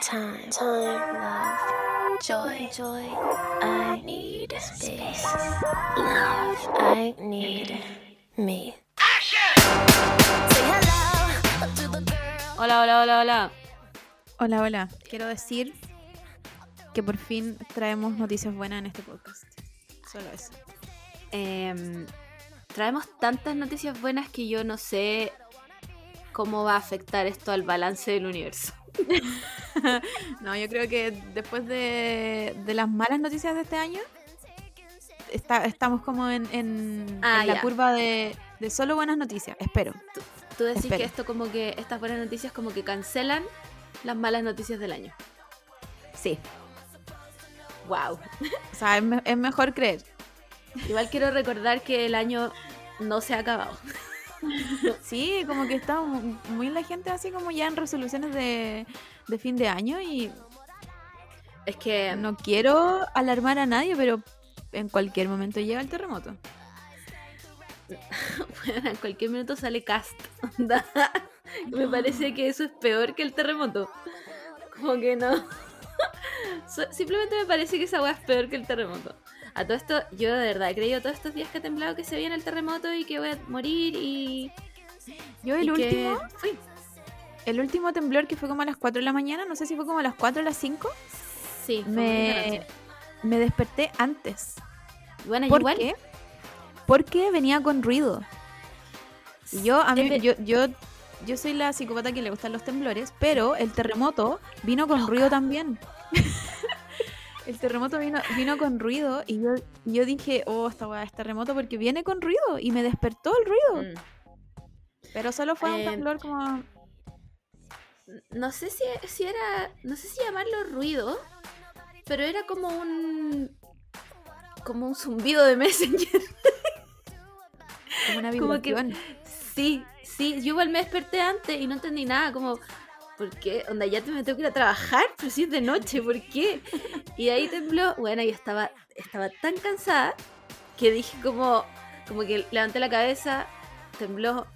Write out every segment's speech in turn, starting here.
time, time, love, joy, joy. I need space, love. I need me. Hola, hola, hola, hola. Hola, hola. Quiero decir que por fin traemos noticias buenas en este podcast. Solo eso. Em, traemos tantas noticias buenas que yo no sé cómo va a afectar esto al balance del universo. No, yo creo que después de, de las malas noticias de este año, está- estamos como en, en- Ah, en la curva de, de solo buenas noticias. Espero. Tú decís Espera. que esto como que estas buenas noticias como que cancelan las malas noticias del año. Sí. Wow. O sea, es, me- es mejor creer. Igual quiero recordar que el año no se ha acabado. Sí, como que está mu- muy la gente así como ya en resoluciones de, de fin de año y Es que no quiero alarmar a nadie, pero en cualquier momento llega el terremoto. bueno, en cualquier minuto sale cast. Me parece que eso es peor que el terremoto. Como que no. Simplemente me parece que esa weá es peor que el terremoto. A todo esto, yo de verdad he creído todos estos días que he temblado que se viene el terremoto y que voy a morir y. Yo el y que último, fui. el último temblor que fue como a las 4 de la mañana, no sé si fue como a las 4 o las 5, Sí, fue me, me desperté antes. Bueno, ¿Por igual. qué? Porque venía con ruido. Y yo, a mí, yo, yo, yo soy la psicópata que le gustan los temblores, pero el terremoto vino con ruido también. el terremoto vino, vino con ruido y yo, yo dije, oh, esta weá es terremoto porque viene con ruido y me despertó el ruido. Mm. Pero solo fue un Eh, temblor como... no sé si, si era, no sé si llamarlo ruido, pero era como un, como un zumbido de Messenger. como una como que- vibración. Sí, sí, yo igual me desperté antes y no entendí nada, como, ¿por qué? Onda, ya te me tengo que ir a trabajar, pero si es de noche, ¿por qué? Y ahí tembló, bueno, yo estaba, estaba tan cansada que dije como, como que levanté la cabeza, tembló,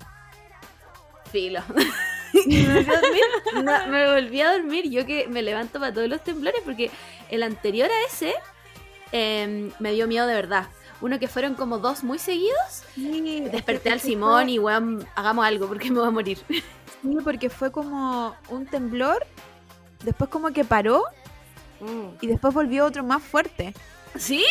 filo. y me volví a dormir, no, me volví a dormir, yo que me levanto para todos los temblores, porque el anterior a ese em, me dio miedo de verdad. Uno que fueron como dos muy seguidos, Sí, desperté al Simón fue- y weón, hagamos algo porque me voy a morir. Sí, porque fue como un temblor, después como que paró y después volvió otro más fuerte. ¿Sí?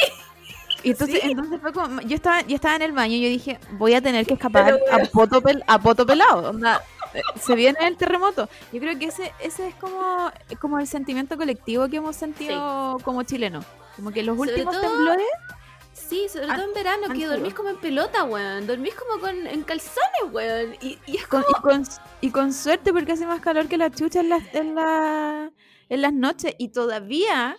Y entonces, Sí. entonces fue como, yo estaba, yo estaba en el baño y yo dije, voy a tener que escapar a poto, pel- a poto pelado. onda, eh, se viene el terremoto. Yo creo que ese, ese es como, como el sentimiento colectivo que hemos sentido como chilenos. Como que los Sobre últimos todo- temblores, Sí, sobre Han- todo en verano, que dormís como en pelota, weón. Dormís como con, en calzones, weón. Y, y es con- y, con, y con suerte porque hace más calor que la chucha en las, en la- en las noches. Y todavía,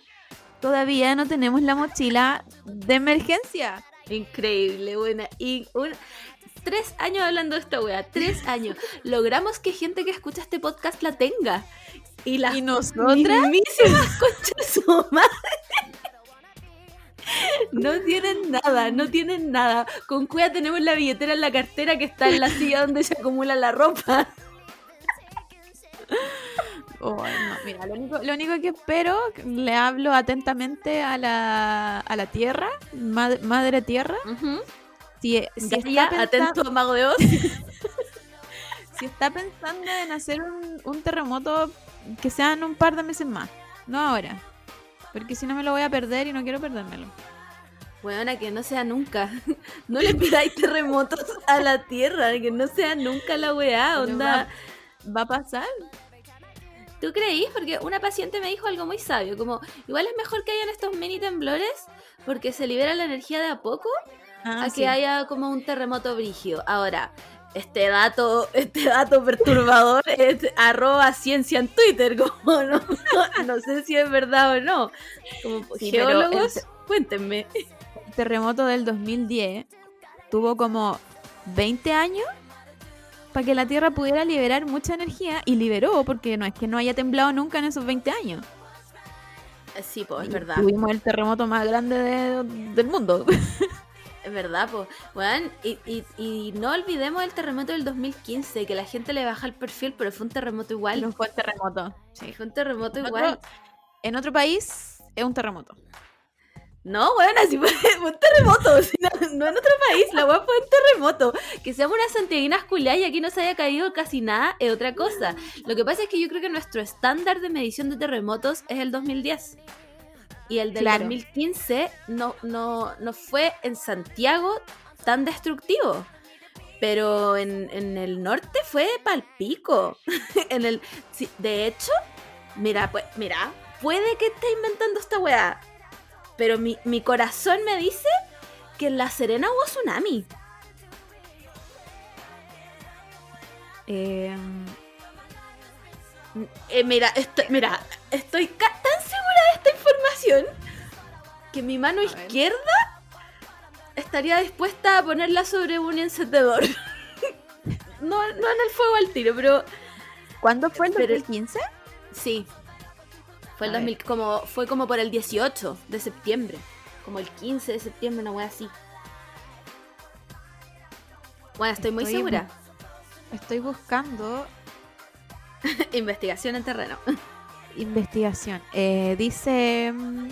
todavía no tenemos la mochila de emergencia. increíble, buena. Y tres años hablando de esta weá, tres años. Logramos que gente que escucha este podcast la tenga. Y las Y nosotras conchas su madre. No tienen nada, no tienen nada. Con cuida tenemos la billetera en la cartera que está en la silla donde se acumula la ropa. Oh, no, mira, lo único, lo único que espero, le hablo atentamente a la, a la tierra, madre, madre tierra, si, está ya, pensa- atento, mago de Oz. si está pensando en hacer un, un terremoto que sea en un par de meses más, no ahora, porque si no me lo voy a perder y no quiero perdérmelo. Weona, que no sea nunca. No le pidáis terremotos a la tierra, que no sea nunca la weá, onda. Va a pasar. ¿Tú creís? Porque una paciente me dijo algo muy sabio, como, igual es mejor que hayan estos mini temblores, porque se libera la energía de a poco, Ah, a sí. que haya como un terremoto brígido. Ahora, este dato, este dato perturbador es arroba ciencia en Twitter, como no, no sé si es verdad o no. Como Sí, el geólogos, te- cuéntenme. El terremoto del 2010 tuvo como 20 años para que la Tierra pudiera liberar mucha energía y liberó, porque no es que no haya temblado nunca en esos 20 años. Sí, pues, es Y verdad. Tuvimos el terremoto más grande de- del mundo. Es verdad, pues. Weón, y, y, y no olvidemos el terremoto del 2015, que la gente le baja el perfil, pero fue un terremoto igual. No fue terremoto. Sí, fue un terremoto En igual. otro, en otro país es un terremoto. No, weón, así fue, fue un terremoto. no, no en otro país, la weón fue un terremoto. Que seamos unas santiaguinas culiadas y aquí no se haya caído casi nada es otra cosa. Lo que pasa es que yo creo que nuestro estándar de medición de terremotos es el 2010. Y el del Claro. 2015 no, no, no fue en Santiago tan destructivo. Pero en, en el norte fue palpico. en el, sí, de hecho, mira, pues, mira, puede que esté inventando esta weá. Pero mi, mi corazón me dice que en La Serena hubo tsunami. Eh, Eh, mira, estoy, mira, estoy tan segura de esta información que mi mano izquierda estaría dispuesta a ponerla sobre un encendedor. no, no en el fuego al tiro, pero ¿Cuándo fue el Pero- 2015? sí. Fue el A ver. 2000, como, fue como por el 18 de septiembre. Como el 15 de septiembre, una wea así. Bueno, estoy muy segura. Estoy buscando Investigación en terreno. investigación. Eh, dice. mm,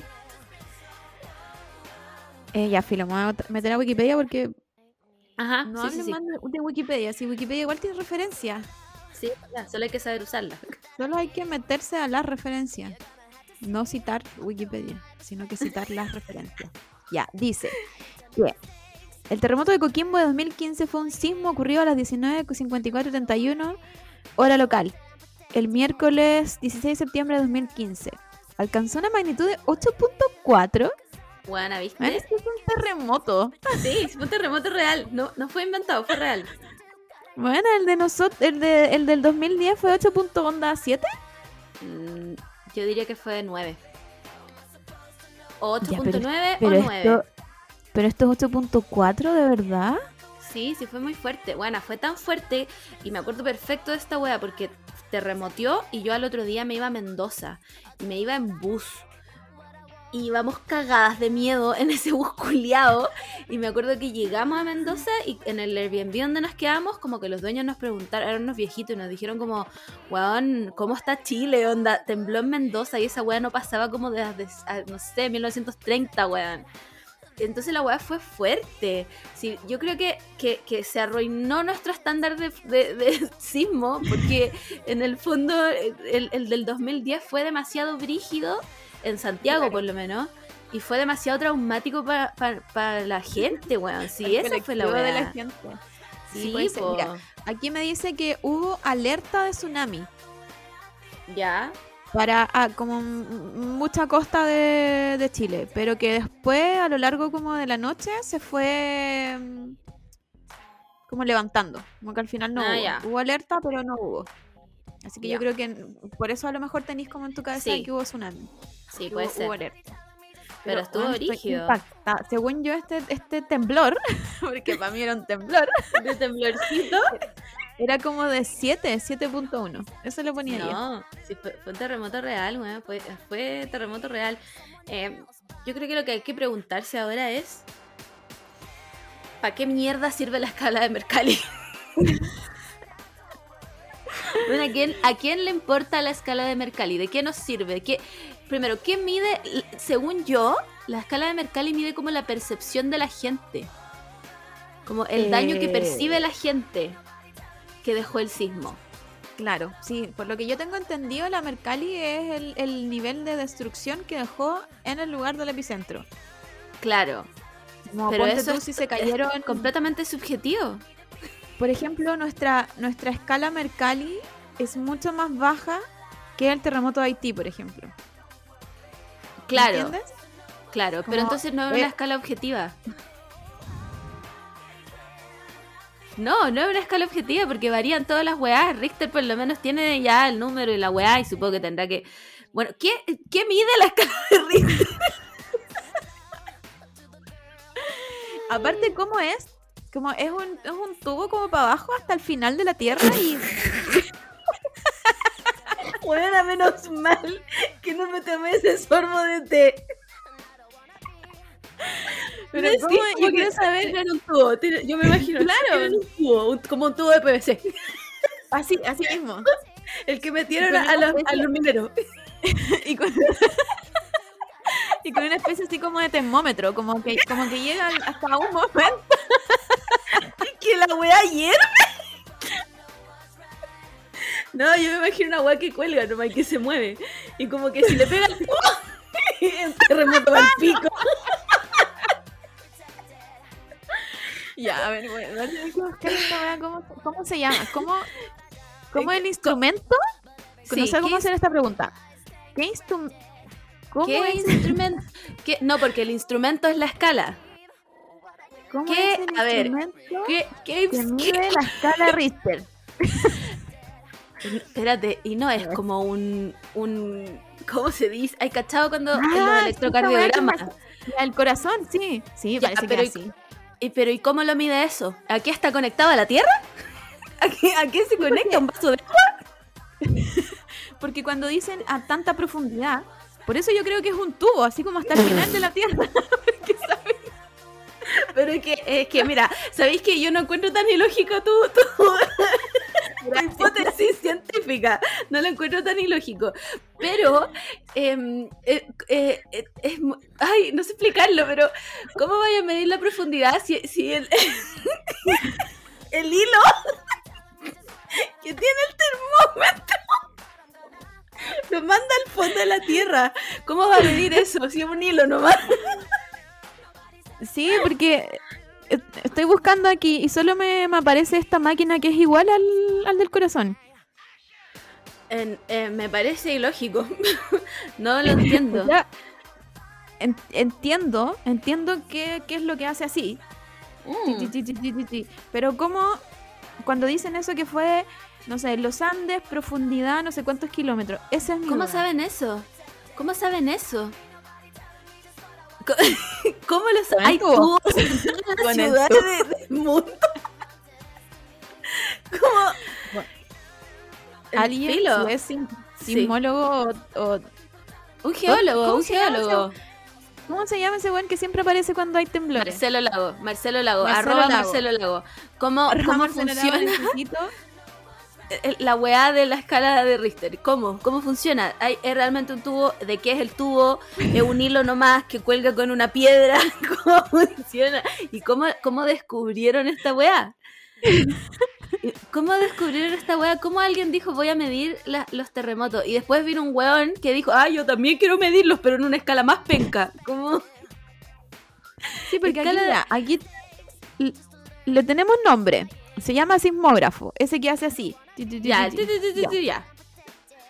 eh, ya, filo, me voy a meter a Wikipedia porque Ajá, no sí, hablen sí, sí. más de, de Wikipedia. Si Wikipedia igual tiene referencia, Sí, solo hay que saber usarla. solo hay que meterse a las referencias. No citar Wikipedia, sino que citar las referencias. Ya, dice que el terremoto de Coquimbo de 2015 fue un sismo ocurrido a las 19.54.31 hora local, el miércoles 16 de septiembre de 2015. Alcanzó una magnitud de 8.4. Buena, ¿viste? es un terremoto. Sí, fue un terremoto real. No, no fue inventado, fue real. Bueno, el de nosotros, el, de, el del 2010 fue 8.7. Mm, yo diría que fue de 9. O Ya, pero- 8.9 o Pero 9. esto, pero esto es 8.4, ¿de verdad? Sí, sí fue muy fuerte. Bueno, fue tan fuerte y me acuerdo perfecto de esta wea porque terremoteó y yo al otro día me iba a Mendoza y me iba en bus. Y íbamos cagadas de miedo en ese bus culiao. Y me acuerdo que llegamos a Mendoza y en el Airbnb donde nos quedamos, como que los dueños nos preguntaron, eran unos viejitos y nos dijeron como, weón, ¿cómo está Chile? Onda, tembló en Mendoza y esa wea no pasaba como desde, ah, no sé, 1930, weón. Entonces la weá fue fuerte. Sí, yo creo que, que, que se arruinó nuestro estándar de, de- de sismo, porque en el fondo el, el del 2010 fue demasiado brígido, en Santiago por lo menos, y fue demasiado traumático para, para la gente, weón. Sí, El esa fue la weá. de la gente. Sí, Sí. Mira, aquí me dice que hubo alerta de tsunami Ya. Para ah, como mucha costa de, de Chile, pero que después a lo largo como de la noche se fue mm, como levantando, como que al final no Ah, hubo. Hubo alerta, pero no hubo. Así que yo creo que por eso a lo mejor tenéis como en tu cabeza Sí. que hubo tsunami. Sí, puede hubo, ser. hubo alerta. Pero estuvo bueno, estoy brígido. impactada. Según yo, este, este temblor, porque para mí era un temblor, De temblorcito. era como de 7, 7.1. Eso lo ponía yo. No, sí, fue, fue un terremoto real, weón. Fue, fue terremoto real. Eh, yo creo que lo que hay que preguntarse ahora es: ¿para qué mierda sirve la escala de Mercalli? Bueno, ¿a, quién, ¿A quién le importa la escala de Mercalli? ¿De qué nos sirve? ¿Qué, primero, ¿qué mide? Según yo, la escala de Mercalli mide como la percepción de la gente. Como el daño que Eh. percibe la gente que dejó el sismo. Claro, sí, por lo que yo tengo entendido, la Mercalli es el, el nivel de destrucción que dejó en el lugar del epicentro. Claro. Como Pero eso es- si se es cayeron. completamente subjetivo. Por ejemplo, nuestra, nuestra escala Mercalli es mucho más baja que el terremoto de Haití, por ejemplo. ¿Me Claro, ¿Entiendes? claro. Como, Pero entonces no es eh, una escala objetiva. No, no es una escala objetiva porque varían todas las weás. Richter por lo menos tiene ya el número y la weá y supongo que tendrá que... Bueno, ¿qué, qué mide la escala de Richter? Aparte, ¿cómo es? Como es un, es un tubo como para abajo hasta el final de la Tierra y Bueno, menos mal que no me tomé ese sorbo de té. Pero ¿cómo? como yo quiero saber, tienen un tubo, yo me imagino. Claro. un tubo, un- como un tubo de PVC. así, así mismo. El que metieron a, los, a especie- los mineros. y con, y con una especie así como de termómetro, como que, como que llega hasta un momento. que la weá hierve. No, yo me imagino una weá que cuelga nomás y que se mueve. Y como que si le pega el el terremoto al pico. Ya, a ver, bueno, que buscar esta ¿cómo, cómo se llama? ¿Cómo, cómo el instrumento? Sí, no sé cómo ¿qué hacer esta pregunta. ¿Qué instrumento? ¿Cómo ¿Qué es, instrumento? ¿Qué? No, porque el instrumento es la escala. cómo qué? es el A ver, ¿Qué? ¿Qué? que qué- mide la escala Richter? Espérate, y no es como un, un. ¿Cómo se dice? ¿Hay cachado cuando en los Ah, electrocardiogramas? del corazón, sí. Sí, Ya, parece pero que así. ¿Y, pero ¿y cómo lo mide eso? ¿A qué está conectado a la Tierra? ¿A qué, se conecta un vaso de Porque cuando dicen a tanta profundidad, por eso yo creo que es un tubo, así como hasta el final de la Tierra. Pero es que, es que mira, ¿sabéis que yo no encuentro tan ilógico tu, tu, hipótesis científica? No lo encuentro tan ilógico. Pero, em, eh, eh, eh, es, ay, no sé explicarlo, pero ¿cómo vaya a medir la profundidad si, si el, el hilo que tiene el termómetro lo manda al fondo de la Tierra? ¿Cómo va a medir eso si es un hilo nomás? Sí, porque eh, estoy buscando aquí y solo me, me aparece esta máquina que es igual al, al del corazón. En- eh, me parece ilógico. no lo entiendo. En- entiendo, entiendo qué, qué es lo que hace así. Mm. Pero como cuando dicen eso que fue, no sé, los Andes, profundidad, no sé cuántos kilómetros. Esa es mi ¿Cómo saben eso? ¿Cómo saben eso? ¿Cómo lo Con saben? el Hay tubo. tubos en todas las ciudades de- del mundo. ¿Cómo? El Alguien, filo. es sim- Sí. sismólogo o, o- Un geólogo, ¿Cómo un se llama ese geólogo. ¿Cómo se llama ese weón que siempre aparece cuando hay temblores? Marcelo Lago, Marcelo Lago, Marcelo arroba Lago. Marcelo Lago. ¿Cómo, Arroba cómo Marcelo Lago, funciona el- la weá de la escala de Richter? ¿Cómo? ¿Cómo funciona? ¿Hay, ¿Es realmente un tubo? ¿De qué es el tubo? ¿Es un hilo nomás que cuelga con una piedra? ¿Cómo funciona? ¿Y cómo, cómo descubrieron esta weá? ¿Cómo descubrieron esta weá? ¿Cómo alguien dijo voy a medir la- los terremotos? Y después vino un weón que dijo, ah, yo también quiero medirlos, pero en una escala más penca. ¿Cómo? Sí, porque aquí, de- aquí le tenemos nombre. Se llama sismógrafo. Ese que hace así. Ya,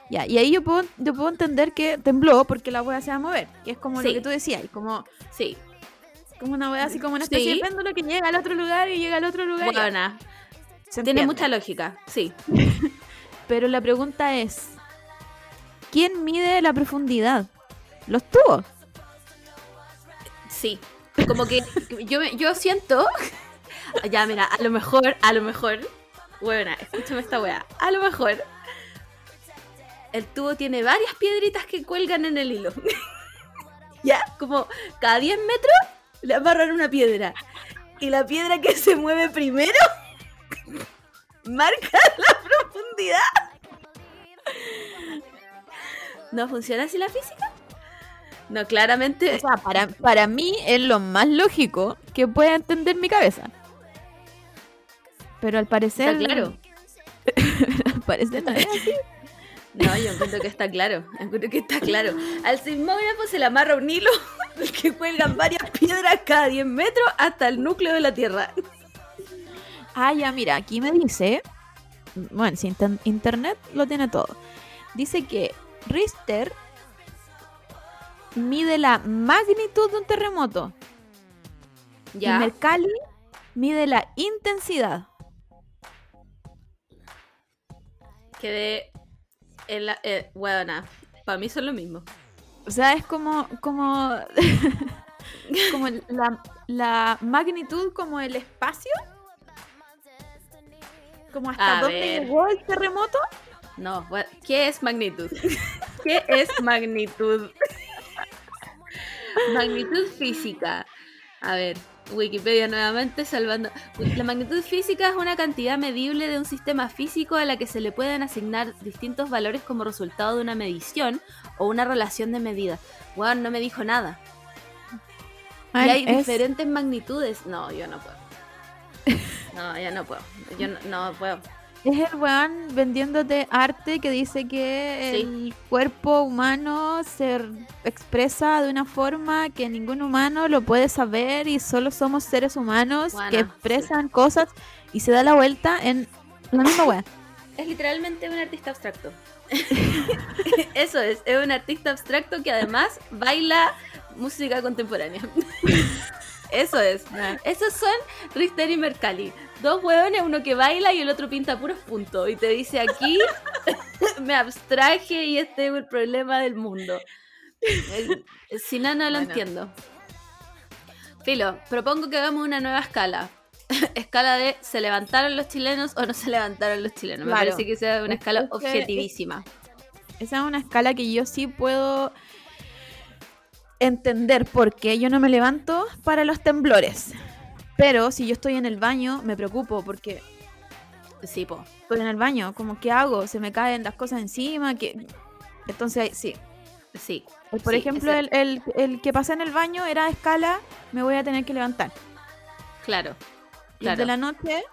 Ya. y ahí yo puedo, yo puedo entender que tembló porque la hueá se va a mover. Que es como Sí. lo que tú decías, como, Sí, como una hueá así como una especie Sí. de péndulo que llega al otro lugar y llega al otro lugar. y buena. se Tiene mucha lógica, sí. Pero la pregunta es: ¿quién mide la profundidad? ¿Los tubos? Sí. Como que yo, yo siento. Ya, mira, a lo mejor, a lo mejor. Bueno, escúchame esta weá. A lo mejor. El tubo tiene varias piedritas que cuelgan en el hilo. ya, como cada 10 metros le amarran una piedra. Y la piedra que se mueve primero marca la profundidad. ¿No funciona así la física? No, claramente. O sea, para, para mí es lo más lógico que pueda entender mi cabeza. Pero al parecer. Está claro. al parecer no es así. No, yo encuentro que está claro. Encuentro que está claro. Al sismógrafo se le amarra un hilo del que cuelgan varias piedras cada 10 metros hasta el núcleo de la Tierra. Ah, ya, mira, aquí me dice. Bueno, si inter- internet lo tiene todo. Dice que Richter mide la magnitud de un terremoto. Y. Mercalli mide la intensidad. Quedé en la. Eh, huevona. Para mí son lo mismo. O sea, es como. como. como la, la magnitud como el espacio. Como hasta A dónde ver. llegó el terremoto. No, ¿qué es magnitud? ¿Qué es magnitud? magnitud física. A ver, Wikipedia nuevamente salvando. La magnitud física es una cantidad medible de un sistema físico a la que se le pueden asignar distintos valores como resultado de una medición o una relación de medida. Bueno, no me dijo nada. Y Ay, hay es- diferentes magnitudes. No, yo no puedo. No, ya no puedo. Yo no, no puedo. Es el weón vendiéndote arte que dice que Sí. el cuerpo humano se expresa de una forma que ningún humano lo puede saber y solo somos seres humanos Buena, que expresan cosas y se da la vuelta en la misma weá. Es literalmente un artista abstracto. Eso es, es un artista abstracto que además baila música contemporánea. Eso es. Esos son Richter y Mercalli. Dos hueones, uno que baila y el otro pinta puros puntos. Y te dice aquí, me abstraje y este es el problema del mundo. Si no, no lo Bueno. entiendo. Filo, propongo que hagamos una nueva escala. escala de ¿se levantaron los chilenos o no se levantaron los chilenos? Me Claro. parece que sea una Es- escala objetivísima. Esa es una escala que yo sí puedo entender porque yo no me levanto para los temblores. Pero si yo estoy en el baño, me preocupo porque Sí, po. estoy en el baño, como ¿qué hago? Se me caen las cosas encima, que entonces sí. Sí. Por Sí, ejemplo, el, el- el que pasé en el baño era a escala, me voy a tener que levantar. Claro. Y el Claro. de la noche,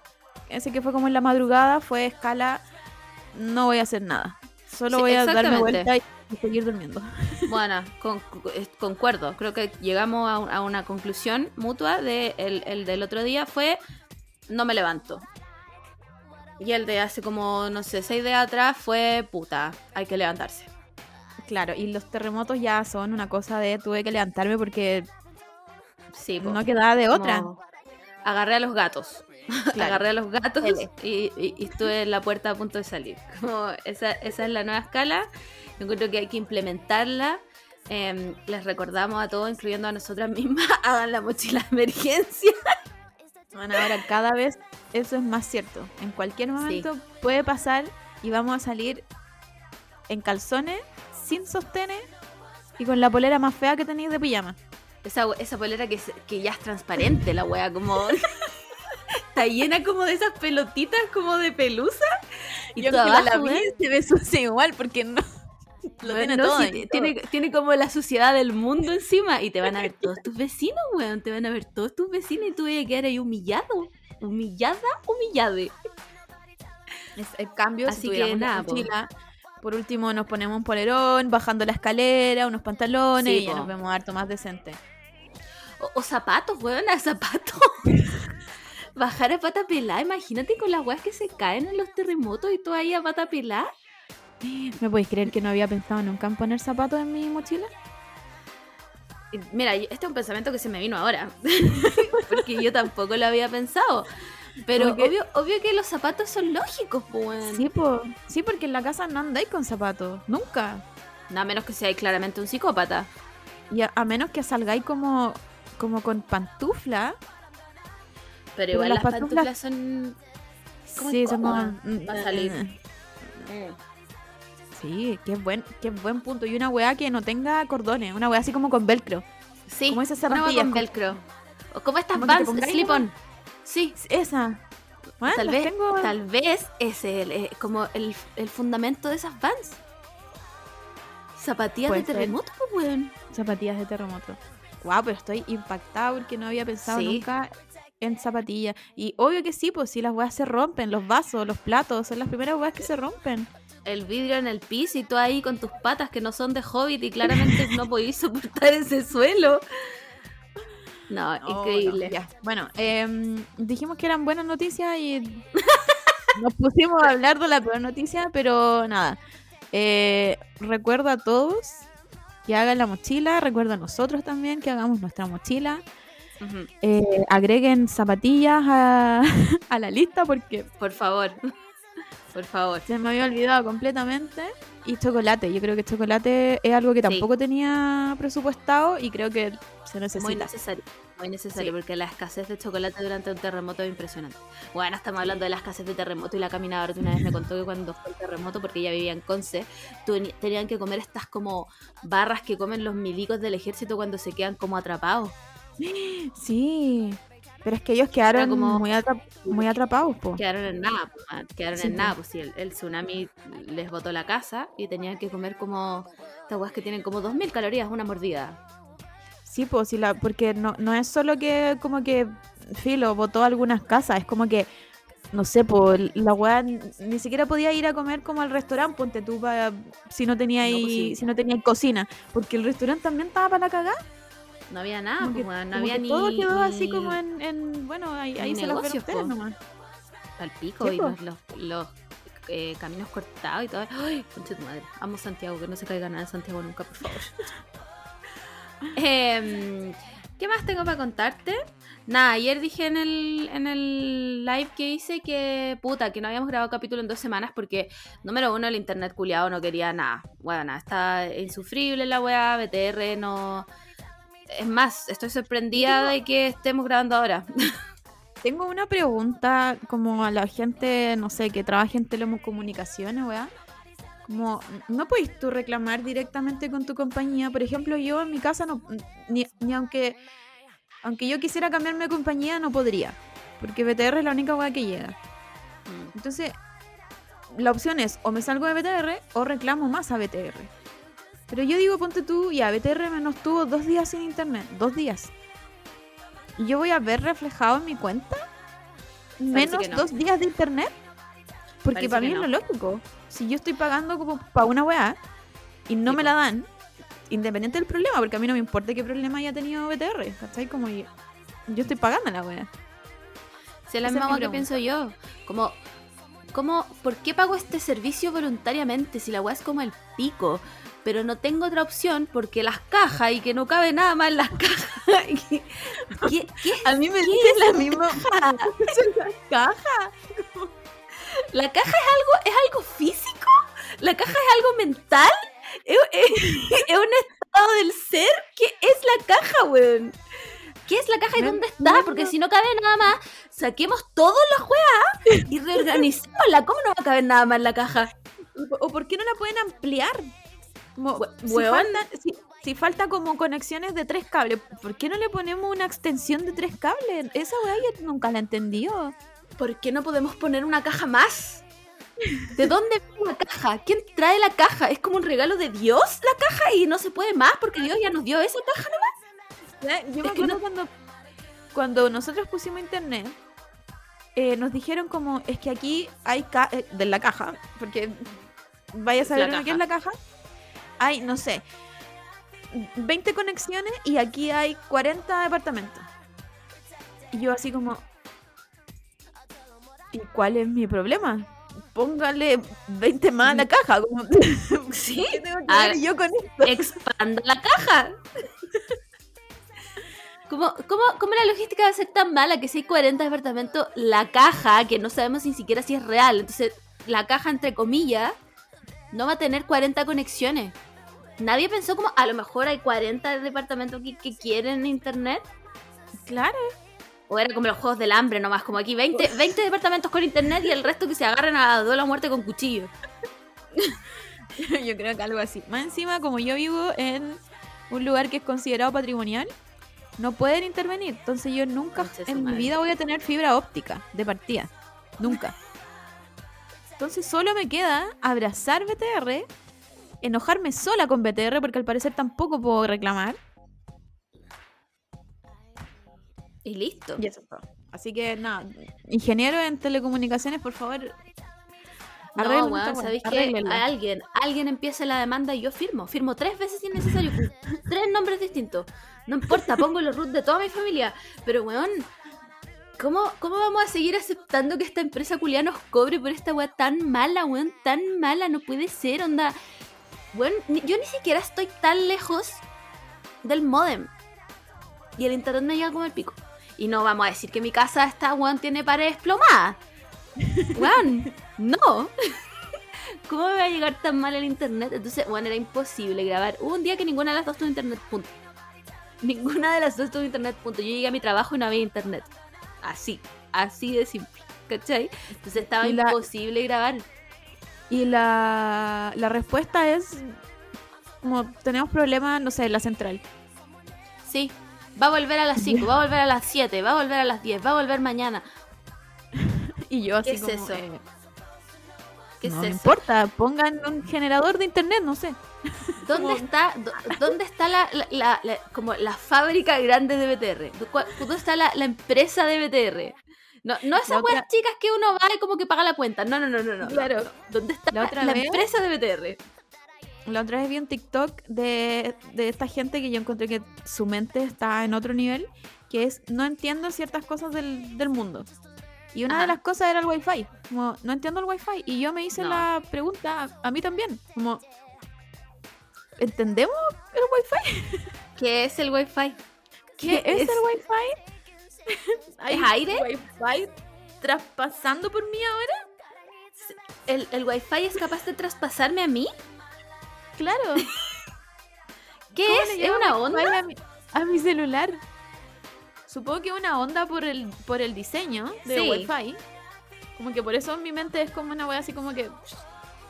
ese que fue como en la madrugada, fue escala, no voy a hacer nada. Solo Sí, voy a darme vuelta y, y seguir durmiendo. Bueno, con- concuerdo. Creo que llegamos a, un- a una conclusión mutua de el, el del otro día fue no me levanto. Y el de hace como, no sé, seis días atrás fue puta, hay que levantarse. Claro, y los terremotos ya son una cosa de tuve que levantarme porque Sí, po. no quedaba de otra. Agarré a los gatos. Claro. Agarré a los gatos y- y estuve en la puerta a punto de salir. Como esa, esa es la nueva escala. Yo creo que hay que implementarla. Em, les recordamos a todos, incluyendo a nosotras mismas, hagan la mochila de emergencia. Bueno, ahora cada vez eso es más cierto. En cualquier momento puede pasar y vamos a salir en calzones, sin sostenes y con la polera más fea que tenéis de pijama. Esa, esa polera que, que ya es transparente, la wea, como. Está llena como de esas pelotitas como de pelusa. Y que la vi, weón, se ve sucia igual porque no lo Bueno, tiene no, todo. tiene, tiene como la suciedad del mundo encima y te van a ver todos tus vecinos, weón. Te van a ver todos tus vecinos y tú vas a quedar ahí humillado. Humillada, humillade. Es el cambio, Así si que nada, mochila, por último nos ponemos un polerón, bajando la escalera, unos pantalones Sí, y ya nos vemos harto más decente. O, o zapatos, weón, a zapatos. Bajar a pata pelada, imagínate con las weas que se caen en los terremotos y tú ahí a pata pelada. ¿Me podéis creer que no había pensado nunca en poner zapatos en mi mochila? Mira, este es un pensamiento que se me vino ahora. Porque yo tampoco lo había pensado. Pero obvio, obvio que los zapatos son lógicos, pues. Sí, po. sí, porque en la casa no andáis con zapatos, nunca. No, a menos que seáis claramente un psicópata. Y a, a menos que salgáis como, como con pantufla. Pero Pero igual las las pantuflas- pantuflas son. Sí, son como- incómodas para salir. Mm, Sí, qué buen, qué buen punto. Y una weá que no tenga cordones, una weá así como con velcro. Sí, Como esas una con velcro. O como estas pongáis slip-on. Sí, Esa. Bueno, tal vez, tengo- tal vez es el, eh, como el, el fundamento de esas Vans. Zapatillas de terremoto, pues, weón. Zapatillas de terremoto. Guau, pero estoy impactada porque no había pensado Sí. nunca en zapatillas. Y obvio que sí, pues si las weas se rompen, los vasos, los platos, son las primeras weas que se rompen. El vidrio en el piso y tú ahí con tus patas que no son de hobbit y claramente no podís soportar ese suelo. No, increíble. no. Bueno, em, dijimos que eran buenas noticias y nos pusimos a hablar de la peor noticia, pero nada. Eh, recuerdo a todos que hagan la mochila, recuerdo a nosotros también que hagamos nuestra mochila. Eh, agreguen zapatillas a, a la lista porque Por favor. Por favor. se me había olvidado completamente. Y chocolate, yo creo que chocolate es algo que Sí. tampoco tenía presupuestado y creo que se necesita. Muy necesario. Muy necesario Sí. porque la escasez de chocolate durante un terremoto es impresionante. Bueno, estamos hablando de la escasez de terremoto y la caminadora de una vez me contó que cuando fue el terremoto, porque ella vivía en Conce, tenían que comer estas como barras que comen los milicos del ejército cuando se quedan como atrapados. Sí. Pero es que ellos quedaron como- muy, atra- muy atrapados, po. Quedaron en nada, quedaron Sí, en nada, pues sí, el, el tsunami les botó la casa y tenían que comer como estas weas que tienen como 2000 calorías una mordida. Sí, pues, sí, la, porque no, no es solo que como que Filo botó algunas casas, es como que, no sé, pues la weá ni siquiera podía ir a comer como al restaurante, ponte tú pa- si no tenía No, ahí, pues sí. si no tenía cocina, porque el restaurante también estaba para la cagada. No había nada, como pues, que- no como había que ni. todo quedó así como en, en- bueno, ahí, ahí se las ven negocios, ustedes po. nomás. Al pico Sí, y los, los, los, eh, caminos cortados y todo. Ay, concha tu madre. Amo Santiago, que no se caiga nada en Santiago nunca, por favor. Em, ¿Qué más tengo para contarte? Nada, ayer dije en el, en el live que hice que, puta, que no habíamos grabado capítulo en dos semanas porque, número uno, el internet culiado no quería nada. Bueno, nada, está insufrible la weá, BTR no... Es más, estoy sorprendida de que estemos grabando ahora. Tengo una pregunta como a la gente, no sé, que trabaja en telecomunicaciones, weá. Como, ¿no podéis tú reclamar directamente con tu compañía? Por ejemplo, yo en mi casa no, ni, ni aunque, aunque yo quisiera cambiarme de compañía, no podría. Porque BTR es la única weá que llega. Mm. Entonces, la opción es o me salgo de BTR o reclamo más a BTR. Pero yo digo, ponte tú, ya, BTR menos tuvo dos días sin internet, dos días. ¿Y yo voy a ver reflejado en mi cuenta menos no. dos días de internet? Porque Parece para mí no. es lo lógico. Si yo estoy pagando como para una weá y no Sí, me la dan, independiente del problema, porque a mí no me importa qué problema haya tenido BTR, ¿cachai? Como yo, yo estoy pagando la weá. Si es la misma que pienso yo. Como, como, ¿por qué pago este servicio voluntariamente si la weá es como el pico? Pero no tengo otra opción porque las cajas y que no cabe nada más en las cajas. ¿Qué, qué, qué? A mí me ¿Qué dice es la misma caja. ¿La caja es algo, es algo físico? ¿La caja es algo mental? ¿Es, es- es un estado del ser? ¿Qué es la caja, weón? ¿Qué es la caja y dónde está? Porque si no cabe nada más, saquemos todas las weas y reorganicémosla. ¿Cómo no va a caber nada más en la caja? ¿O por qué no la pueden ampliar? Si, weón. falta, si, si falta como conexiones de tres cables, ¿por qué no le ponemos una extensión de tres cables? Esa weá yo nunca la he entendido. ¿Por qué no podemos poner una caja más? ¿De dónde viene la caja? ¿Quién trae la caja? ¿Es como un regalo de Dios la caja y no se puede más porque Dios ya nos dio esa caja? Ya, Yo me Es que acuerdo no- cuando, cuando nosotros pusimos internet, eh, nos dijeron como, es que aquí hay ca- eh, de la caja, porque vaya a saber la uno qué es la caja, hay, no sé, 20 conexiones y aquí hay 40 departamentos. Y yo así como, ¿y cuál es mi problema? Póngale 20 más a la caja. Como, Sí. ¿Qué tengo que ver yo con esto? expanda la caja. ¿Cómo, cómo, cómo la logística va a ser tan mala que si hay 40 departamentos, la caja, que no sabemos ni siquiera si es real, entonces la caja, entre comillas, no va a tener 40 conexiones? Nadie pensó como, a lo mejor hay 40 departamentos que, que quieren internet. Claro. O era como los juegos del hambre nomás, como aquí 20, 20 departamentos con internet y el resto que se agarran a duelo a muerte con cuchillo. Yo creo que algo así. Más encima, como yo vivo en un lugar que es considerado patrimonial, no pueden intervenir. Entonces yo nunca en mi vida voy a tener fibra óptica de partida. Nunca. Entonces solo me queda abrazar BTR, enojarme sola con BTR porque al parecer tampoco puedo reclamar. Y listo. Y eso. Así que nada, ingeniero en telecomunicaciones, por favor. No, weón, ¿sabéis arréglenla. Alguien, alguien empieza la demanda y yo firmo. Firmo tres veces si es necesario. tres nombres distintos. No importa, pongo los root de toda mi familia. Pero, weón, ¿cómo, ¿cómo vamos a seguir aceptando que esta empresa culia nos cobre por esta weá tan mala, weón? Tan mala, no puede ser, onda. Weón, ni- yo ni siquiera estoy tan lejos del modem. Y el internet me llega como el pico. Y no vamos a decir que mi casa está, weón, tiene paredes plomadas. Weón, no. ¿Cómo me va a llegar tan mal el internet? Entonces, bueno, era imposible grabar. Hubo un día que ninguna de las dos tuvo internet, punto. Ninguna de las dos tuvo internet, punto. Yo llegué a mi trabajo y no había internet. Así, así de simple. ¿Cachai? Entonces estaba la- imposible grabar. Y la, la respuesta es como tenemos problemas, no sé, en la central. Sí. Va a volver a las 5, va a volver a las 7, va a volver a las 10, va a volver mañana. Y yo así ¿Qué es como, eso? eh, ¿Qué no es me eso? importa, pongan un generador de internet, no sé. ¿Dónde Como- está, dó- ¿dónde está la, la- la- como la fábrica grande de BTR? ¿Dó- cuál- ¿Dónde está la, la empresa de BTR? No, no esas otra- weas chicas que uno va y como que paga la cuenta. No, no, no, no, no. Claro. no. ¿Dónde está La la, otra la vez- empresa de BTR? La otra vez vi un TikTok de, de esta gente que yo encontré que su mente está en otro nivel, que es no entiendo ciertas cosas del, del mundo. Y una Ajá. de las cosas era el wifi. Como, no entiendo el wifi. Y yo me hice No. la pregunta a, a mí también. Como, ¿entendemos el wifi? ¿Qué es el wifi? ¿Qué, es, es? el wifi? ¿Hay ¿Es aire? wifi traspasando por mí ahora? ¿El, ¿El wifi es capaz de traspasarme a mí? Claro. ¿Qué ¿Cómo es? ¿Es una onda? A mi, a mi celular. Supongo que una onda por el, por el diseño de Sí. Wi-Fi. Como que por eso en mi mente es como una wea así como que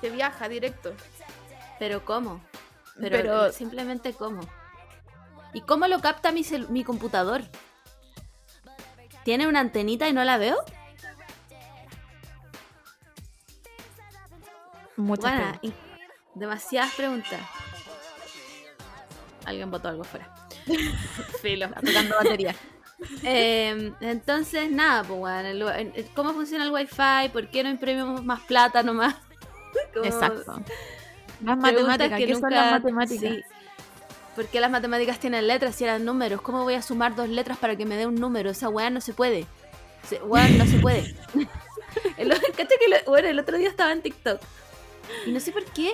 que viaja directo. ¿Pero cómo? Pero, Pero- simplemente cómo. ¿Y cómo lo capta mi, mi computador? ¿Tiene una antenita y no la veo? Muchas Bueno, preguntas. demasiadas preguntas. Alguien botó algo fuera. Filo. tocando batería. Eh, entonces, nada, pues, el- el- ¿cómo funciona el wifi? ¿Por qué no imprimimos más plata nomás? Como Exacto. Más matemáticas. que ¿Qué son las matemáticas? sí. ¿Por qué las matemáticas tienen letras y eran números? ¿Cómo voy a sumar dos letras para que me dé un número? Esa weá no se puede. Se- weón, no se puede. el, ¿cachai que lo- bueno, el otro día estaba en TikTok. Y no sé por qué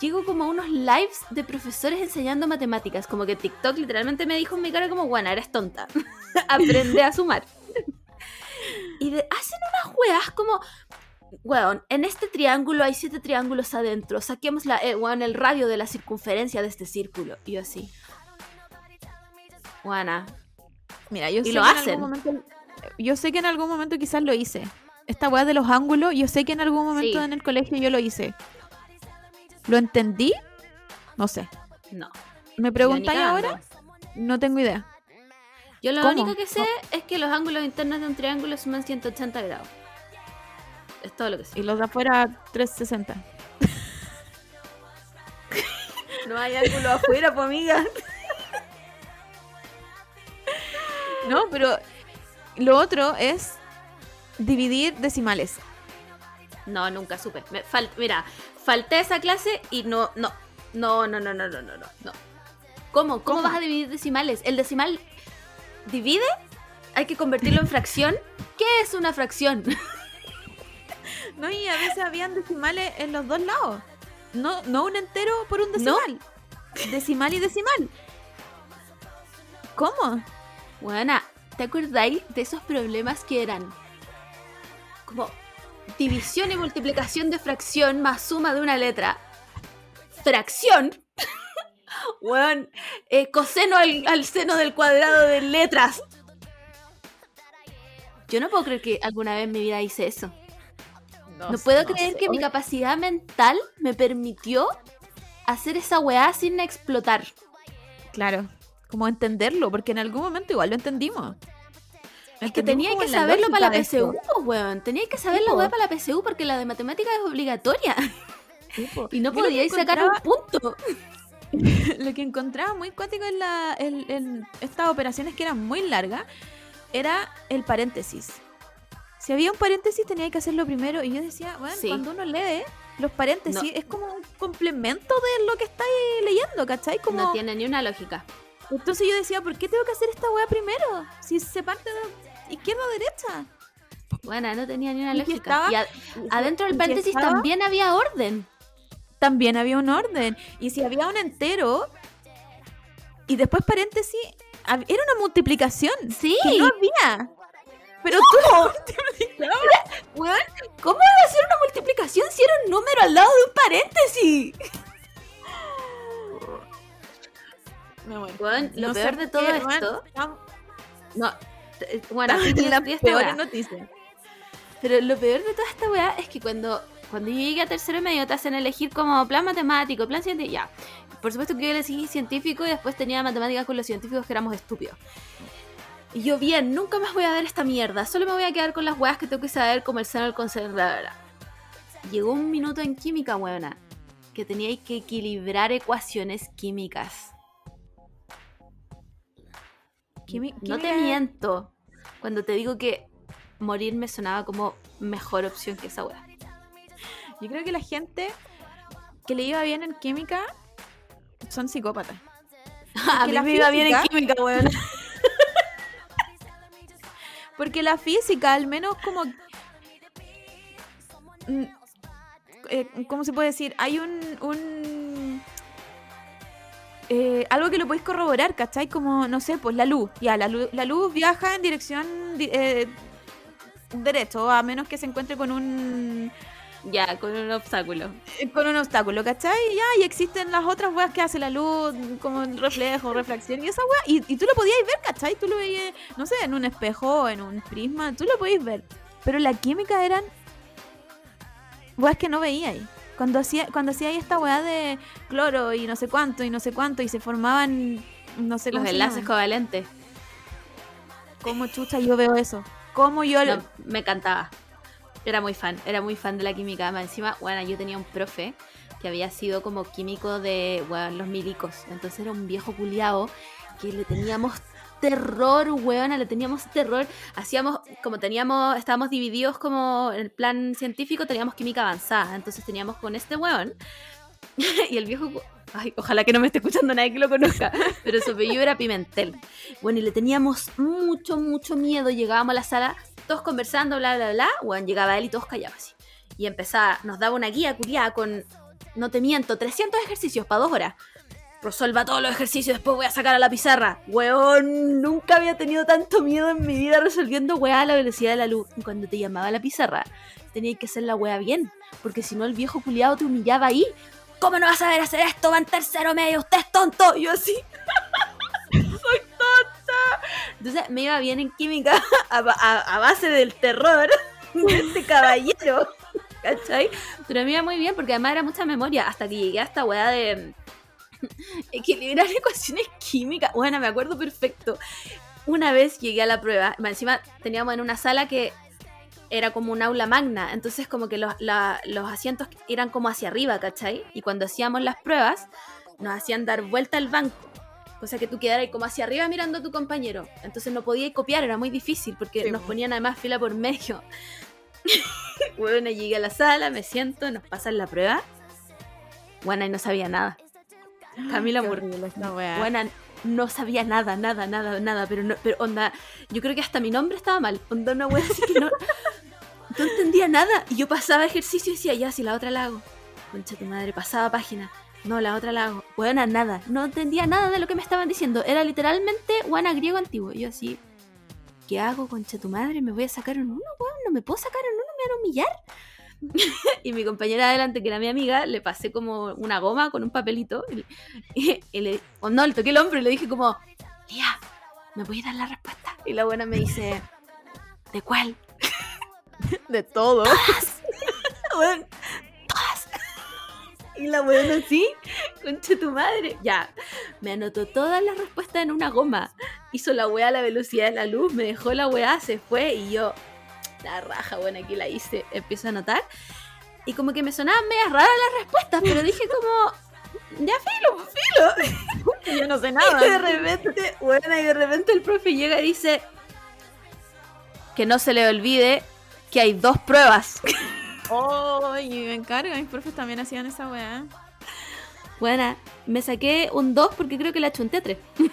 llego como a unos lives de profesores enseñando matemáticas. Como que TikTok literalmente me dijo en mi cara como, bueno, eres tonta. Aprende a sumar. y de- hacen unas weas como... Weón, en este triángulo hay siete triángulos adentro. Saquemos la, eh, weón, el radio de la circunferencia de este círculo. Y yo así. Weona, Mira, yo Y sé lo que en hacen. algún momento- yo sé que en algún momento quizás lo hice. Esta weá de los ángulos, yo sé que en algún momento Sí. en el colegio yo lo hice. ¿Lo entendí? No sé. no. ¿Me preguntáis ahora? No tengo idea. Yo lo ¿Cómo? único que sé es que los ángulos internos de un triángulo suman 180 grados. Es todo lo que sé. Y los de afuera, 360. No hay ángulo afuera, pues amiga. No, pero lo otro es dividir decimales. No, nunca supe. Me fal- Mira, falté esa clase y no, no, no, no, no, no, no, no, no. ¿Cómo? ¿Cómo? ¿Cómo? vas a dividir decimales? ¿El decimal divide? ¿Hay que convertirlo en fracción? ¿Qué es una fracción? No, y a veces habían decimales en los dos lados. No, no un entero por un No. decimal. Decimal y decimal. ¿Cómo? Buena, ¿te acordáis de esos problemas que eran como división y multiplicación de fracción más suma de una letra? Fracción. Weón, eh, coseno al, al seno del cuadrado de letras. Yo no puedo creer que alguna vez en mi vida hice eso. No, puedo creer que mi capacidad mental me permitió hacer esa weá sin explotar. Claro, como entenderlo, porque en algún momento igual lo entendimos. Es que tenía que saberlo para la PSU, weón. Tenía que saber la weá para la PSU porque la de matemáticas es obligatoria. Y no podíais sacar un punto. Lo que encontraba muy cuático en, la, en, en estas operaciones que eran muy largas era el paréntesis. Si había un paréntesis tenía que hacerlo primero y yo decía, bueno, Sí. cuando uno lee los paréntesis No. es como un complemento de lo que estáis leyendo, ¿cachai? Como... No tiene ni una lógica. Entonces yo decía, ¿por qué tengo que hacer esta weá primero? Si se parte de izquierda a derecha. Bueno, no tenía ni una Y lógica. estaba- Y adentro del paréntesis estaba- también había orden. También había un orden. Y si había un entero y después paréntesis, era una multiplicación. Sí. Que no había. Pero tú ¿cómo iba a ser una multiplicación si era un número al lado de un paréntesis? Weón, lo No peor de todo qué, esto. estamos- No, bueno, peores weá. noticias. Pero lo peor de toda esta weá es que cuando cuando yo llegué a tercero y medio te hacen elegir como plan matemático, plan científico, ya. Por supuesto que yo elegí científico y después tenía matemáticas con los científicos que éramos estúpidos. Y yo, bien, nunca más voy a ver esta mierda, solo me voy a quedar con las weas que tengo que saber, como el seno, el coseno, bla, bla, bla. Llegó un minuto en química, weona, que teníais que equilibrar ecuaciones químicas. Quimi- No te miento cuando te digo que morir me sonaba como mejor opción que esa wea. Yo creo que la gente que le iba bien en química son psicópatas. A que mí me iba bien en química, weón. Porque la física, al menos como... Mm, eh, ¿Cómo se puede decir? Hay un... un eh, algo que lo podéis corroborar, ¿cachai? Como, no sé, pues la luz. Ya, la luz, la luz viaja en dirección di- eh, derecho, a menos que se encuentre con un Ya, con un obstáculo. eh, con un obstáculo, ¿cachai? Ya, y existen las otras weas que hace la luz, como el reflejo, reflexión y esa wea, y, y tú lo podías ver, ¿cachai? Tú lo veías, no sé, en un espejo, en un prisma, tú lo podías ver. Pero la química eran weas que no veíais. Cuando hacía, cuando hacía ahí esta wea de cloro y no sé cuánto y no sé cuánto y se formaban, no sé Los enlaces covalentes. ¿Cómo chucha yo veo eso? ¿Cómo yo lo- me encantaba. Era muy fan, era muy fan de la química. Más encima, bueno, yo tenía un profe que había sido como químico de bueno, los milicos. Entonces era un viejo culiao que le teníamos terror, weona, le teníamos terror. Hacíamos, como teníamos, estábamos divididos como en el plan científico, teníamos química avanzada. Entonces teníamos con este weón. y el viejo, ay, ojalá que no me esté escuchando nadie que lo conozca, pero su apellido era Pimentel. Bueno, y le teníamos mucho, mucho miedo. Llegábamos a la sala, todos conversando, bla, bla, bla. Bueno, llegaba él y todos callaban así. Y empezaba, nos daba una guía curiada con, no te miento, 300 ejercicios para dos horas. Resuelva todos los ejercicios, después voy a sacar a la pizarra. Weón, nunca había tenido tanto miedo en mi vida resolviendo weá a la velocidad de la luz. Y cuando te llamaba a la pizarra, tenías que hacer la weá bien, porque si no el viejo culiado te humillaba ahí. ¿Cómo no vas a saber hacer esto? Va en tercero medio, usted es tonto. Y yo así. Soy. Entonces me iba bien en química a, ba- a- a base del terror de este caballero. ¿Cachai? Pero me iba muy bien porque además era mucha memoria hasta que llegué a esta weá de mm, equilibrar ecuaciones químicas. Bueno, me acuerdo perfecto. Una vez llegué a la prueba, encima teníamos en una sala que era como un aula magna, entonces como que los, la- los asientos eran como hacia arriba, ¿cachai? Y cuando hacíamos las pruebas, nos hacían dar vuelta al banco. Cosa que tú quedaras como hacia arriba mirando a tu compañero. Entonces no podías copiar, era muy difícil porque Sí, nos po. ponían además fila por medio. bueno, llegué a la sala, me siento, nos pasan la prueba. Bueno, y no sabía nada. Camila Qué Mur- horrible esta wea. Buena, no sabía nada, nada, nada, nada, pero no, pero onda, yo creo que hasta mi nombre estaba mal. Onda una wea así que no, no entendía nada. Y yo pasaba ejercicio y decía, ya, si la otra la hago. Concha tu madre, pasaba página. No, la otra la hago. Buena, nada. No entendía nada de lo que me estaban diciendo. Era literalmente guana griego antiguo. Y yo así, ¿qué hago, concha tu madre? ¿Me voy a sacar en uno, weón? ¿No me puedo sacar en uno? ¿Me van a humillar? y mi compañera de adelante, que era mi amiga, le pasé como una goma con un papelito. Y, le, o no, le toqué el hombro y le dije como, Lía, ¿me voy a dar la respuesta? Y la buena me dice, ¿de cuál? de todo. Y la buena así, concha tu madre. Ya, me anotó todas las respuestas en una goma. Hizo la weá a la velocidad de la luz, me dejó la weá, se fue y yo, la raja, bueno, aquí la hice, empiezo a anotar. Y como que me sonaban medias raras las respuestas, pero dije como, ya filo, filo. Yo no sé Y de nada. repente, bueno, y de repente el profe llega y dice que no se le olvide que hay dos pruebas. Oh, y me encarga, mis profes también hacían esa weá. Bueno, me saqué un 2 porque creo que la chunté 3.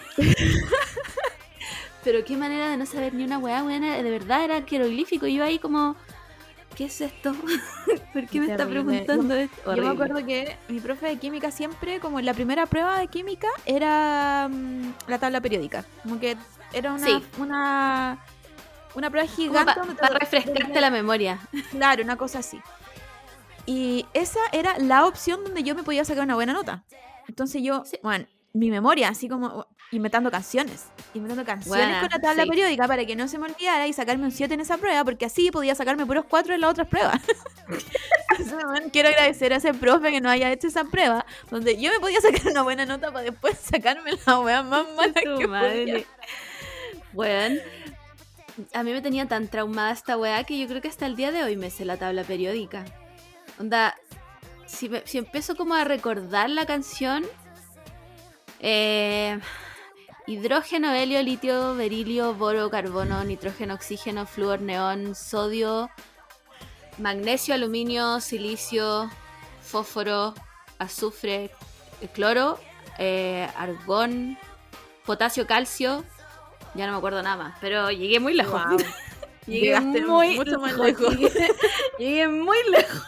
Pero qué manera de no saber ni una weá, buena. De verdad era jeroglífico. Y yo ahí como, ¿qué es esto? ¿Por qué me está preguntando esto? Yo me acuerdo que mi profe de química siempre, como en la primera prueba de química, era mm, la tabla periódica. Como que era una, Sí. una, una prueba gigante. pa- donde te- para refrescarte la memoria. Claro, una cosa así. Y esa era la opción donde yo me podía sacar una buena nota. Entonces yo, Sí. bueno, mi memoria, así como... inventando canciones. Inventando canciones con la tabla sí. periódica para que no se me olvidara y sacarme un 7 en esa prueba, porque así podía sacarme puros 4 en las otras pruebas. Quiero agradecer a ese profe que nos haya hecho esa prueba, donde yo me podía sacar una buena nota para después sacarme la weá más mala que madre. podía. Weón, a mí me tenía tan traumada esta weá que yo creo que hasta el día de hoy me sé la tabla periódica. Onda, si, me- empiezo como a recordar la canción, eh, hidrógeno, helio, litio, berilio, boro, carbono, nitrógeno, oxígeno, flúor, neón, sodio, magnesio, aluminio, silicio, fósforo, azufre, cloro, eh, argón, potasio, calcio. Ya no me acuerdo nada más, pero llegué muy lejos. Llegué Llegaste muy mucho más lejos. Llegué, llegué muy lejos.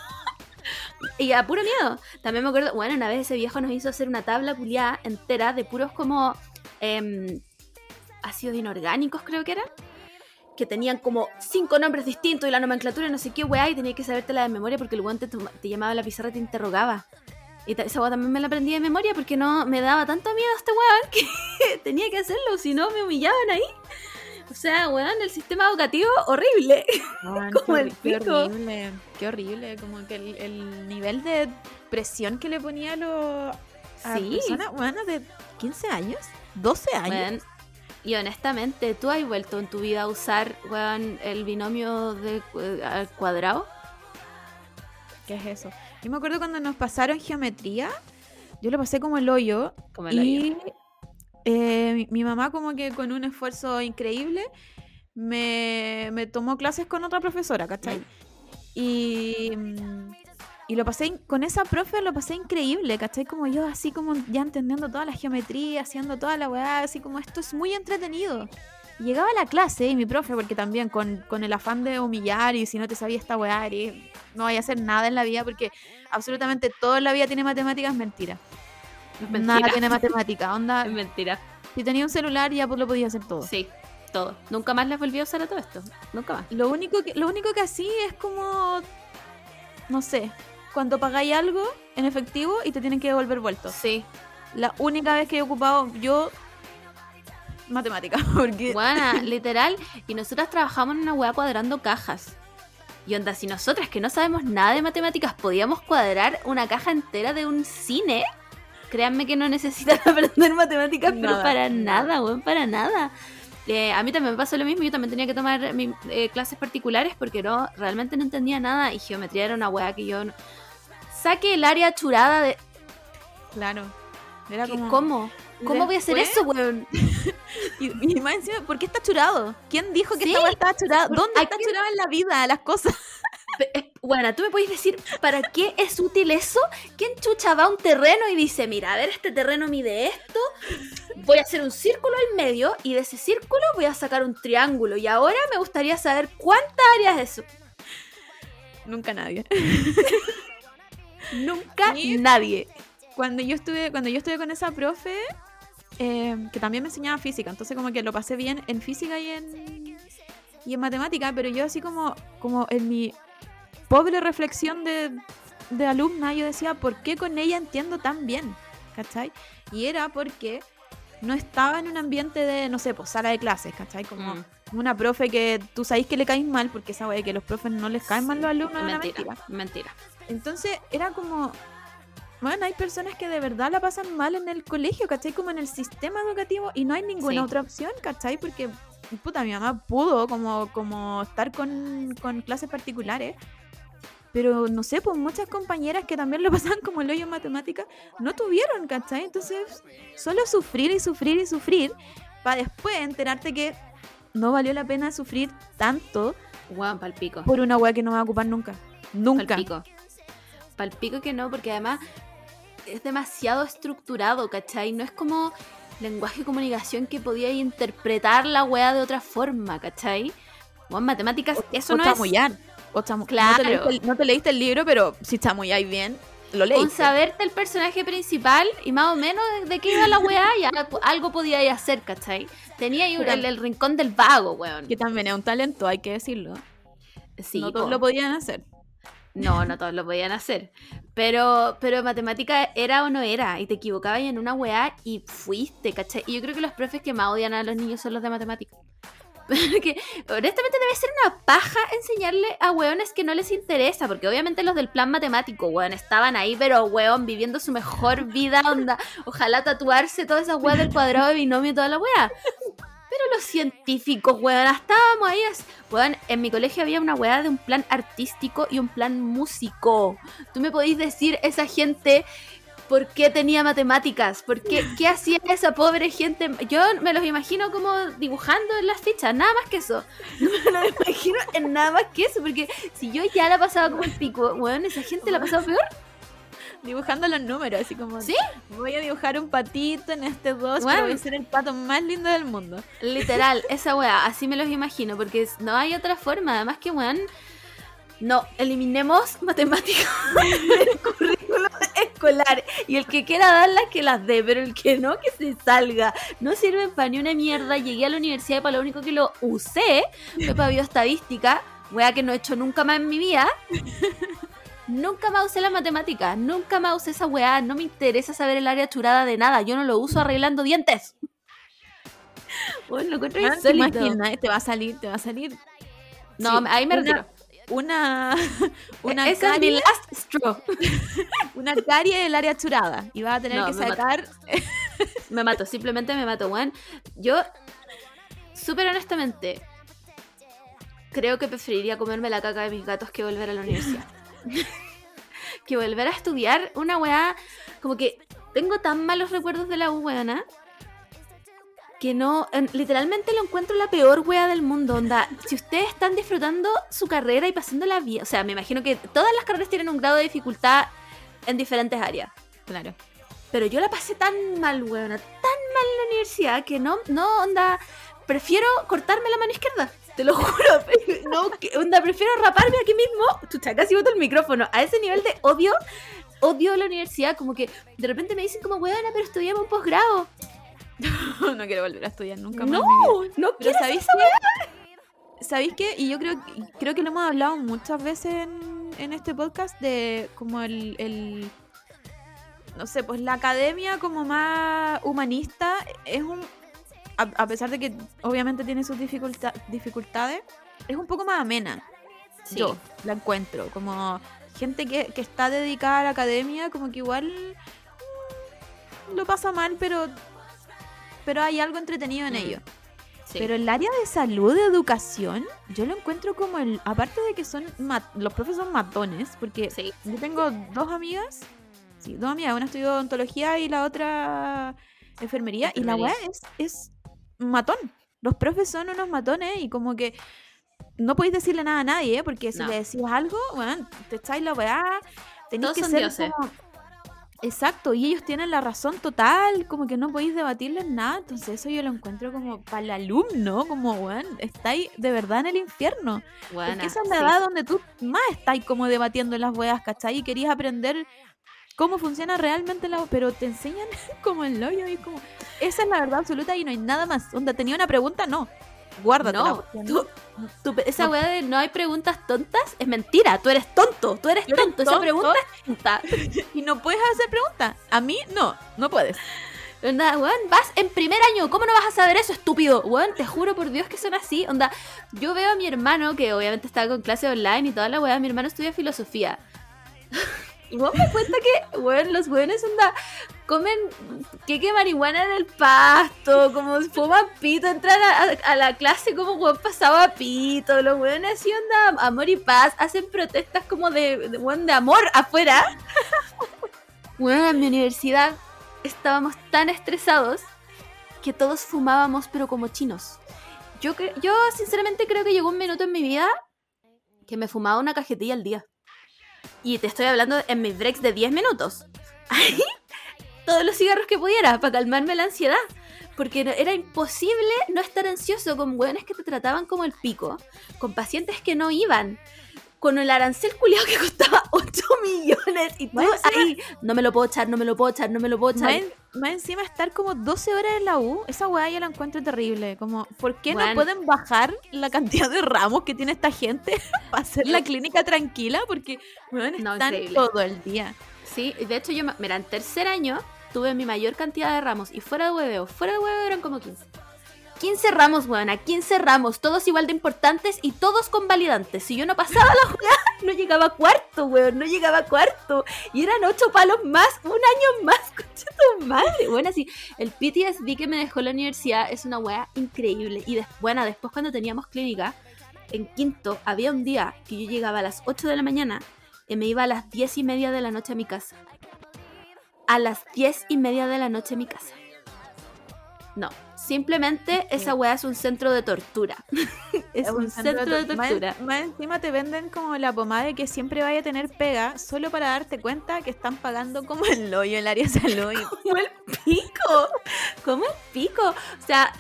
Y a puro miedo. También me acuerdo, bueno, una vez ese viejo nos hizo hacer una tabla culiada entera de puros como em, ácidos inorgánicos, creo que eran. Que tenían como cinco nombres distintos y la nomenclatura no sé qué weá, y tenías que sabértela de memoria porque el weón te, llamaba a la pizarra y te interrogaba. Y esa weá también me la aprendí de memoria porque no me daba tanto miedo este weón que tenía que hacerlo, si no me humillaban ahí. O sea, weón, el sistema educativo horrible. Weón, Como qué, el horri- qué pico. horrible, qué horrible, como que el, el nivel de presión que le ponía a, los a Sí. personas bueno, de 15 años, 12 años. Weón, y honestamente, ¿tú has vuelto en tu vida a usar, weón, el binomio de, eh, al cuadrado? ¿Qué es eso? Yo me acuerdo cuando nos pasaron geometría, yo lo pasé como el hoyo Como el y eh, mi, mi mamá como que con un esfuerzo increíble me, me tomó clases con otra profesora, ¿cachai? Y, mm, y lo pasé, con esa profe lo pasé increíble, ¿cachai? Como yo así como ya entendiendo toda la geometría, haciendo toda la weá, así como esto es muy entretenido. Y Llegaba a la clase y mi profe, porque también con, con el afán de humillar y si no te sabía esta weá, eres- no vaya a hacer nada en la vida porque absolutamente todo en la vida tiene matemáticas, mentira. Es Nada mentira. tiene matemática, onda, Es mentira. si tenía un celular ya pues lo podía hacer todo. Sí, todo. Nunca más les volví a usar a todo esto. Nunca más. Lo único que, lo único que así es como, no sé, cuando pagáis algo en efectivo y te tienen que devolver vuelto. Sí. La única vez que he ocupado yo matemática, porque Buena, literal. Y nosotras trabajamos en una weá cuadrando cajas. Y onda, si nosotras que no sabemos nada de matemáticas podíamos cuadrar una caja entera de un cine, créanme que no necesitan aprender matemáticas, pero Nada, para nada. nada, weón, para nada. Eh, a mí también me pasó lo mismo, yo también tenía que tomar mi- eh, clases particulares porque no, realmente no entendía nada y geometría era una weá que yo... no- Saque el área churada de... claro, era ¿qué- como ¿Cómo? ¿Cómo voy a hacer eso, weón? Y, y más encima, ¿por qué está churado? ¿Quién dijo que Sí. esta weá estaba churada? ¿Por- ¿Dónde está quién- churada en la vida las cosas? Pe- eh, Bueno, tú me puedes decir, ¿para qué es útil eso? ¿Quién chucha va a un terreno y dice, mira, a ver, este terreno mide esto, voy a hacer un círculo al medio y de ese círculo voy a sacar un triángulo y ahora me gustaría saber cuántas áreas es eso? Nunca nadie. Nunca nadie. cuando yo estuve cuando yo estuve con esa profe eh, que también me enseñaba física entonces como que lo pasé bien en física y en y en matemática pero yo así como como en mi pobre reflexión de, de alumna yo decía ¿por qué con ella entiendo tan bien? ¿cachai? y era porque no estaba en un ambiente de no sé pues sala de clases ¿cachai? como Mm. una profe que tú sabéis que le caes mal porque esa de que los profes no les caen mal los alumnos es una mentira, mentira mentira. entonces era como. Hay personas que de verdad la pasan mal en el colegio, ¿cachai? Como en el sistema educativo y no hay ninguna Sí. otra opción, ¿cachai? Porque, puta, mi mamá pudo como, como estar con, con clases particulares. Pero no sé, pues muchas compañeras que también lo pasaban como el hoyo en matemáticas no tuvieron, ¿cachai? Entonces, solo sufrir y sufrir y sufrir para después enterarte que no valió la pena sufrir tanto Guau, palpico. por una weá que no va a ocupar nunca. Nunca. Palpico. Palpico que no, porque además es demasiado estructurado, ¿cachai? No es como lenguaje de comunicación que podía interpretar la weá de otra forma, ¿cachai? O en matemáticas, eso o no es. O chamu- Claro. No te, leíste el, no te leíste el libro, pero si chamulláis bien, lo leíste. con saberte el personaje principal y más o menos de, de qué iba la weá, ya algo podía ir a hacer, ¿cachai? Tenía ahí el, el rincón del vago, weón. Que también es un talento, hay que decirlo. Sí, no todos lo podían hacer. No, no todos lo podían hacer. Pero, pero matemática era o no era. Y te equivocabas en una weá y fuiste, ¿cachai? Y yo creo que los profes que más odian a los niños son los de matemática. Porque honestamente debe ser una paja enseñarle a weones que no les interesa, porque obviamente los del plan matemático, weón, estaban ahí, pero weón, viviendo su mejor vida, onda, ojalá tatuarse todas esas weas del cuadrado de binomio y toda la wea. Pero los científicos, weón, estábamos ahí, weón, en mi colegio había una weá de un plan artístico y un plan músico. Tú me podéis decir esa gente ¿Por qué tenía matemáticas? ¿Por qué, qué hacía esa pobre gente? Yo me los imagino como dibujando en las fichas, nada más que eso. No me lo imagino en nada más que eso, porque si yo ya la pasaba como el pico, bueno, esa gente la pasaba peor. Dibujando los números, así como. ¿Sí? Voy a dibujar un patito en este 2, Bueno. voy a ser el pato más lindo del mundo. Literal, esa weá, así me los imagino, porque no hay otra forma, además que weón, no, eliminemos matemáticas del currículo escolar y el que quiera darlas que las dé, pero el que no, que se salga. No sirven para ni una mierda, llegué a la universidad y para lo único que lo usé fue para bioestadística, weá que no he hecho nunca más en mi vida. Nunca más usé la matemática, nunca más usé esa weá, no me interesa saber el área churada de nada, yo no lo uso arreglando dientes. Bueno, lo encuentro Ah, ¿te insólito. imaginas? Te va a salir, te va a salir. No, Sí, ahí me una- retiro. Una. Una Esa es mi last straw. una carie del área churada. Y vas a tener No, que me mato. sacar. Me mato, simplemente me mato, weón. Yo, súper honestamente, creo que preferiría comerme la caca de mis gatos que volver a la universidad. que volver a estudiar una weá. Como que tengo tan malos recuerdos de la U, weona. Que no, en- literalmente lo encuentro la peor wea del mundo. Onda, si ustedes están disfrutando su carrera y pasándola bien, o sea, me imagino que todas las carreras tienen un grado de dificultad en diferentes áreas. Claro. Pero yo la pasé tan mal, weona, tan mal en la universidad que no, no, onda, prefiero cortarme la mano izquierda. Te lo juro. No, que- onda, prefiero raparme aquí mismo. Chucha, casi boto el micrófono. A ese nivel de odio, odio la universidad. Como que de repente me dicen como, weona, pero estudiamos un posgrado. no quiero volver a estudiar nunca más. No, no Pero quiero ¿sabéis qué? ¿Sabéis qué? Y yo creo, creo que lo hemos hablado muchas veces en, en este podcast de como el, el- No sé, pues la academia como más humanista es un. A, a pesar de que obviamente tiene sus dificulta- dificultades, es un poco más amena. Sí. Yo la encuentro. Como gente que, que está dedicada a la academia, como que igual mm, lo pasa mal, pero, pero hay algo entretenido en Mm. ello. Sí. Pero el área de salud, de educación, yo lo encuentro como el. Aparte de que son. los profes son matones, porque Sí. yo tengo dos amigas. Sí, dos amigas. Una estudió odontología y la otra enfermería. Y la weá es, es matón. Los profes son unos matones y como que no podéis decirle nada a nadie, ¿eh? porque si No. le decís algo, weón, te echáis la weá. Tenéis Todos que son ser dioses. como- Exacto, y ellos tienen la razón total, como que no podéis debatirles nada, entonces eso yo lo encuentro como para el alumno, como, weón, estáis de verdad en el infierno. Porque esa es la sí. edad donde tú más estáis como debatiendo las weas, ¿cachai? Y querías aprender cómo funciona realmente la... Pero te enseñan como el hoyo y como... Esa es la verdad absoluta y no hay nada más. Onda, tenía una pregunta, no. Guárdate. No, tú- tú- esa weá de no hay preguntas tontas es mentira. Tú eres tonto, tú eres tonto. Esa pregunta es tonta. Y no puedes hacer preguntas. A mí, no. No puedes. Onda, weón, vas en primer año, ¿cómo no vas a saber eso, estúpido? Weón, te juro por Dios que son así. Onda, yo veo a mi hermano, que obviamente está con clase online y toda la weá, mi hermano estudia filosofía. Y vos me cuenta que, weón, los weones onda, comen queque marihuana en el pasto, como fuman pito, entran a, la clase como weón pasaba pito, los weones así onda, amor y paz, hacen protestas como de, de, weón, de amor afuera. Weón, en mi universidad estábamos tan estresados que todos fumábamos, pero como chinos. Yo, yo sinceramente creo que llegó un minuto en mi vida que me fumaba una cajetilla al día. Y te estoy hablando en mis breaks de 10 minutos. Ahí, todos los cigarros que pudiera para calmarme la ansiedad. Porque era imposible no estar ansioso con hueones que te trataban como el pico, con pacientes que no iban. Con el arancel culiado que costaba 8 millones. Y tú encima- ahí, no me lo puedo echar, no me lo puedo echar, no me lo puedo echar. Más, en- más encima estar como 12 horas en la U, esa weá yo la encuentro terrible. Como, ¿por qué Bueno. no pueden bajar la cantidad de ramos que tiene esta gente para hacer la clínica tranquila? Porque, weón, No, están increíble. todo el día. Sí, de hecho yo, mira, en tercer año tuve mi mayor cantidad de ramos y fuera de hueveo, fuera de hueveo eran como 15. 15 ramos, weona, 15 ramos, todos igual de importantes y todos convalidantes. Si yo no pasaba la jugada, no llegaba a cuarto, weón, no llegaba a cuarto. Y eran 8 palos más, un año más, concha tu madre. Bueno, así, el PTSD que me dejó la universidad es una wea increíble. Y bueno, después cuando teníamos clínica, en quinto, había un día que yo llegaba a las 8 de la mañana y me iba a las 10 y media de la noche a mi casa. A las 10 y media de la noche a mi casa. No, simplemente esa weá es un centro de tortura. es un centro de tortura. Más, encima te venden como la pomada de que siempre vaya a tener pega solo para darte cuenta que están pagando como el hoyo el área de salud. Como el pico. Como el pico. O sea,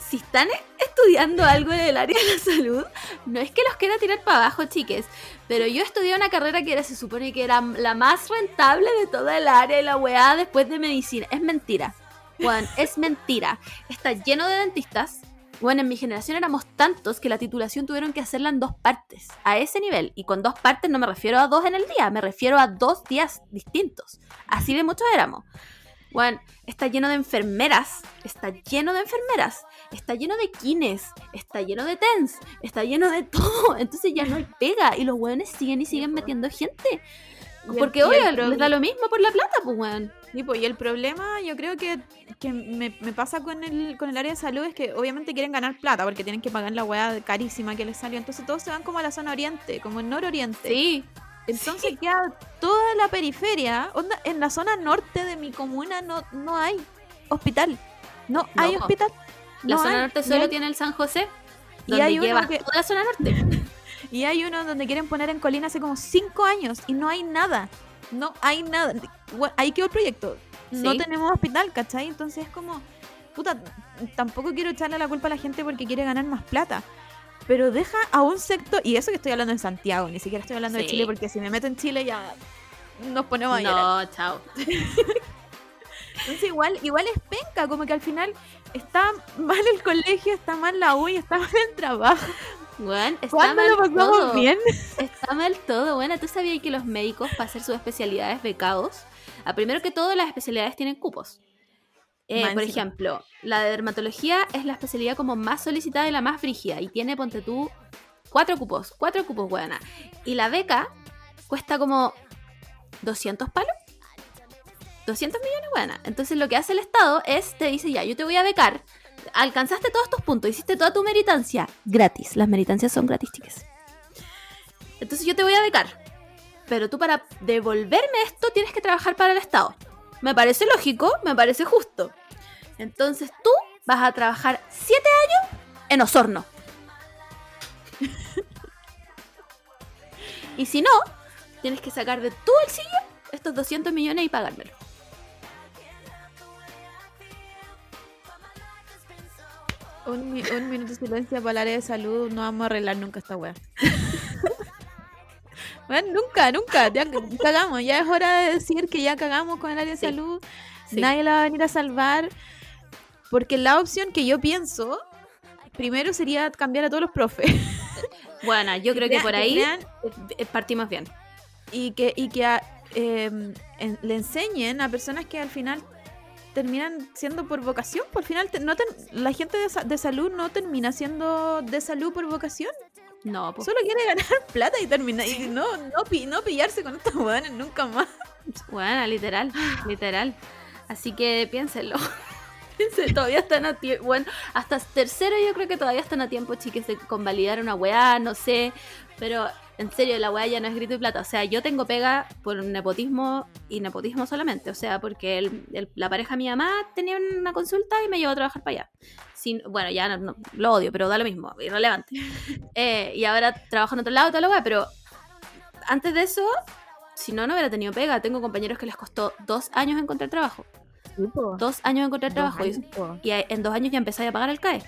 si están estudiando algo en el área de la salud, no es que los quiera tirar para abajo, chiques. Pero yo estudié una carrera que era, se supone que era la más rentable de toda el área de la weá después de medicina. Es mentira. Juan, es mentira. Está lleno de dentistas. Bueno, en mi generación éramos tantos que la titulación tuvieron que hacerla en dos partes, a ese nivel. Y con dos partes no me refiero a dos en el día, me refiero a dos días distintos. Así de muchos éramos. Bueno, está lleno de enfermeras, está lleno de enfermeras, está lleno de kines, está lleno de tens, está lleno de todo. Entonces ya no hay pega y los weones siguen y siguen metiendo gente. Y Porque y el obvio, pro- les da lo mismo por la plata, pues weón. Sí, pues, y el problema yo creo que, que me, me pasa con el, con el área de salud es que obviamente quieren ganar plata porque tienen que pagar la weá carísima que les salió. Entonces todos se van como a la zona oriente, como el nororiente. Sí, Entonces queda toda la periferia. Onda, en la zona norte de mi comuna no, no hay hospital. No, No, hay hospital. la No zona hay. norte solo hay- tiene el San José, Y hay uno lleva que- toda la zona norte. Y hay uno donde quieren poner en Colina hace como cinco años y no hay nada. No hay nada. Ahí quedó el proyecto. No Sí. tenemos hospital, ¿cachai? Entonces es como, puta, tampoco quiero echarle la culpa a la gente porque quiere ganar más plata. Pero deja a un sector, y eso que estoy hablando en Santiago, ni siquiera estoy hablando de. Chile porque si me meto en Chile ya nos ponemos a llorar. No, chao. Entonces igual, igual es penca, como que al final está mal el colegio, está mal la U y está mal el trabajo. Weón, está ¿Cuándo mal lo pasamos todo. bien? Está mal todo. Bueno, ¿tú sabías que los médicos, para hacer sus especialidades becados, a primero que todo, las especialidades tienen cupos? Eh, por ejemplo, la de dermatología es la especialidad como más solicitada y la más frígida. Y tiene, ponte tú, cuatro cupos. Cuatro cupos, buena. Y la beca cuesta como 200 palos. 200 millones, buena. Entonces lo que hace el Estado es, te dice, ya, yo te voy a becar. Alcanzaste todos tus puntos, hiciste toda tu meritancia. Gratis. Las meritancias son gratis, chicas. Entonces yo te voy a becar. Pero tú para devolverme esto tienes que trabajar para el Estado. Me parece lógico, me parece justo. Entonces tú vas a trabajar 7 años en Osorno. y si no, tienes que sacar de tu bolsillo estos 200 millones y pagármelo. Un, mi- un minuto de silencio para el área de salud. No vamos a arreglar nunca esta weá. Bueno, nunca, nunca. Ya cagamos. Ya es hora de decir que ya cagamos con el área de Sí, salud. sí. Nadie la va a venir a salvar. Porque la opción que yo pienso, primero sería cambiar a todos los profes. Bueno, yo creo que por ahí crean- eh, partimos bien. y que, y que a- em, en- le enseñen a personas que al final terminan siendo por vocación. Por final, te- no la gente de, sa- de salud no termina siendo de salud por vocación. No. Solo quiere ganar plata y terminar. Y no, no, pi- no pillarse con estos hueones nunca más. Bueno, literal, literal. Así que piénsenlo. Piénsenlo, todavía están a tiempo. Bueno, hasta tercero yo creo que todavía están a tiempo, chiques, de convalidar una weá, no sé. Pero en serio, la weá ya no es grito y plata. O sea, yo tengo pega por nepotismo y nepotismo solamente. O sea, porque el- el- la pareja de mi mamá tenía una consulta y me llevó a trabajar para allá. Sin, bueno, ya no, no- lo odio, pero da lo mismo, irrelevante. Eh, y ahora trabajo en otro lado, toda la weá, pero antes de eso, si no, no hubiera tenido pega. Tengo compañeros que les costó dos años encontrar trabajo. Dos años encontrar trabajo. Y, y en dos años ya empecé a pagar el CAE.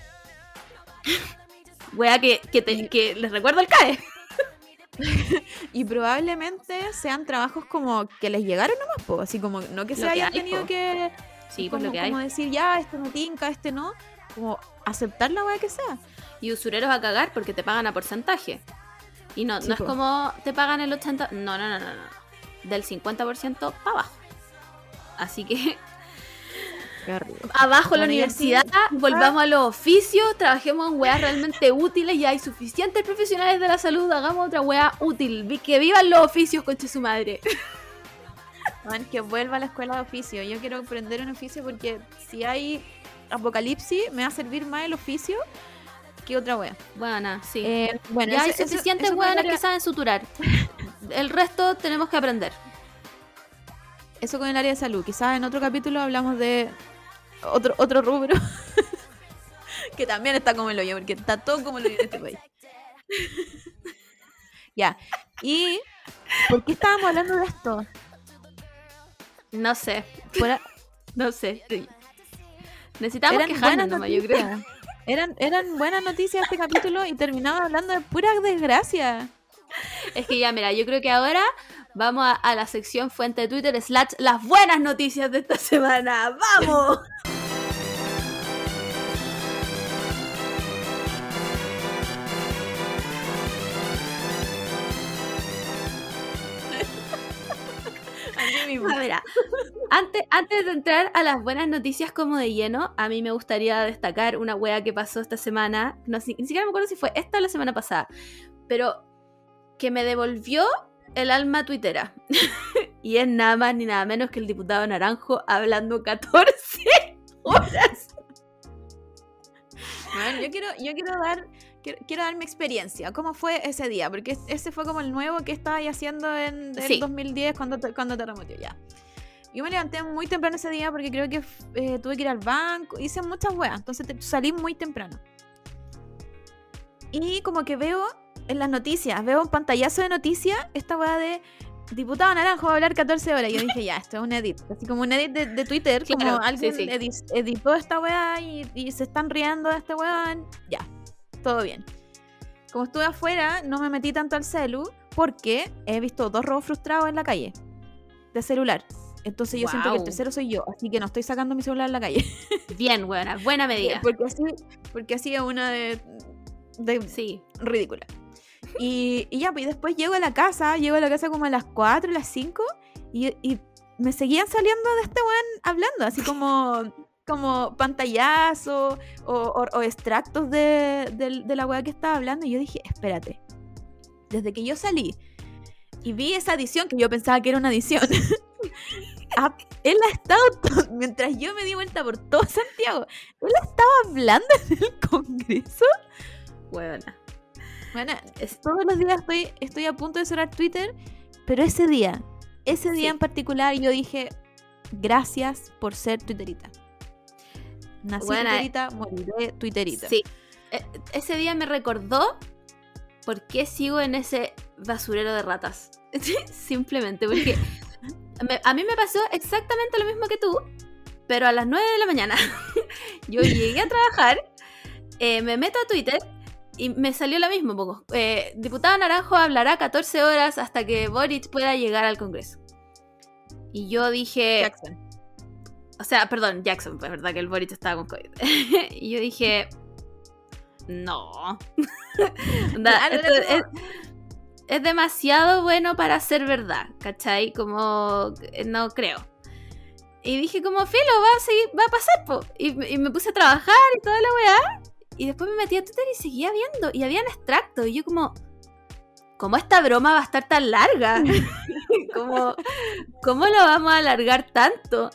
Wea que, que, te- que les recuerdo el CAE. y probablemente sean trabajos como que les llegaron nomás, po, así como no que se Lo que hayan hay, tenido po. que Sí, como, pues lo que hay. como decir, ya, este me tinca, este no, como aceptar la weá que sea. Y usureros a cagar porque te pagan a porcentaje. Y no, Sí, no es como te pagan el 80%. No, no, no, no, no. Del 50% para abajo. Así que. Abajo la universidad, así, volvamos a los oficios, trabajemos en weas realmente útiles y hay suficientes profesionales de la salud, hagamos otra wea útil. Que vivan los oficios, conche su madre. Man, que vuelva a la escuela de oficio. Yo quiero aprender un oficio porque si hay apocalipsis, me va a servir más el oficio que otra wea. Buena, sí. Eh, bueno, ya hay eso- suficientes eso weones área- que saben suturar. El resto tenemos que aprender. Eso con el área de salud. Quizás en otro capítulo hablamos de otro, otro rubro. que también está como el hoyo, porque está todo como el hoyo en este país. ya. Y. ¿Por qué estábamos hablando de esto? No sé, no sé. Necesitamos eran quejarnos buenas nomás, yo creo. Eran, eran buenas noticias este capítulo y terminaba hablando de pura desgracia. Es que ya, mira, yo creo que ahora vamos a, a la sección fuente de Twitter slash las buenas noticias de esta semana. ¡Vamos! Antes, antes de entrar a las buenas noticias como de lleno, a mí me gustaría destacar una wea que pasó esta semana. No, si- ni siquiera me acuerdo si fue esta o la semana pasada. Pero que me devolvió el alma tuitera. y es nada más ni nada menos que el diputado Naranjo hablando 14 horas. Bueno, yo quiero, yo quiero dar, quiero, quiero dar mi experiencia. ¿Cómo fue ese día? Porque es- ese fue como el nuevo que estaba haciendo en el Sí. 2010 cuando, te- cuando terremoteó ya. Yo me levanté muy temprano ese día porque creo que eh, tuve que ir al banco, hice muchas weas, entonces te- salí muy temprano. Y como que veo en las noticias, veo un pantallazo de noticias, esta wea de diputado naranjo va a hablar 14 horas. Y yo dije, ya, esto es un edit, así como un edit de, de Twitter, Claro, como sí, alguien sí. edis- editó esta wea y, y se están riendo de este weón, ya, todo bien. Como estuve afuera, no me metí tanto al celu porque he visto dos robos frustrados en la calle de celular. Entonces yo siento que el tercero soy yo, así que no estoy sacando mi celular en la calle. Bien, buena, buena medida. porque así, porque así es una de, de Sí. ridícula. Y, ya, pues y después llego a la casa, llego a la casa como a las 4, las 5, y, me seguían saliendo de este weón hablando, así como, como pantallazo o, extractos de, de la weá que estaba hablando. Y yo dije, espérate, desde que yo salí y vi esa edición que yo pensaba que era una edición, él ha estado, mientras yo me di vuelta por todo Santiago, él estaba hablando en el Congreso. Buena. Bueno, es- todos los días estoy, estoy a punto de cerrar Twitter, pero ese día, ese día Sí. en particular, yo dije, gracias por ser Twitterita. Nací eh. Twitterita, moriré Twitterita. Sí. E- ese día me recordó por qué sigo en ese basurero de ratas. Simplemente porque me- a mí me pasó exactamente lo mismo que tú, pero a las 9 de la mañana. Yo llegué a trabajar, eh, me meto a Twitter y me salió lo mismo. Poco. Eh, Diputado Naranjo hablará 14 horas hasta que Boric pueda llegar al Congreso. Y yo dije... Jackson. O sea, perdón, Jackson, pues verdad que el Boris estaba con COVID. y yo dije, no. Esto es, es demasiado bueno para ser verdad, ¿cachai? Como, eh, no creo. Y dije como, filo, va a seguir, va a pasar, po. Y, me- y me puse a trabajar y toda la weá. Y después me metí a Twitter y seguía viendo. Y habían extractos. Y yo como, ¿cómo esta broma va a estar tan larga? como, ¿cómo lo vamos a alargar tanto?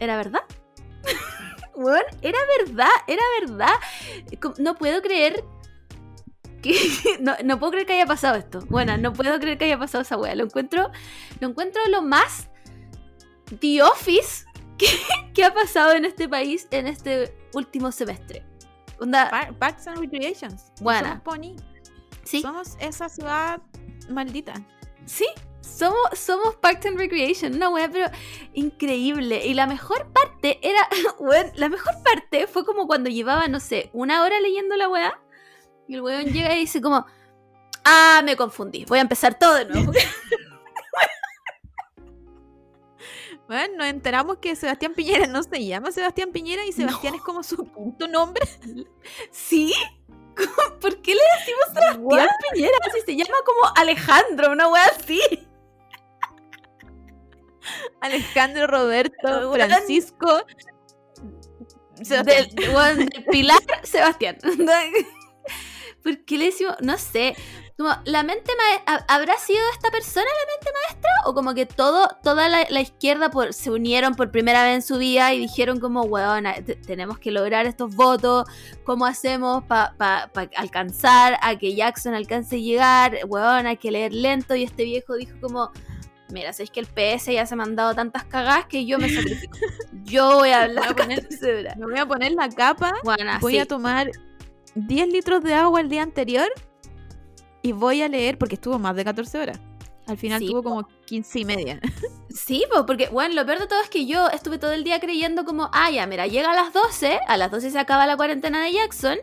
¿Era verdad? Bueno, era verdad, era verdad. No puedo creer que. No, no puedo creer que haya pasado esto. Bueno, no puedo creer que haya pasado esa wea. Lo encuentro. Lo encuentro lo más The Office que, que ha pasado en este país en este último semestre. Onda. Par- Parks and Recreations. Buena. Somos Pony. Sí, Somos esa ciudad maldita. sí. Somos, somos Parks and Recreation, una wea, pero increíble. Y la mejor parte era, weón, la mejor parte fue como cuando llevaba, no sé, una hora leyendo la wea. Y el weón llega y dice como, Ah, me confundí. Voy a empezar todo de nuevo. Bueno, nos enteramos que Sebastián Piñera no se llama Sebastián Piñera y Sebastián es como su punto nombre. ¿Sí? ¿Por qué le decimos Sebastián Piñera si se llama como Alejandro, una wea así? Alejandro Roberto Francisco Sebastián. Pilar Sebastián. ¿Por qué le decimos? No sé. Como, ¿La mente maestra habrá sido esta persona la mente maestra? ¿O como que todo, toda la, izquierda por, se unieron por primera vez en su vida y dijeron como, weón, tenemos que lograr estos votos, ¿cómo hacemos para alcanzar a que Jackson alcance a llegar? Weón, hay que leer lento y este viejo dijo como, mira, sabéis que el PS ya se me han dado tantas cagadas que yo me sacrifico. yo voy a hablar con Me voy a poner la capa, voy a tomar 10 litros de agua el día anterior y voy a leer porque estuvo más de 14 horas. Al final tuvo como 15 y media. Sí, porque, bueno, lo peor de todo es que yo estuve todo el día creyendo como, ah, ya, mira, llega a las 12, a las 12 se acaba la cuarentena de Jackson,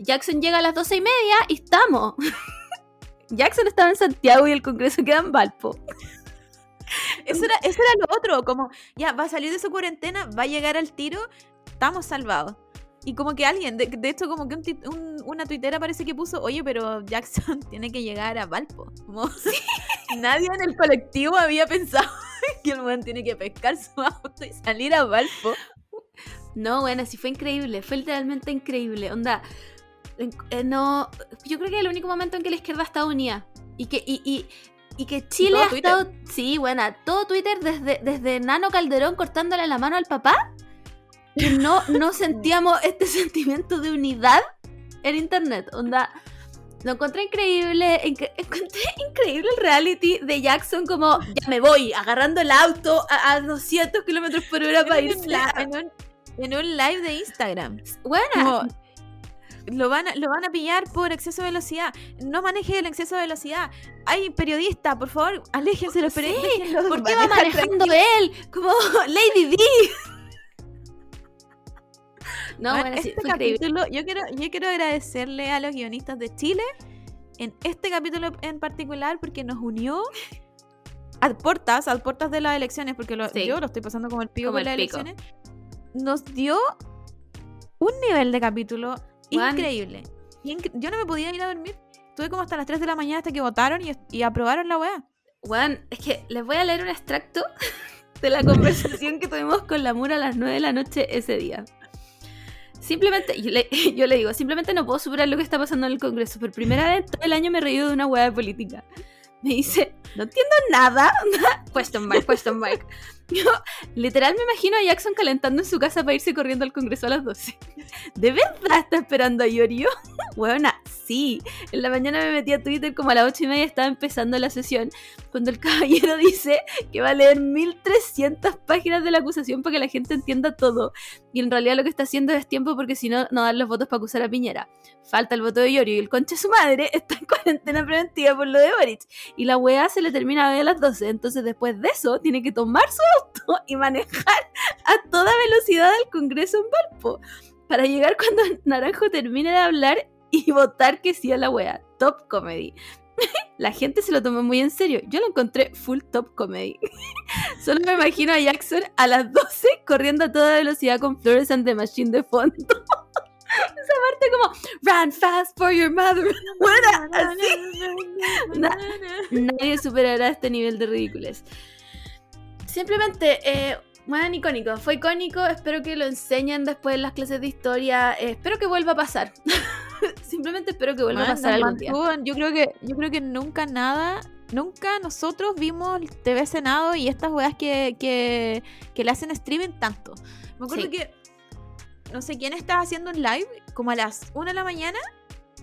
Jackson llega a las 12 y media y estamos. Jackson estaba en Santiago y el Congreso queda en Valpo. Eso era, eso era lo otro, como, ya, va a salir de su cuarentena, va a llegar al tiro, estamos salvados. Y como que alguien, de, de hecho, como que una tuitera parece que puso, oye, pero Jackson tiene que llegar a Valpo. Como nadie en el colectivo había pensado que el buen tiene que pescar su auto y salir a Valpo. No, bueno, sí fue increíble, fue literalmente increíble. Onda, eh, no, yo creo que es el único momento en que la izquierda está unida. Y que, y, y, que Chile ha estado. Sí, buena. Todo Twitter, desde, desde Nano Calderón cortándole la mano al papá, que no, no sentíamos este sentimiento de unidad en internet. Onda, lo encontré increíble, encontré increíble el reality de Jackson como, ya me voy, agarrando el auto a, 200 kilómetros por hora para irse. En un, en un live de Instagram. Bueno. lo van, a, lo van a pillar por exceso de velocidad. No maneje el exceso de velocidad. Hay periodista, por favor, aléjense los periodistas. ¿Por qué va manejando él? Como Lady D. No, bueno, este capítulo, yo quiero, yo quiero agradecerle a los guionistas de Chile en este capítulo en particular porque nos unió a puertas, a puertas de las elecciones, porque yo lo estoy pasando como el pico con las elecciones. Nos dio un nivel de capítulo increíble. yo no me podía ir a dormir. Estuve como hasta las 3 de la mañana hasta que votaron y, aprobaron la weá. Juan, es que les voy a leer un extracto de la conversación que tuvimos con la Mura a las 9 de la noche ese día. Simplemente, yo le, yo le, digo, simplemente no puedo superar lo que está pasando en el Congreso. Por primera vez todo el año me he reído de una hueá de política. Me dice, no entiendo nada. question mark, question mark. Yo literal me imagino a Jackson calentando en su casa para irse corriendo al Congreso a las 12. ¿De verdad está esperando a Yorio? Bueno, sí. En la mañana me metí a Twitter como a las 8 y media estaba empezando la sesión. Cuando el caballero dice que va a leer 1300 páginas de la acusación para que la gente entienda todo. Y en realidad lo que está haciendo es tiempo porque si no, no dan los votos para acusar a Piñera. Falta el voto de Yorio y el conche de su madre está en cuarentena preventiva por lo de Boric. Y la weá se le termina a las 12. Entonces después de eso tiene que tomar su y manejar a toda velocidad al Congreso en Valpo para llegar cuando Naranjo termine de hablar y votar que sí a la wea. Top comedy. La gente se lo tomó muy en serio. Yo lo encontré full top comedy. Solo me imagino a Jackson a las 12 corriendo a toda velocidad con Flores and the Machine de fondo. Esa parte como Run fast for your mother. nadie superará este nivel de ridículos. Simplemente, eh, bueno, icónico. Fue icónico. Espero que lo enseñen después en las clases de historia. Eh, espero que vuelva a pasar. Simplemente espero que vuelva a pasar algún día. Yo creo que, yo creo que nunca nada nunca nosotros vimos TV Senado y estas weas que, que, que, le hacen streaming tanto. Me acuerdo que no sé quién estaba haciendo un live como a las 1 de la mañana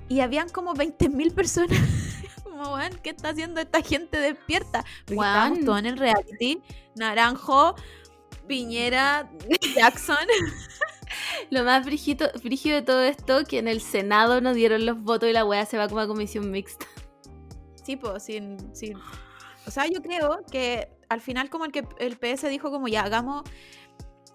y habían como 20.000 personas como, ¿qué está haciendo esta gente despierta? Porque estábamos todos en el reality. Naranjo, Piñera, Jackson. Lo más frígido, de todo esto, que en el Senado nos dieron los votos y la weá se va como a comisión mixta. Sí, pues, sin, O sea, yo creo que al final como el que el PS dijo como ya hagamos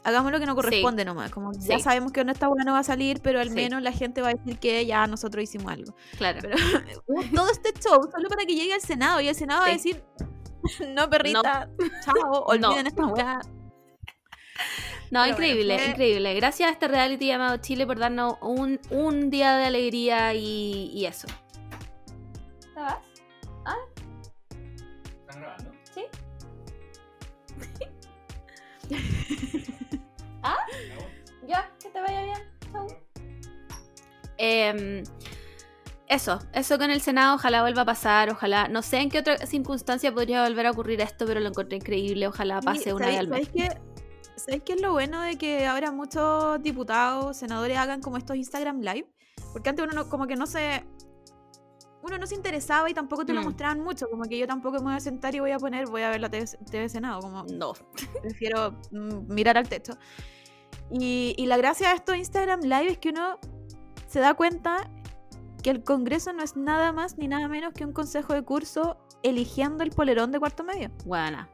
hagamos lo que nos corresponde nomás. Como ya sabemos que esta buena no va a salir, pero al Sí. menos la gente va a decir que ya nosotros hicimos algo. Claro. Pero todo este show solo para que llegue al Senado y el Senado va a decir, no perrita, chao, olviden esta weá. No, Pero increíble, bueno, fue- increíble. Gracias a este reality llamado Chile por darnos un, un día de alegría y, y eso. ¿Te vas? ¿Están grabando? ¿Sí? ¿Ah? Ya, que te vaya bien. Chau. Em, eso, eso con el Senado, ojalá vuelva a pasar, ojalá, no sé en qué otra circunstancia podría volver a ocurrir esto, pero lo encontré increíble, ojalá pase una vez al mes. ¿sabéis ¿Sabéis qué es lo bueno de que ahora muchos diputados, senadores hagan como estos Instagram Live? Porque antes uno no, como que no se... Uno no se interesaba y tampoco te lo Mm. mostraban mucho. Como que yo tampoco me voy a sentar y voy a poner, voy a ver la TV, TV Senado. Como No. prefiero mm, mirar al techo. Y, y la gracia de estos Instagram Live es que uno se da cuenta que el Congreso no es nada más ni nada menos que un consejo de curso eligiendo el polerón de cuarto medio. Buena.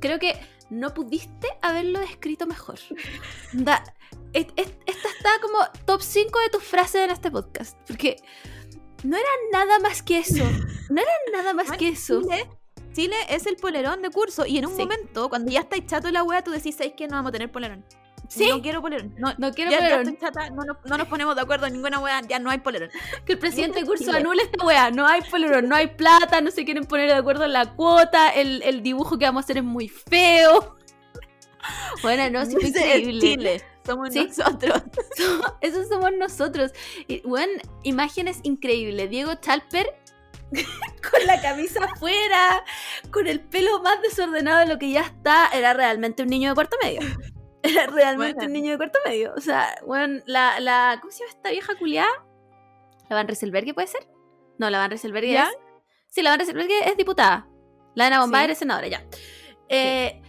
Creo que no pudiste haberlo descrito mejor. Da- es- es- esta está como top 5 de tus frases en este podcast. Porque no era nada más que eso. No era nada más Bueno, que eso. Chile, Chile es el polerón de curso y en un Sí. momento, cuando ya estáis chato la wea, tú decís, ¿sabes que no vamos a tener polerón? Sí. No quiero polerón. No, No quiero ya, ya polerón. estoy chata, no, nos- no nos ponemos de acuerdo en ninguna wea, ya no hay polerón. Que el presidente de curso anule esta wea. No hay polerón, no hay plata, no se quieren poner de acuerdo en la cuota. El, el dibujo que vamos a hacer es muy feo. Bueno, no, sí es increíble. Chile, somos Sí. nosotros. Esos somos nosotros. Y, bueno, imágenes increíbles. Diego Chalper con la camisa afuera, con el pelo más desordenado de lo que ya está. Era realmente un niño de cuarto medio. Realmente Bueno. un niño de cuarto medio. O sea, bueno, la, la ¿cómo se llama esta vieja culiada? ¿La Van Rieselberg puede ser? No, la Van Rieselberg ¿Ya? es... Sí, la Van Rieselberg es diputada. La Ana Bombay Sí. es senadora, ya. Eh,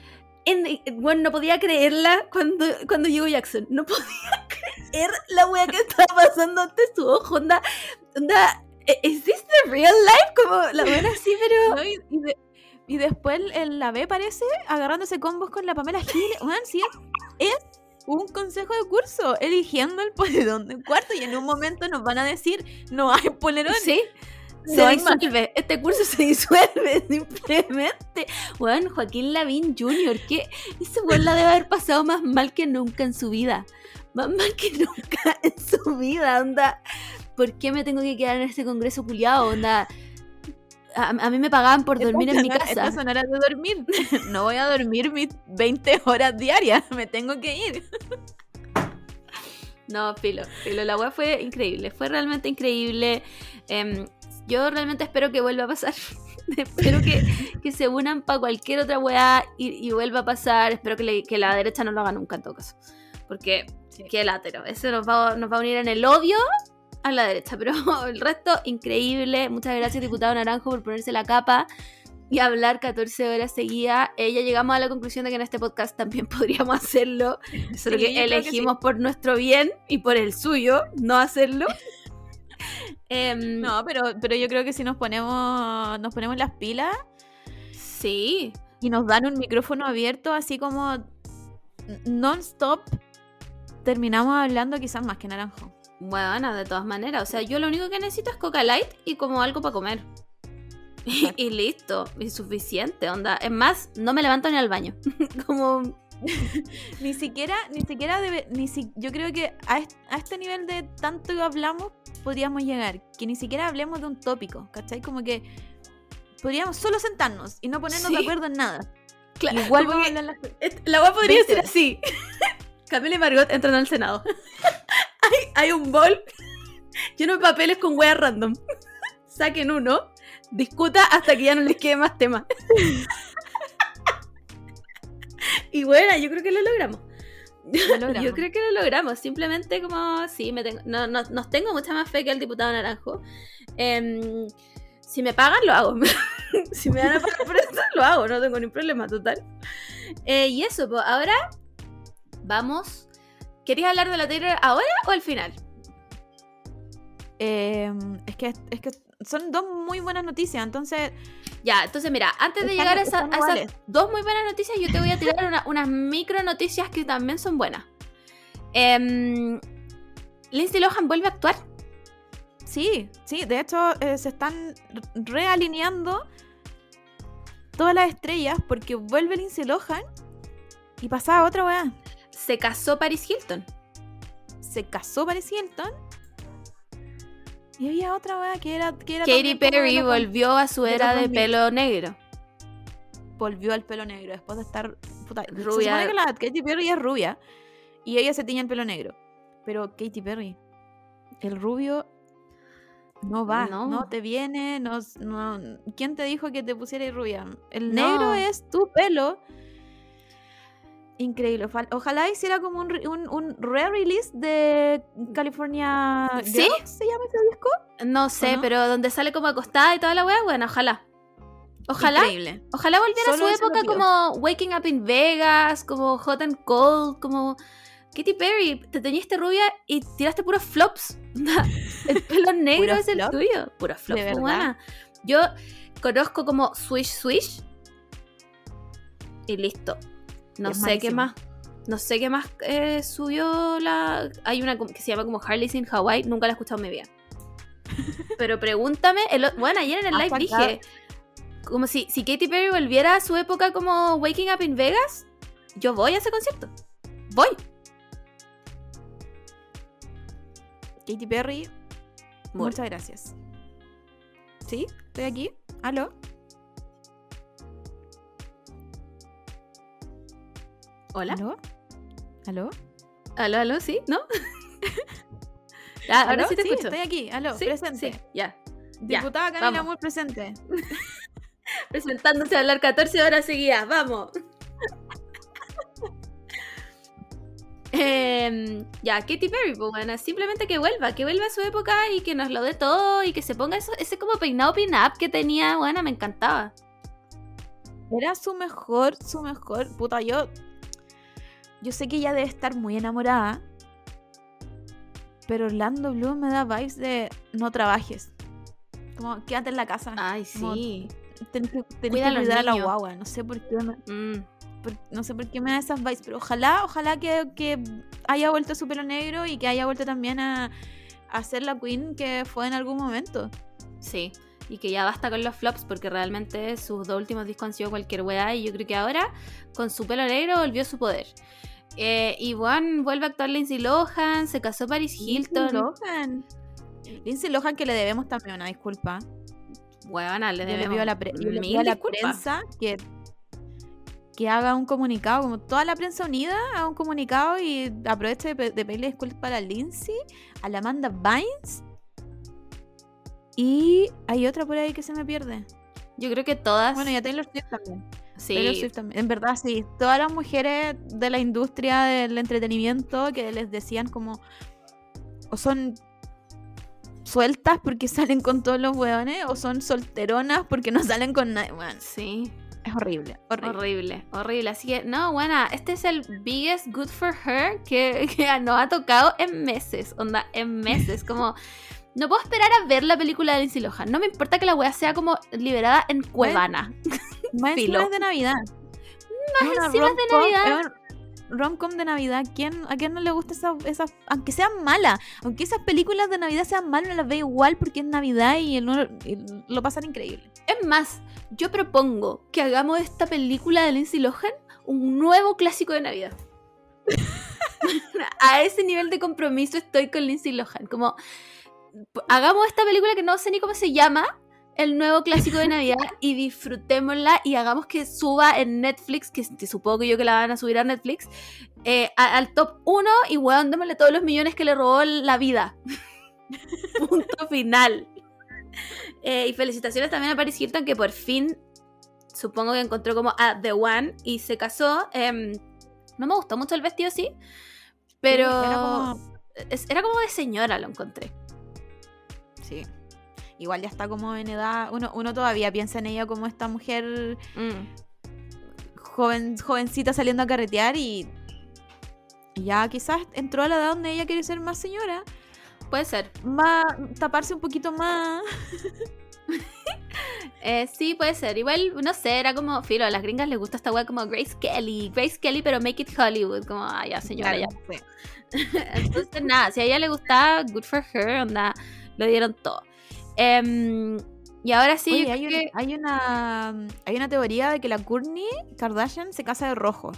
en- bueno, no podía creerla cuando, cuando llegó Jackson. No podía creer la wea que estaba pasando ante su ojo. Onda, onda, ¿e- ¿is this the real life? Como la buena así, pero... ¿no? Y, y de- y después el, la B parece agarrándose combos con la Pamela Giles. Weón, sí, es, un consejo de curso eligiendo el polerón de cuarto y en un momento nos van a decir no hay polerón. Sí. Se No disuelve, este curso se disuelve simplemente. Weón, Joaquín Lavín Jr., que ese weón la debe haber pasado más mal que nunca en su vida. Más mal que nunca en su vida, onda. ¿Por qué me tengo que quedar en este congreso culiado? Onda. A, a mí me pagaban por dormir en mi casa. Estas son horas de dormir. No voy a dormir mis 20 horas diarias. Me tengo que ir. No, filo, filo, la web fue increíble, fue realmente increíble. Em, yo realmente espero que vuelva a pasar. espero que, que se unan para cualquier otra weá y, y vuelva a pasar. Espero que, le- que la derecha no lo haga nunca en todo caso. Porque, qué látero. Eso nos va, nos va a unir en el odio a la derecha. Pero el resto, increíble. Muchas gracias, diputado Naranjo, por ponerse la capa y hablar 14 horas seguidas. Eh, ya llegamos a la conclusión de que en este podcast también podríamos hacerlo. Solo Sí, que elegimos por nuestro bien y por el suyo no hacerlo. Em, No, pero, pero yo creo que si nos ponemos, nos ponemos las pilas Sí, y nos dan un micrófono abierto, así como non-stop, terminamos hablando quizás más que naranjo. Bueno, de todas maneras. O sea, yo lo único que necesito es Coca Light y como algo para comer. Y, y listo, y suficiente, onda. Es más, no me levanto ni al baño. como, Ni siquiera, ni siquiera debe, ni si, yo creo que a, a este nivel de tanto que hablamos podríamos llegar, que ni siquiera hablemos de un tópico, ¿cachai? Como que podríamos solo sentarnos y no ponernos Sí. de acuerdo en nada. claro, Igual vamos a hablar las La web podría 20 ser así. Camila y Margot entran al Senado. Hay, hay un bol lleno de papeles con weas random. Saquen uno, discuta hasta que ya no les quede más tema. y bueno, yo creo que lo logramos. Lo logramos. Yo creo que lo logramos. Simplemente como, sí, me tengo, no, no, nos tengo mucha más fe que el diputado Naranjo. Em, si me pagan, lo hago. si me dan a pagar por eso, lo hago. No tengo ningún problema, total. Eh, y eso, pues ahora vamos. ¿Querías hablar de la Taylor ahora o al final? Eh, es, que, es que son dos muy buenas noticias. Entonces, Ya, entonces mira, antes de Están- llegar a, esa- a esas dos muy buenas noticias, yo te voy a tirar una- unas micro noticias que también son buenas. Em, Lindsay Lohan vuelve a actuar. Sí, sí, de hecho eh, se están realineando todas las estrellas porque vuelve Lindsay Lohan y pasaba otra weá. Se casó Paris Hilton. Se casó Paris Hilton y había otra weá que era. Que era Katy Perry volvió a su era de 2000. pelo negro. volvió al pelo negro después de estar puta, Se Rubia. supone que la Katy Perry es rubia y ella se tiñe el pelo negro. Pero Katy Perry, el rubio no va, No. no, te viene, no, no- ¿quién te dijo que te pusieras rubia? El No. negro es tu pelo. Increíble. Ojalá- hiciera como un, un, un re-release de California ¿Sí? Girls, ¿Se llama ese disco? No sé, no? pero donde sale como acostada y toda la weá, bueno, ojalá. Ojalá. Increíble. Ojalá volviera a su época como Waking Up in Vegas, como Hot and Cold, como Katy Perry. Te teñiste rubia y tiraste puros flops. el pelo negro ¿Puros es el tuyo. Puros flops, buena. Yo conozco como Swish Swish y listo. No Es sé qué más. No sé qué más eh, subió la. Hay una que se llama como Harley's in Hawaii. Nunca la he escuchado en mi vida. Pero pregúntame. el bueno, ayer en el Ha live dije. Como si, si Katy Perry volviera a su época como Waking Up in Vegas. Yo voy a ese concierto. Voy. Katy Perry, muchas gracias. ¿Sí? ¿Estoy aquí? ¿Aló? Hola. ¿Aló? ¿Aló? Aló, aló, sí, ¿no? Ah, ahora sí te escucho. estoy aquí. Aló, Sí, presente. sí, ya. ya, Diputada Camila vamos. Moore presente. Presentándose a hablar 14 horas seguidas, vamos. Em, ya, Katy Perry, pues bueno, simplemente que vuelva, que vuelva a su época y que nos lo dé todo y que se ponga eso, ese como peinado pin-up que tenía, bueno, me encantaba. Era su mejor, su mejor. Puta, yo. Yo sé que ella debe estar muy enamorada. Pero Orlando Bloom me da vibes de no trabajes. Como quédate en la casa. Ay, Como, sí. Tenés que, tenés Cuida a que los cuidar a la guagua. No sé por qué me, Mm, por- no sé por qué me da esas vibes. Pero ojalá, ojalá que, que haya vuelto su pelo negro y que haya vuelto también a, a ser la queen que fue en algún momento. sí. Y que ya basta con los flops porque realmente sus dos últimos discos han sido cualquier weá y yo creo que ahora con su pelo negro volvió a su poder. Eh, y bueno, vuelve a actuar Lindsay Lohan, se casó Paris Hilton. Lindsay Lohan. Lindsay Lohan que le debemos también una disculpa. Huevona, le debemos a la, pre- le pido a la prensa que, que haga un comunicado, como toda la prensa unida, haga un comunicado y aproveche de, pe- de pedirle disculpas a la Lindsay, a la Amanda Bynes. Y hay otra por ahí que se me pierde. Yo creo que todas. Bueno, y a Taylor Swift también. Sí. Taylor Swift también. En verdad, sí. Todas las mujeres de la industria del entretenimiento que les decían como. O son sueltas porque salen con todos los hueones, o son solteronas porque no salen con nadie. Bueno, Sí, es horrible, horrible. horrible, horrible. Así que, no, buena, este es el biggest good for her que, que nos ha tocado en meses. Onda, en meses. Como, no puedo esperar a ver la película de Lindsay Lohan. No me importa que la wea sea como liberada en Cuevana. Más Filo. encima es de Navidad. Más Es encima es de Navidad. Rom-com de Navidad. ¿Quién, ¿A quién no le gusta esa, esa- Aunque sean malas. Aunque esas películas de Navidad sean malas, no las ve igual porque es Navidad y, el- lo pasan increíble. Es más, yo propongo que hagamos esta película de Lindsay Lohan un nuevo clásico de Navidad. a ese nivel de compromiso estoy con Lindsay Lohan. Como, hagamos esta película que no sé ni cómo se llama, el nuevo clásico de Navidad, y disfrutémosla y hagamos que suba en Netflix, que, que supongo que yo que la van a subir a Netflix, eh, a- al top 1 y weón, démosle todos los millones que le robó la vida. Punto final. Eh, y felicitaciones también a Paris Hilton que por fin supongo que encontró como a The One y se casó. Em, no me gustó mucho el vestido, sí, pero Era como- era como de señora, lo encontré. Sí. Igual ya está como en edad. Uno, uno todavía piensa en ella como esta mujer Mm. joven, jovencita saliendo a carretear y. y Ya quizás entró a la edad donde ella quiere ser más señora. Puede ser. Más, taparse un poquito más. Eh, sí, puede ser. Igual, no sé, era como, filo, a las gringas les gusta esta weá como Grace Kelly. Grace Kelly, pero make it Hollywood. Como, ah, ya, señora, ya. Sí. Entonces, nada, si a ella le gustaba, good for her, onda, lo dieron todo. Em, y ahora sí, Oye, hay, creo un- que- hay una hay una teoría de que la Kourtney Kardashian se casa de rojo.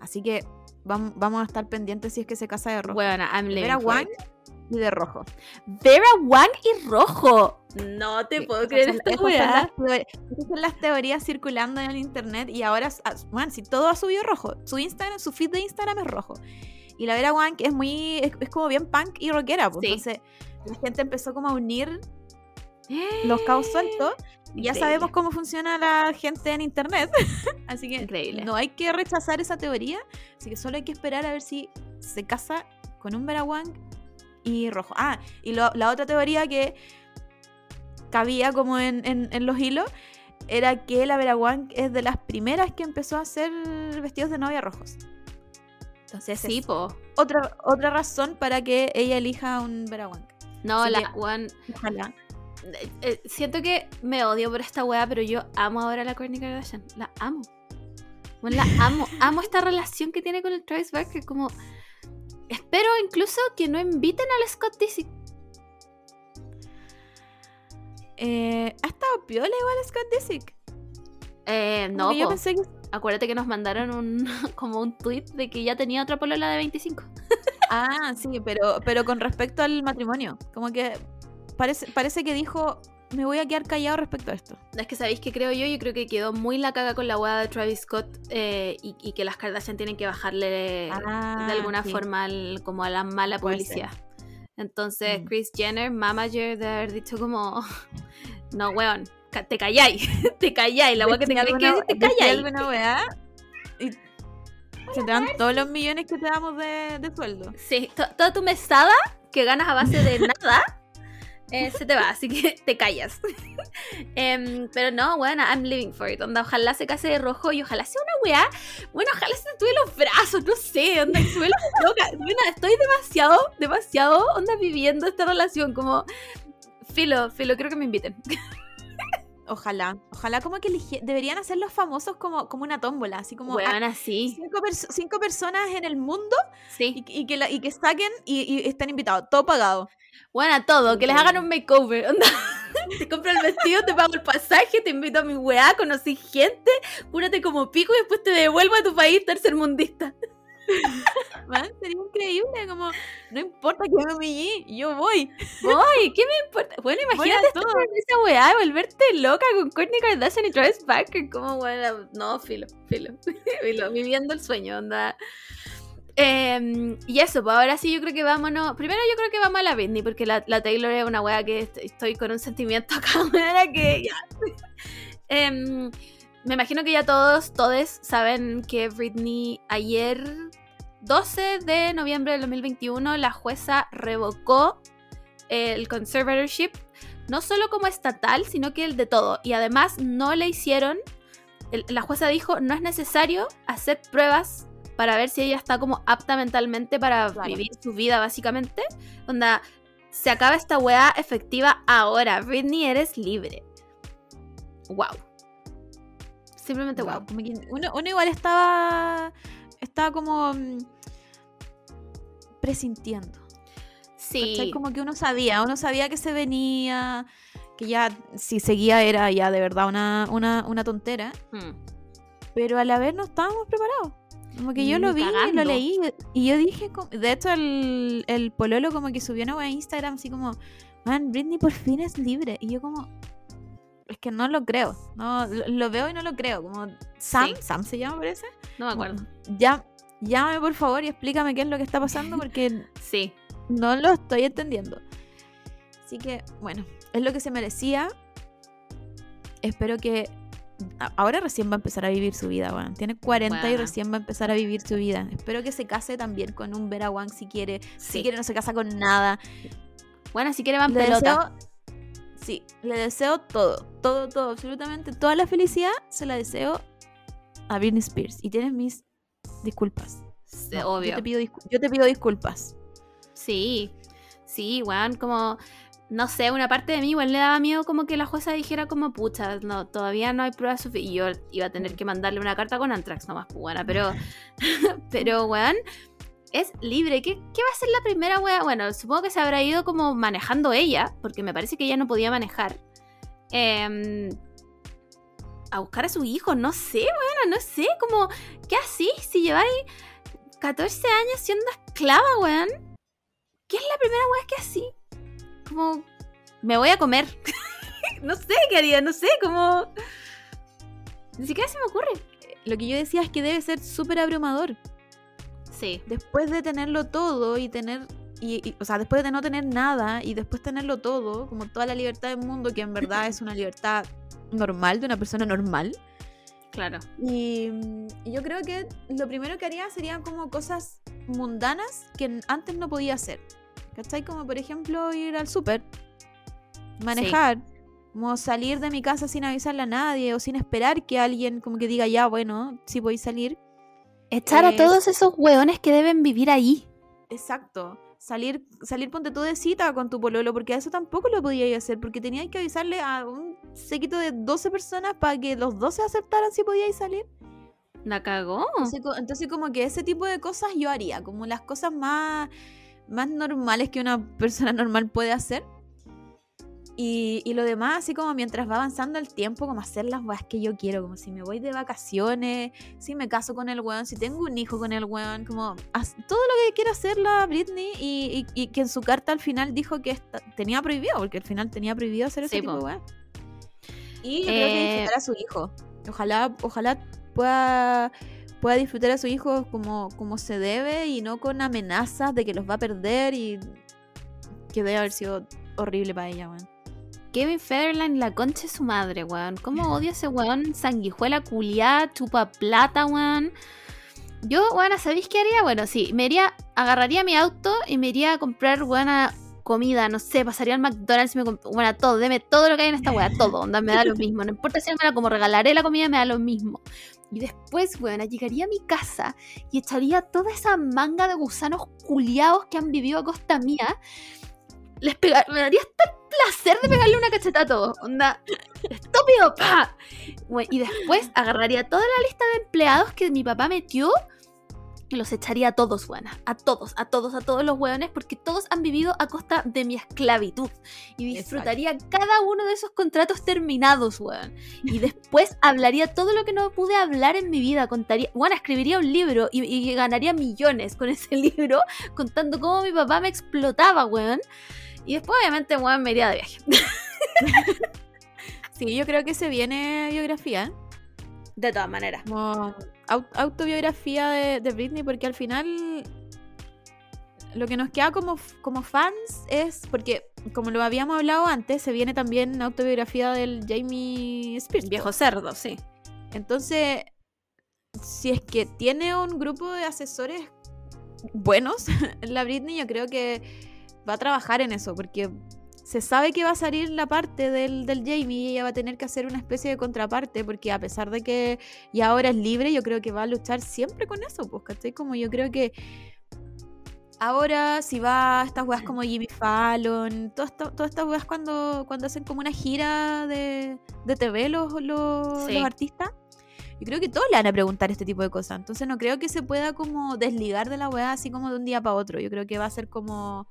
Así que vam- vamos a estar pendientes si es que se casa de rojo. Bueno, I'm Vera Wang y de rojo. Vera Wang y rojo. No te puedo creer esta weá. esas son las teorías circulando en el internet y ahora, ah, bueno, si todo ha subido rojo, su Instagram, su feed de Instagram es rojo. Y la Vera Wang es muy, es, es como bien punk y rockera, pues, Sí. entonces la gente empezó como a unir los cabos sueltos. Y ya Increíble. sabemos cómo funciona la gente en internet. Así que Increíble. no hay que rechazar esa teoría. Así que solo hay que esperar a ver si se casa con un Vera Wang y rojo. Ah, y lo- la otra teoría que cabía como en, en- en los hilos era que la Vera Wang es de las primeras que empezó a hacer vestidos de novia rojos. Entonces Sí, es po. otra, otra razón para que ella elija un Vera Wang. No, Así la Wang. Ojalá. eh, eh, siento que me odio por esta weá, pero yo amo ahora a la Kourtney Kardashian. La amo. Bueno, la amo. amo esta relación que tiene con el Travis Barker. Como. Espero incluso que no inviten al Scott Disick. Eh, ha estado piola igual Scott Disick. Eh, no, yo pensé que acuérdate que nos mandaron un como un tweet de que ya tenía otra polola de 25. Ah, sí, pero, pero con respecto al matrimonio, como que parece, parece que dijo, me voy a quedar callado respecto a esto. Es que sabéis que creo yo, yo creo que quedó muy la caga con la weá de Travis Scott eh, y, y que las Kardashian tienen que bajarle Ah, de alguna sí. forma al- como a la mala publicidad. Entonces Mm. Chris Jenner, mamager, de haber dicho como, no weón, te calláis, te calláis, la weá que te Decía tenés que decir, te calláis. alguna weá y se te dan todos los millones que te damos de, de sueldo. Sí, to- toda tu mesada que ganas a base de nada eh, se te va, así que te callas. Em, pero no, bueno, I'm living for it. Onda, ojalá se case de rojo y ojalá sea una weá. Bueno, ojalá se tatúe los brazos, no sé, onda, la loca. Bueno, estoy demasiado, demasiado, onda, viviendo esta relación. Como, filo, filo, creo que me inviten. Ojalá, ojalá como que elige- deberían hacer los famosos como, como una tómbola, así como ah, así, cinco, perso- cinco personas en el mundo sí. y, y que, la- y que saquen y, y estén invitados, todo pagado. Bueno, todo, que les hagan un makeover. Onda, te compro el vestido, te pago el pasaje, te invito a mi weá, conocí gente, cúrate como pico y después te devuelvo a tu país tercermundista. Man, sería increíble, como, no importa que me humillé, yo voy. Voy, ¿qué me importa? Bueno, imagínate estar todo. con esa weá, volverte loca con Kourtney Kardashian y Travis Barker. Como, bueno, no, filo, filo, filo, viviendo el sueño, onda. Em, y eso, pues ahora sí yo creo que vámonos. Primero yo creo que vamos a la Britney, porque la, la Taylor es una wea que est- estoy con un sentimiento acá, manera que ya. Em, me imagino que ya todos, todes saben que Britney ayer, 12 de noviembre del 2021, la jueza revocó el conservatorship, no solo como estatal, sino que el de todo. Y además no le hicieron, el- la jueza dijo, no es necesario hacer pruebas para ver si ella está como apta mentalmente para Claro. vivir su vida, básicamente. Onda, se acaba esta weá efectiva ahora. Britney, eres libre. Wow. Simplemente wow. Wow, uno, uno igual estaba, estaba como mm, presintiendo. Sí. ¿cachai? Como que uno sabía, uno sabía que se venía, que ya si seguía era ya de verdad una, una, una tontera, Mm. pero a la vez no estábamos preparados. Como que yo lo vi, cagando. lo leí y yo dije, de hecho el, el pololo como que subió una a Instagram así como, man, Britney por fin es libre. Y yo como, es que no lo creo, no, lo, lo veo y no lo creo. Como Sam, Sí. Sam se llama parece. No me acuerdo. Ya, llámame por favor y explícame qué es lo que está pasando porque Sí. no lo estoy entendiendo. Así que, bueno, es lo que se merecía. Espero que. Ahora recién va a empezar a vivir su vida, weón. Tiene 40 y recién va a empezar a vivir su vida. Espero que se case también con un Vera Wang si quiere. Sí. Si quiere, no se casa con nada. Bueno, si quiere van Le pelota. deseo. Sí, le deseo todo. Todo, todo, absolutamente toda la felicidad se la deseo a Britney Spears. Y tienes mis disculpas. No, obvio. Yo te pido, discu- yo te pido disculpas. Sí, sí, weón, como... no sé, una parte de mí igual le daba miedo como que la jueza dijera como, pucha, no, todavía no hay pruebas suficientes. Y yo iba a tener que mandarle una carta con Antrax nomás, pues buena, pero, pero, weón, es libre. ¿Qué, ¿Qué, va a ser la primera weá? Bueno, supongo que se habrá ido como manejando ella, porque me parece que ella no podía manejar. Eh, a buscar a su hijo, no sé, weón, no sé, como, ¿qué así? Si lleváis 14 años siendo esclava, weón. ¿Qué es la primera weá que así? Como, me voy a comer. no sé qué haría, no sé, como... Ni siquiera se me ocurre. Lo que yo decía es que debe ser súper abrumador. Sí. Después de tenerlo todo y tener y, y, o sea, después de no tener nada y después tenerlo todo, como toda la libertad del mundo, que en verdad es una libertad normal de una persona normal. Claro. Y, y, yo creo que lo primero que haría serían como cosas mundanas que antes no podía hacer. ¿Cachai? Como por ejemplo ir al súper, manejar, sí. como salir de mi casa sin avisarle a nadie o sin esperar que alguien como que diga ya, bueno, si voy a salir. Echar eh, a todos esos hueones que deben vivir ahí. Exacto salir, salir ponte tú de cita con tu pololo, porque eso tampoco lo podíais hacer, porque teníais que avisarle a un séquito de 12 personas para que los 12 aceptaran si podíais salir. ¿La cagó? Entonces, entonces, como que ese tipo de cosas yo haría, como las cosas más, más normales que una persona normal puede hacer. Y, y, lo demás, así como mientras va avanzando el tiempo, como hacer las weas que yo quiero, como si me voy de vacaciones, si me caso con el weón, si tengo un hijo con el weón, como todo lo que quiere hacer la Britney y, y, y que en su carta al final dijo que esta, tenía prohibido, porque al final tenía prohibido hacer ese sí, tipo po. de weas. Y yo eh... creo que disfrutar a su hijo. Ojalá, ojalá pueda, pueda disfrutar a su hijo como, como se debe y no con amenazas de que los va a perder y que debe haber sido horrible para ella, weón. Kevin Federline, la concha de su madre, weón. ¿Cómo odia ese weón? Sanguijuela culiada, chupa plata, weón. Yo, weón, ¿sabéis qué haría? Bueno, sí, me iría, agarraría mi auto y me iría a comprar, weón, comida, no sé, pasaría al McDonald's y me bueno, todo, deme todo lo que hay en esta weá, todo, onda, me da lo mismo. No importa si me la como regalaré la comida, me da lo mismo. Y después, weón, llegaría a mi casa y echaría toda esa manga de gusanos culiados que han vivido a costa mía les pegar, me daría hasta placer de pegarle una cacheta a todos. Onda, estúpido, pa. Bueno, y después agarraría toda la lista de empleados que mi papá metió y los echaría a todos, buena. A todos, a todos, a todos los hueones, porque todos han vivido a costa de mi esclavitud. Y disfrutaría Exacto. cada uno de esos contratos terminados, weón. Y después hablaría todo lo que no pude hablar en mi vida. Contaría, bueno, escribiría un libro y, y ganaría millones con ese libro, contando cómo mi papá me explotaba, weón. Y después, obviamente, weón, me iría de viaje. sí, yo creo que se viene biografía. De todas maneras. Como autobiografía de, de, Britney, porque al final lo que nos queda como, como fans es, porque como lo habíamos hablado antes, se viene también autobiografía del Jamie Spears. Viejo cerdo, sí. Entonces, si es que tiene un grupo de asesores buenos, la Britney, yo creo que va a trabajar en eso, porque se sabe que va a salir la parte del, del Jamie y ella va a tener que hacer una especie de contraparte, porque a pesar de que ya ahora es libre, yo creo que va a luchar siempre con eso, pues, ¿cachai? Como yo creo que ahora si va a estas weas como Jimmy Fallon, todas toda estas weas cuando, cuando hacen como una gira de, de TV los, los, sí. los artistas, yo creo que todos le van a preguntar este tipo de cosas. Entonces no creo que se pueda como desligar de la wea así como de un día para otro. Yo creo que va a ser como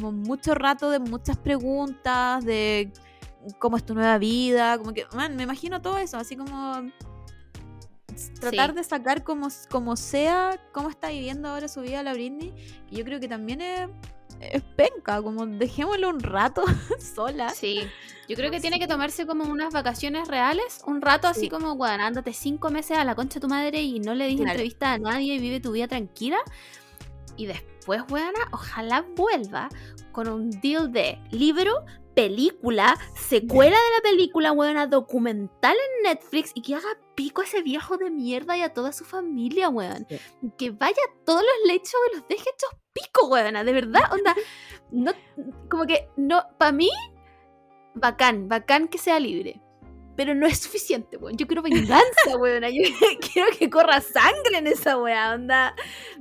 como mucho rato de muchas preguntas, de cómo es tu nueva vida, como que, man, me imagino todo eso, así como tratar sí. de sacar como, como sea cómo está viviendo ahora su vida la Britney, y yo creo que también es, es penca, como dejémoslo un rato sola. Sí, yo creo que tiene que tomarse como unas vacaciones reales, un rato así sí. como, bueno, ándate cinco meses a la concha de tu madre y no le diste claro. entrevista a nadie y vive tu vida tranquila. Y después, buena, ojalá vuelva con un deal de libro, película, secuela de la película, buena, documental en Netflix y que haga pico a ese viejo de mierda y a toda su familia, weón. Sí. Que vaya a todos los lechos y los deje hechos pico, weona, de verdad, onda. No, como que, no, para mí, bacán, bacán que sea libre. Pero no es suficiente, weón. Yo quiero venganza, weón. Yo quiero que corra sangre en esa weá, onda.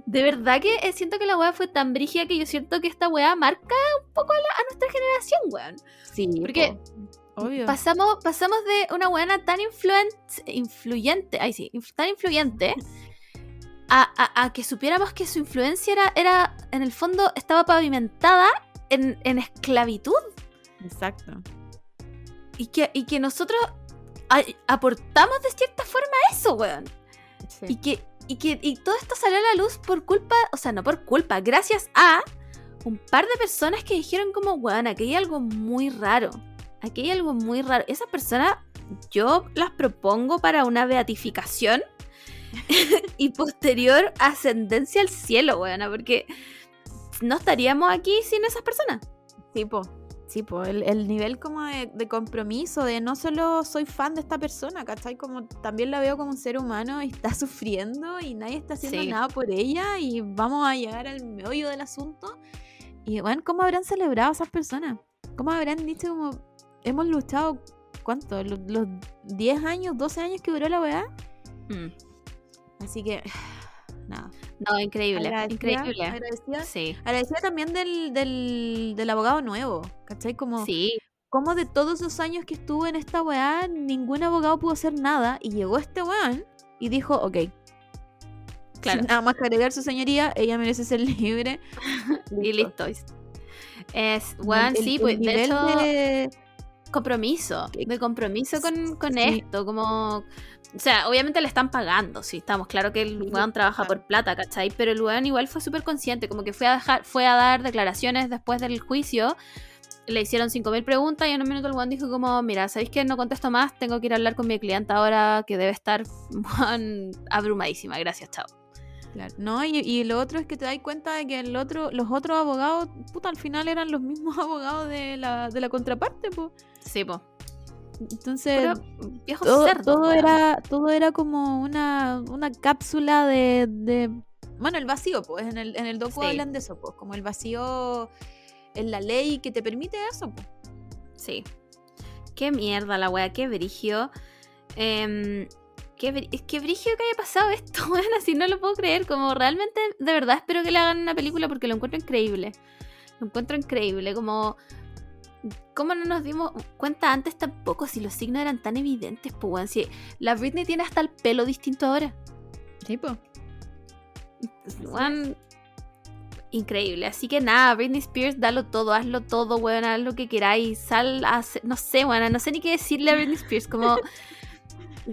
De verdad que eh, siento que la weá fue tan brígida que yo siento que esta weá marca un poco a, la- a nuestra generación, weón. Sí, Porque po, obvio. pasamos, pasamos de una weona tan influen- influyente, ay sí, inf- tan influyente, a, a- a que supiéramos que su influencia era, era, en el fondo, estaba pavimentada en, en esclavitud. Exacto. Y que, y que nosotros a- aportamos de cierta forma eso, weón. Y que, y que y todo esto salió a la luz por culpa, o sea, no por culpa, gracias a un par de personas que dijeron como, weón, aquí hay algo muy raro. Aquí hay algo muy raro. Esas personas, yo las propongo para una beatificación y posterior ascendencia al cielo, weón, porque no estaríamos aquí sin esas personas. Sí, po. Sí, po. El, el nivel como de, de compromiso, de no solo soy fan de esta persona, ¿cachai? Como también la veo como un ser humano y está sufriendo y nadie está haciendo Sí. nada por ella y vamos a llegar al meollo del asunto. Y bueno, ¿cómo habrán celebrado esas personas? ¿Cómo habrán dicho como hemos luchado, ¿cuánto? Los, los 10 años, 12 años que duró la weá? Así que, nada. No, increíble, Agradecida, increíble. agradecida. Sí, Agradecida también del, del, del abogado nuevo, ¿cachai? Como, sí, como de todos los años que estuvo en esta weá, ningún abogado pudo hacer nada y llegó este weón y dijo, ok, claro. sin nada más que agregar su señoría, ella merece ser libre. Y listo. Es, weón, sí, pues de hecho, de- compromiso, de compromiso con, con Sí. esto, como... O sea, obviamente le están pagando, sí, estamos claro que el weón trabaja por plata, ¿cachai? Pero el weón igual fue súper consciente, como que fue a, dejar, fue a dar declaraciones después del juicio, le hicieron 5.000 preguntas y en un minuto el weón dijo como, mira, ¿sabéis que no contesto más? Tengo que ir a hablar con mi clienta ahora que debe estar abrumadísima, gracias, chao. Claro, No, y, y lo otro es que te das cuenta de que el otro, los otros abogados, puta, al final eran los mismos abogados de la, de la contraparte, pues. Sí, po. Entonces, Pero viejo todo, cerdo, todo era todo era como una, una cápsula de, de- bueno el vacío pues en el, en el docu Sí. hablan de eso pues como el vacío en la ley que te permite eso pues. Sí. Qué mierda la wea, qué brigio. Em, qué, es que brigio que haya pasado esto, weón, así no lo puedo creer. Como realmente, de verdad, espero que le hagan una película porque lo encuentro increíble. Lo encuentro increíble, como... ¿Cómo no nos dimos cuenta antes tampoco si los signos eran tan evidentes, pues, weón? Si la Britney tiene hasta el pelo distinto ahora. sí pues Weón, increíble. Así que nada, Britney Spears, dalo todo, hazlo todo, weón, haz lo que queráis. Sal a hacer- no sé, weón, no sé ni qué decirle a Britney Spears. Como,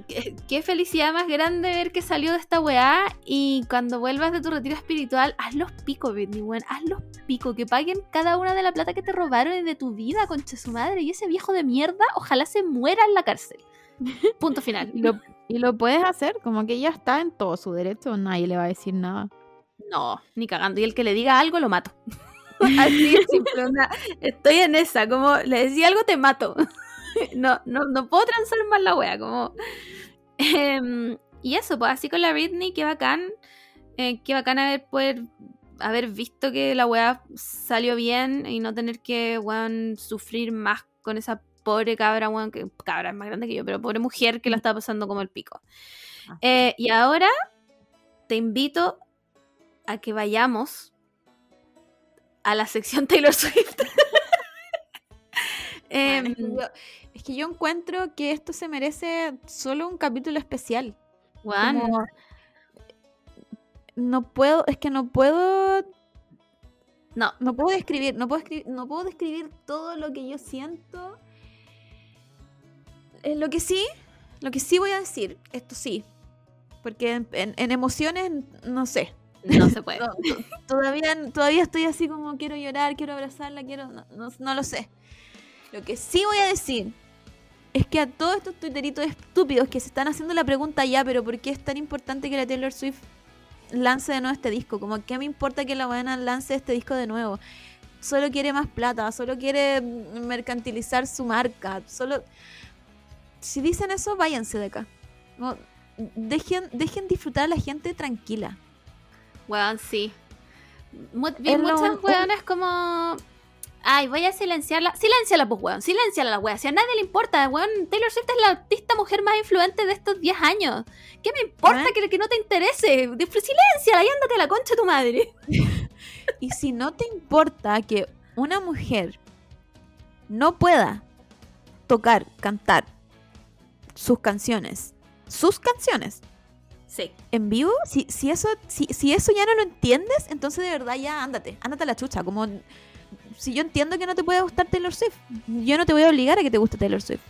qué, qué felicidad más grande ver que salió de esta weá. Y cuando vuelvas de tu retiro espiritual, haz los picos, Britney, weón, haz los picos. Que paguen cada una de la plata que te robaron de tu vida, concha su madre. Y ese viejo de mierda, ojalá se muera en la cárcel. Punto final. y lo, y lo puedes hacer como que ella está en todo su derecho nadie le va a decir nada No, ni cagando. Y el que le diga algo lo mato. Así de simple. Estoy en esa, como le decía algo, te mato. No, no, no puedo transar más la wea, como. Em, y eso, pues así con la Britney, qué bacán. eh, qué bacán haber poder haber visto que la wea salió bien y no tener que weón, sufrir más con esa pobre cabra, weón, que cabra es más grande que yo, pero pobre mujer que la está pasando como el pico. Eh, y ahora te invito a que vayamos a la sección Taylor Swift. Bueno, yo, es que yo encuentro que esto se merece solo un capítulo especial weón, Como- no puedo es que no puedo no, no puedo describir, no puedo escribir, no puedo describir todo lo que yo siento. Eh, lo que sí, lo que sí voy a decir, esto sí, porque en, en- en emociones no sé. no se puede. Todavía, todavía estoy así como quiero llorar, quiero abrazarla, quiero, no, no- no lo sé. Lo que sí voy a decir es que a todos estos tuiteritos estúpidos que se están haciendo la pregunta ya, pero ¿por qué es tan importante que la Taylor Swift lance de nuevo este disco? Como, ¿qué me importa que la buena lance este disco de nuevo? Solo quiere más plata, solo quiere mercantilizar su marca, solo... Si dicen eso, váyanse de acá. Dejen, dejen disfrutar a la gente tranquila. Weón, sí. Vi muchas weones como ay, voy a silenciarla. Silenciala, pues, weón. Silenciala la weá. Si a nadie le importa, weón. Taylor Swift es la artista mujer más influente de estos 10 años. ¿Qué me importa que, que no te interese? Silenciala y ándate a la concha de tu madre. Y si no te importa que una mujer no pueda tocar, cantar sus canciones, sus canciones Sí. en vivo, si, si eso si, si eso ya no lo entiendes, entonces de verdad ya ándate, ándate a la chucha, como si yo entiendo que no te puede gustar Taylor Swift, yo no te voy a obligar a que te guste Taylor Swift.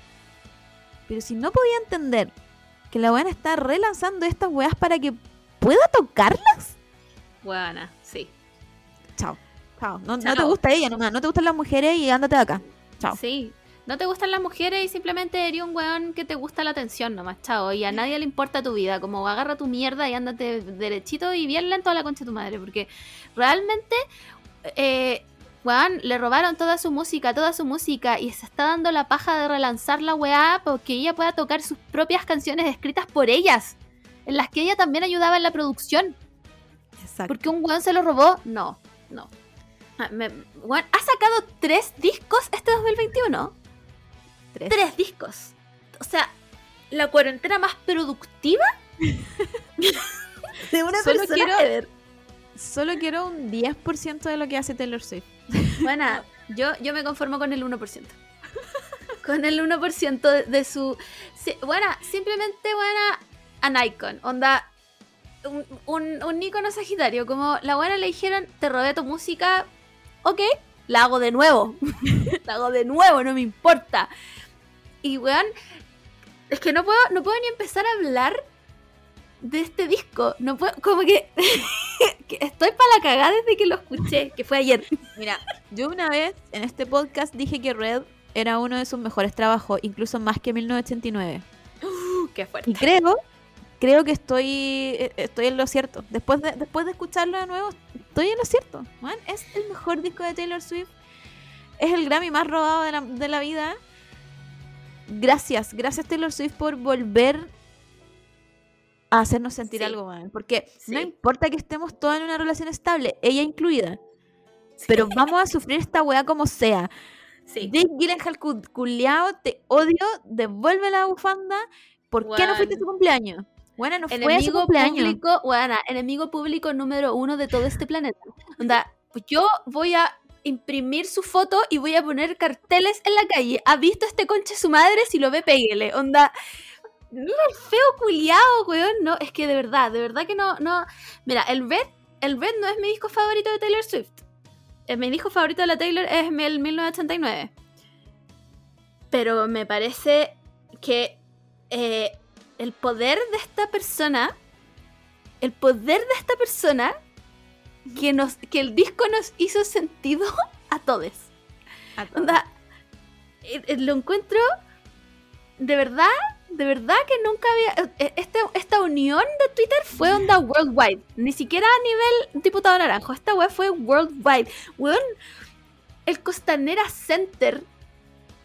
Pero si no podía entender que la buena está relanzando estas weas para que pueda tocarlas, Buena, sí. chao. Chao. No, no Chao. te gusta ella nomás, no te gustan las mujeres y ándate de acá. Chao. Sí. No te gustan las mujeres y simplemente eres un weón que te gusta la atención nomás, chao. Y a nadie le importa tu vida. Como agarra tu mierda y ándate derechito y bien lento a la concha de tu madre. Porque realmente, eh, weón, le robaron toda su música, toda su música. Y se está dando la paja de relanzar la weá porque ella pueda tocar sus propias canciones escritas por ellas. En las que ella también ayudaba en la producción. Exacto. ¿Porque un weón se lo robó? No, no. Ah, me- weón, ha sacado tres discos este 2021. Tres. Tres discos. O sea, la cuarentena más productiva de una Solo persona quiero- ever. Solo quiero un 10% de lo que hace Taylor Swift. Buena, yo, yo me conformo con el 1%. con el 1% de, de su... sí, buena, simplemente buena, an icon. Onda, un, un, un ícono sagitario. Como la buena le dijeron, te robé tu música, ok, la hago de nuevo. la hago de nuevo, no me importa. Y weón, es que no puedo, no puedo ni empezar a hablar de este disco. No puedo, como que, que estoy para la cagada desde que lo escuché, que fue ayer. Mira, yo una vez en este podcast dije que Red era uno de sus mejores trabajos, incluso más que 1989. Qué fuerte. Y creo, creo que estoy, eh, estoy en lo cierto. Después de, después de escucharlo de nuevo, estoy en lo cierto. Man, es el mejor disco de Taylor Swift. Es el Grammy más robado de la, de la vida. Gracias, gracias Taylor Swift por volver a hacernos sentir Sí. algo, man. Porque Sí. no importa que estemos todas en una relación estable, ella incluida. Pero vamos a sufrir esta weá como sea. Sí. Jake Gyllenhaal cu- culiao, te odio, devuelve la bufanda. ¿Por qué no fuiste a su cumpleaños? Bueno, no fue a su enemigo cumpleaños. público, weona, enemigo público número uno de todo este planeta. Onda, yo voy a imprimir su foto y voy a poner carteles en la calle. ¿Ha visto este conche su madre? Si lo ve, péguele. Onda, mira el feo culiao, weón. No, es que de verdad, de verdad que no, no. Mira, el Red, el Red no es mi disco favorito de Taylor Swift. Mi disco favorito de la Taylor es el 1989. Pero me parece que eh, el poder de esta persona, el poder de esta persona, que, nos, que el disco nos hizo sentido a todos. A todos. Onda, eh, eh, lo encuentro de verdad, de verdad que nunca había. eh, Este, esta unión de Twitter fue onda worldwide. Ni siquiera a nivel diputado naranjo. Esta web fue worldwide. Weón, el Costanera Center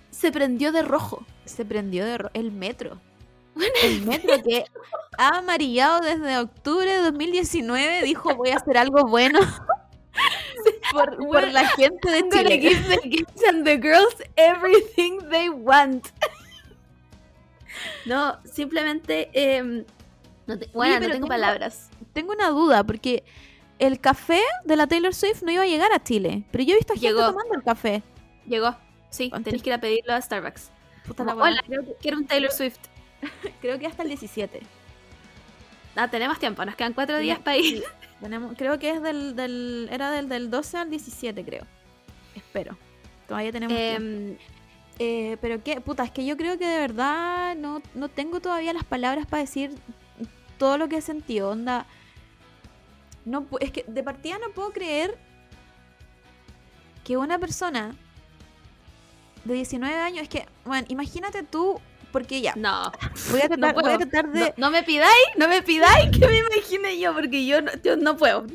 se prendió de rojo. Se prendió de ro- el metro. El metro que ha amarillado desde octubre de 2019 dijo voy a hacer algo bueno por, la gente de Chile. give the kids and the girls everything they want. No, simplemente. em, no te- bueno, no tengo tengo- palabras. Tengo una duda porque el café de la Taylor Swift no iba a llegar a Chile, pero yo he visto gente Llegó. tomando el café. Llegó. Sí, tenés que ir a pedirlo a Starbucks. Puta la. Hola, creo que quiero un Taylor Swift. Creo que hasta el 17. Ah, tenemos tiempo, nos quedan cuatro Sí. días para ir. Tenemos, creo que es del, del era del, del 12 al 17, creo. Espero. Todavía tenemos tiempo. Eh, pero qué, puta, es que yo creo que de verdad no, no tengo todavía las palabras para decir todo lo que he sentido. Onda. No, es que de partida no puedo creer que una persona de 19 años, es que, bueno, imagínate tú, porque ya, no, voy a tratar, no voy a puedo. tratar no, de, no me pidáis, no me pidáis que me imagine yo, porque yo no, yo no puedo.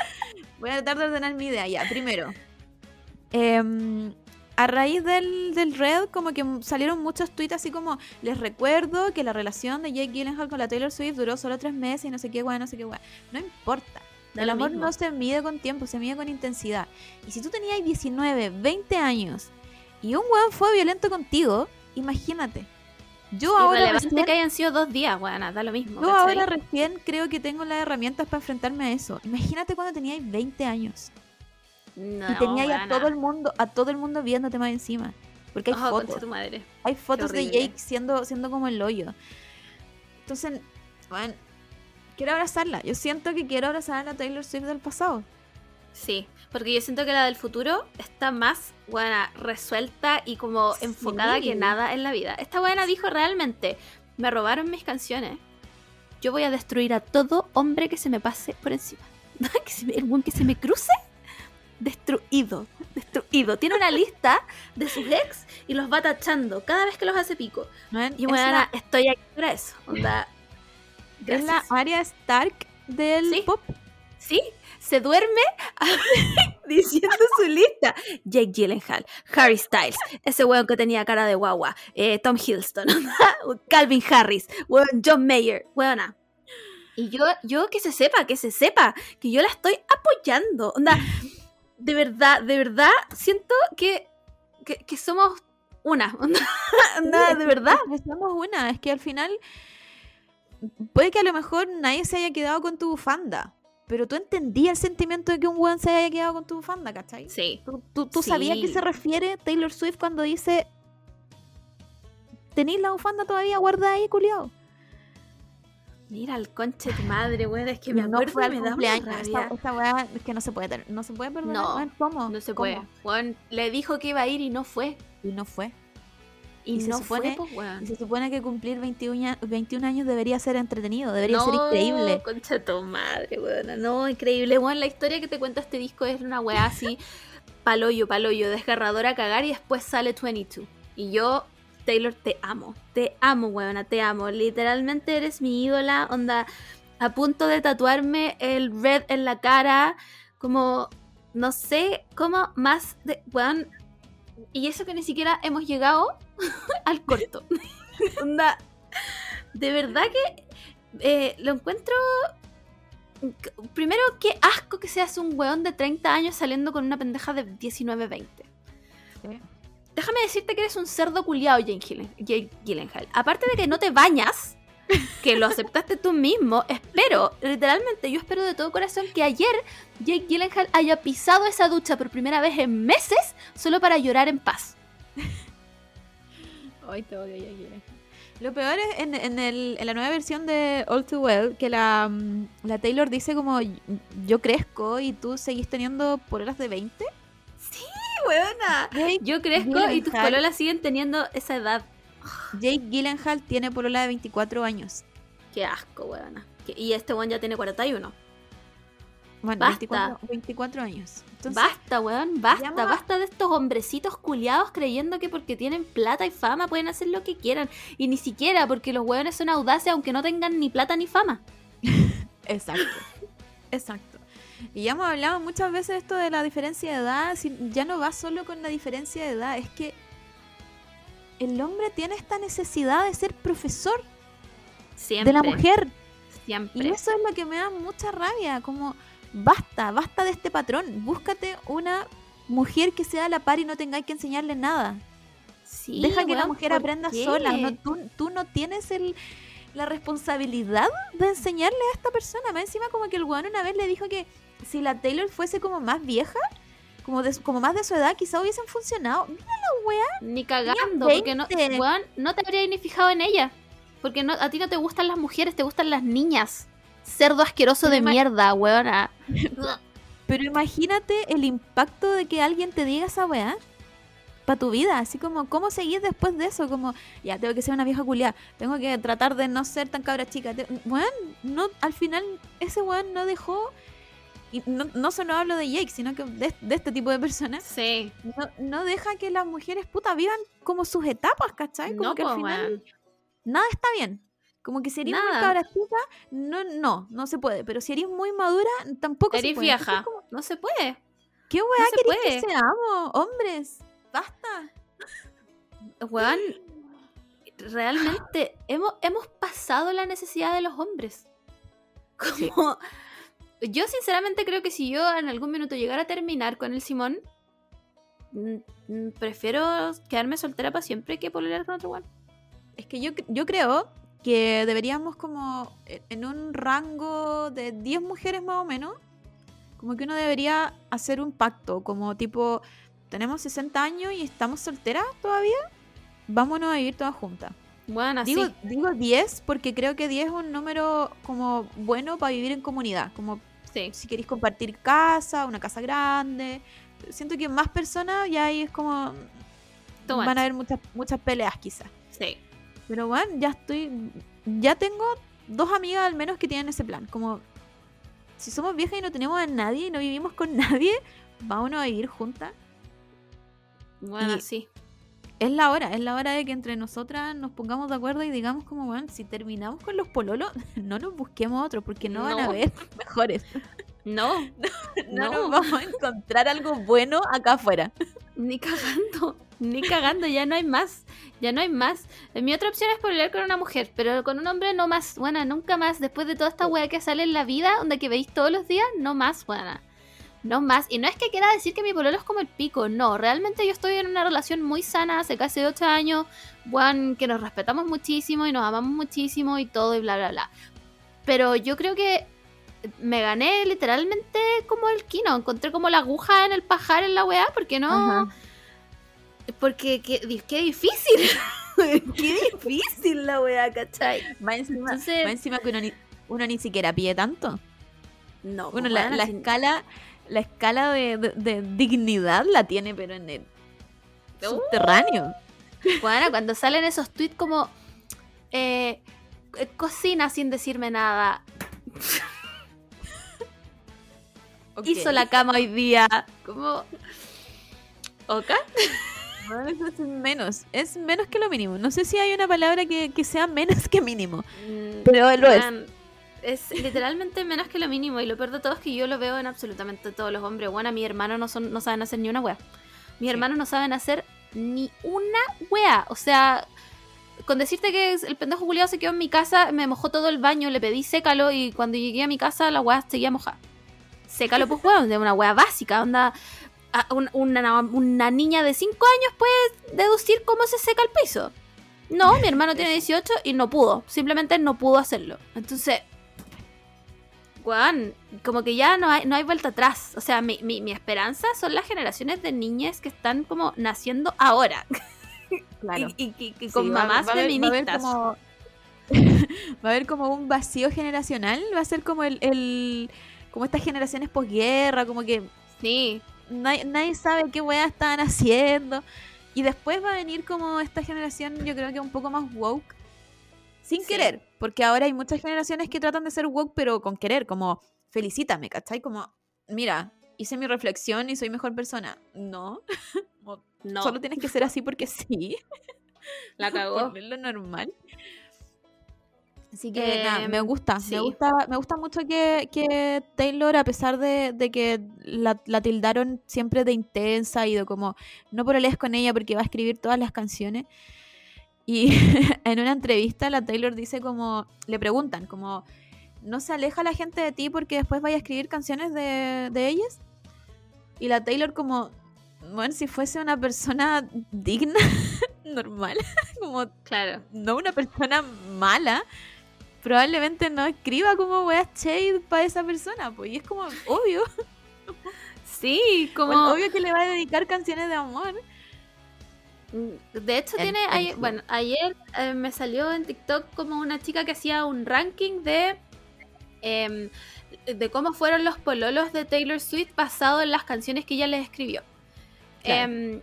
voy a tratar de ordenar mi idea. Ya, primero, em, a raíz del, del Red, como que salieron muchos tweets así como, les recuerdo que la relación de Jake Gyllenhaal con la Taylor Swift duró solo tres meses y no sé qué, weón, no sé qué, weón. No importa. El amor mismo. no se mide con tiempo, se mide con intensidad. Y si tú tenías 19, 20 años y un weón fue violento contigo, imagínate. Yo ahora Irrelevante recién, que hayan sido dos días, weón, da lo mismo. yo ¿cachai? ahora recién creo que tengo las herramientas para enfrentarme a eso. Imagínate cuando teníais 20 años no, y teníais a weona. todo el mundo, a todo el mundo viéndote más encima. Porque hay Oh, fotos. tu madre. Hay fotos de. Jake siendo, siendo como el hoyo. Entonces, bueno, quiero abrazarla. Yo siento que quiero abrazar a la Taylor Swift del pasado. Sí, porque yo siento que la del futuro está más buena, resuelta y como Sí. enfocada que nada en la vida. Esta buena dijo realmente, me robaron mis canciones. Yo voy a destruir a todo hombre que se me pase por encima. el buen que se me cruce, destruido, destruido. Tiene una lista de sus ex y los va tachando cada vez que los hace pico. ¿no? Y es, bueno, la, estoy aquí para eso. Onda, es la área Stark del Sí. pop. Sí, se duerme diciendo su lista. Jake Gyllenhaal, Harry Styles, ese weón que tenía cara de guagua, eh, Tom Hiddleston, Calvin Harris, weón, John Mayer, weona. Y yo, yo que se sepa, que se sepa, que yo la estoy apoyando. Onda, de verdad, de verdad, siento que, que, que somos una. De verdad. Somos una. Es que al final, puede que a lo mejor nadie se haya quedado con tu bufanda. Pero tú entendías el sentimiento de que un weón se haya quedado con tu bufanda, ¿cachai? Sí. ¿Tú, tú, tú sabías a qué se refiere Taylor Swift cuando dice ¿Tenéis la bufanda todavía guardada ahí, culiao? Mira el conche de tu madre, weón, es que me no acuerdo fue me da una rabia. Esta, esta weá es que no se puede tener- no se puede perdonar. No, weón, ¿Cómo? No se ¿Cómo? puede. Juan le dijo que iba a ir y no fue. Y no fue. Y, Y se no supone- fue, pues, weón. Y se supone que cumplir 21, años- 21 años debería ser entretenido, debería ser No, increíble. Concha de tu madre, weón. No, increíble. Weón, la historia que te cuenta este disco es una weá así, paloyo, paloyo, desgarradora a cagar y después sale 22. Y yo, Taylor, te amo. Te amo, weona, te amo. Literalmente eres mi ídola. Onda, a punto de tatuarme el red en la cara. Como, no sé, como más de. Weón. Y eso que ni siquiera hemos llegado al corto. Onda. De verdad que eh, lo encuentro. Primero, qué asco que seas un weón de 30 años saliendo con una pendeja de 19, 20. Sí. Déjame decirte que eres un cerdo culiado, Jake, Gyllen- Jake Gyllenhaal. Aparte de que no te bañas, que lo aceptaste tú mismo, espero, literalmente, yo espero de todo corazón que ayer Jake Gyllenhaal haya pisado esa ducha por primera vez en meses solo para llorar en paz. Ay, te odio, ya quiere. Lo peor es en, en el- en la nueva versión de All Too Well que la, mm, la Taylor dice como yo crezco y tú seguís teniendo pololas de 20. Sí, weona. Jake, Yo crezco y tus pololas siguen teniendo esa edad. Jake Gyllenhaal tiene polola de 24 años. Qué asco, weona. Y este weón ya tiene 41. Bueno, Basta. 24, 24 años. Entonces, basta, weón, basta, llama- basta de estos hombrecitos culiados creyendo que porque tienen plata y fama pueden hacer lo que quieran. Y ni siquiera porque los weones son audaces aunque no tengan ni plata ni fama. Exacto. Exacto. Y ya hemos hablado muchas veces esto de la diferencia de edad. si- Ya no va solo con la diferencia de edad, es que el hombre tiene esta necesidad de ser profesor Siempre. de la mujer. Y Siempre. eso es lo que me da mucha rabia. Como, basta, basta de este patrón. Búscate una mujer que sea a la par y no tengáis que enseñarle nada. Sí, Deja que la mujer ¿por aprenda qué? sola. No, tú, tú no tienes el, la responsabilidad de enseñarle a esta persona. Más encima como que el weón una vez le dijo que si la Taylor fuese como más vieja, como, de, como más de su edad, quizá hubiesen funcionado. Mira la weá. Ni cagando, porque no, 20. weón, no te habrías ni fijado en ella. Porque no, a ti no te gustan las mujeres, te gustan las niñas. Cerdo asqueroso Pero de mierda, weona. Pero imagínate el impacto de que alguien te diga esa weá para tu vida. Así como, ¿cómo seguir después de eso? Como, ya, tengo que ser una vieja culiada. Tengo que tratar de no ser tan cabra chica. Te- Weón, no, al final ese weón no dejó... Y no, no solo hablo de Jake, sino que de, de este tipo de personas. Sí. No, no deja que las mujeres puta vivan como sus etapas, ¿cachai? Como No, que al final nada está bien. Como que si eres muy Nada. cabra chica, no, no, no se puede. Pero si eres muy madura, tampoco se Eres puede. Entonces, vieja. como, No se puede. ¿Qué weá se puede. que seamos? Hombres, basta. Weón, realmente hemos, hemos pasado la necesidad de los hombres. Como, Yo sinceramente creo que si yo en algún minuto llegara a terminar con el Simón, prefiero quedarme soltera para siempre que pololear con otro weón. Es que yo, yo creo que deberíamos como e- en un rango de 10 mujeres más o menos, como que uno debería hacer un pacto, como tipo, tenemos 60 años y estamos solteras todavía, vámonos a vivir todas juntas. Bueno. Digo, digo 10 porque creo que 10 es un número como bueno para vivir en comunidad, como Sí. si queréis compartir casa, una casa grande. Siento que más personas ya ahí es como van much. a haber muchas muchas peleas quizás. Sí. Pero bueno, ya estoy ya tengo dos amigas al menos que tienen ese plan, como si somos viejas y no tenemos a nadie y no vivimos con nadie, vámonos a vivir juntas. Bueno, Y- sí. Es la hora, es la hora de que entre nosotras nos pongamos de acuerdo y digamos como, bueno, si terminamos con los pololos, no nos busquemos otro porque no, van a ver mejores. No, No, No. nos vamos a encontrar algo bueno acá afuera. ni cagando. Ni cagando, ya no hay más. Ya no hay más. Mi otra opción es pololear con una mujer, pero con un hombre no más. Buena, nunca más. Después de toda esta wea que sale en la vida, donde que veis todos los días, no más, buena. No más. Y no es que quiera decir que mi pololo es como el pico, no. Realmente yo estoy en una relación muy sana hace casi 8 años, weón, que nos respetamos muchísimo y nos amamos muchísimo y todo y bla, bla, bla. Pero yo creo que me gané literalmente como el kino. Encontré como la aguja en el pajar en la weá, porque no. Ajá. Porque qué, qué difícil. qué difícil la weá, ¿cachai? Más encima, Entonces- más encima que uno ni, uno ni siquiera pide tanto. No, Bueno, pues, la, la escala, la escala de, de- de dignidad la tiene, pero en el Uh. subterráneo. weona, cuando salen esos tweets como eh, eh, cocina sin decirme nada. Hizo la cama hoy día. Como. ¿Oka? Bueno, eso es menos, es menos que lo mínimo. No sé si hay una palabra que, que sea menos que mínimo, Mm, pero lo es. Es literalmente menos que lo mínimo. Y lo peor de todo es que yo lo veo en absolutamente todos los hombres. Bueno, mi hermano no, son, no saben hacer ni una wea. Mis hermanos no saben hacer ni una wea. O sea, con decirte que el pendejo culiado se quedó en mi casa, me mojó todo el baño, le pedí sécalo. Y cuando llegué a mi casa, la wea seguía mojada. Sécalo, pues weón, de una wea básica. Onda. a- un- una, una niña de 5 años puede deducir cómo se seca el piso. No, mi hermano tiene 18 y no pudo. Simplemente no pudo hacerlo. Entonces, weón, como que ya no hay, no hay vuelta atrás. O sea, mi, mi, mi esperanza son las generaciones de niñas que están como naciendo ahora. Claro. Y, y- y- y Sí, con va- mamás va va a haber feministas. como- va a haber como un vacío generacional, va a ser como el, el- como estas generaciones posguerra, como que Sí, nadie, nadie sabe qué weas estaban haciendo. Y después va a venir como esta generación, yo creo que un poco más woke. Sin Sí. querer, porque ahora hay muchas generaciones que tratan de ser woke, pero con querer, como felicítame, ¿cachai? Como, mira, hice mi reflexión y soy mejor persona. No, no, solo tienes que ser así porque sí. la cagó. por lo normal. Así que nada, me gusta, sí. me gusta, me gusta mucho que, que Taylor, a pesar de, de que la, la tildaron siempre de intensa y de como no lees con ella porque va a escribir todas las canciones. Y en una entrevista la Taylor dice como, le preguntan como, ¿no se aleja la gente de ti porque después vaya a escribir canciones de, de ellas? Y la Taylor como, bueno, si fuese una persona digna, normal, como Claro. no una persona mala, probablemente no escriba como weas shade para esa persona, pues. Y es como obvio, Sí, como. bueno, obvio que le va a dedicar canciones de amor. Mm, De hecho, En- tiene. en ay- su- bueno, ayer eh, me salió en TikTok como una chica que hacía un ranking de. em, de cómo fueron los pololos de Taylor Swift basado en las canciones que ella les escribió. Claro. Em,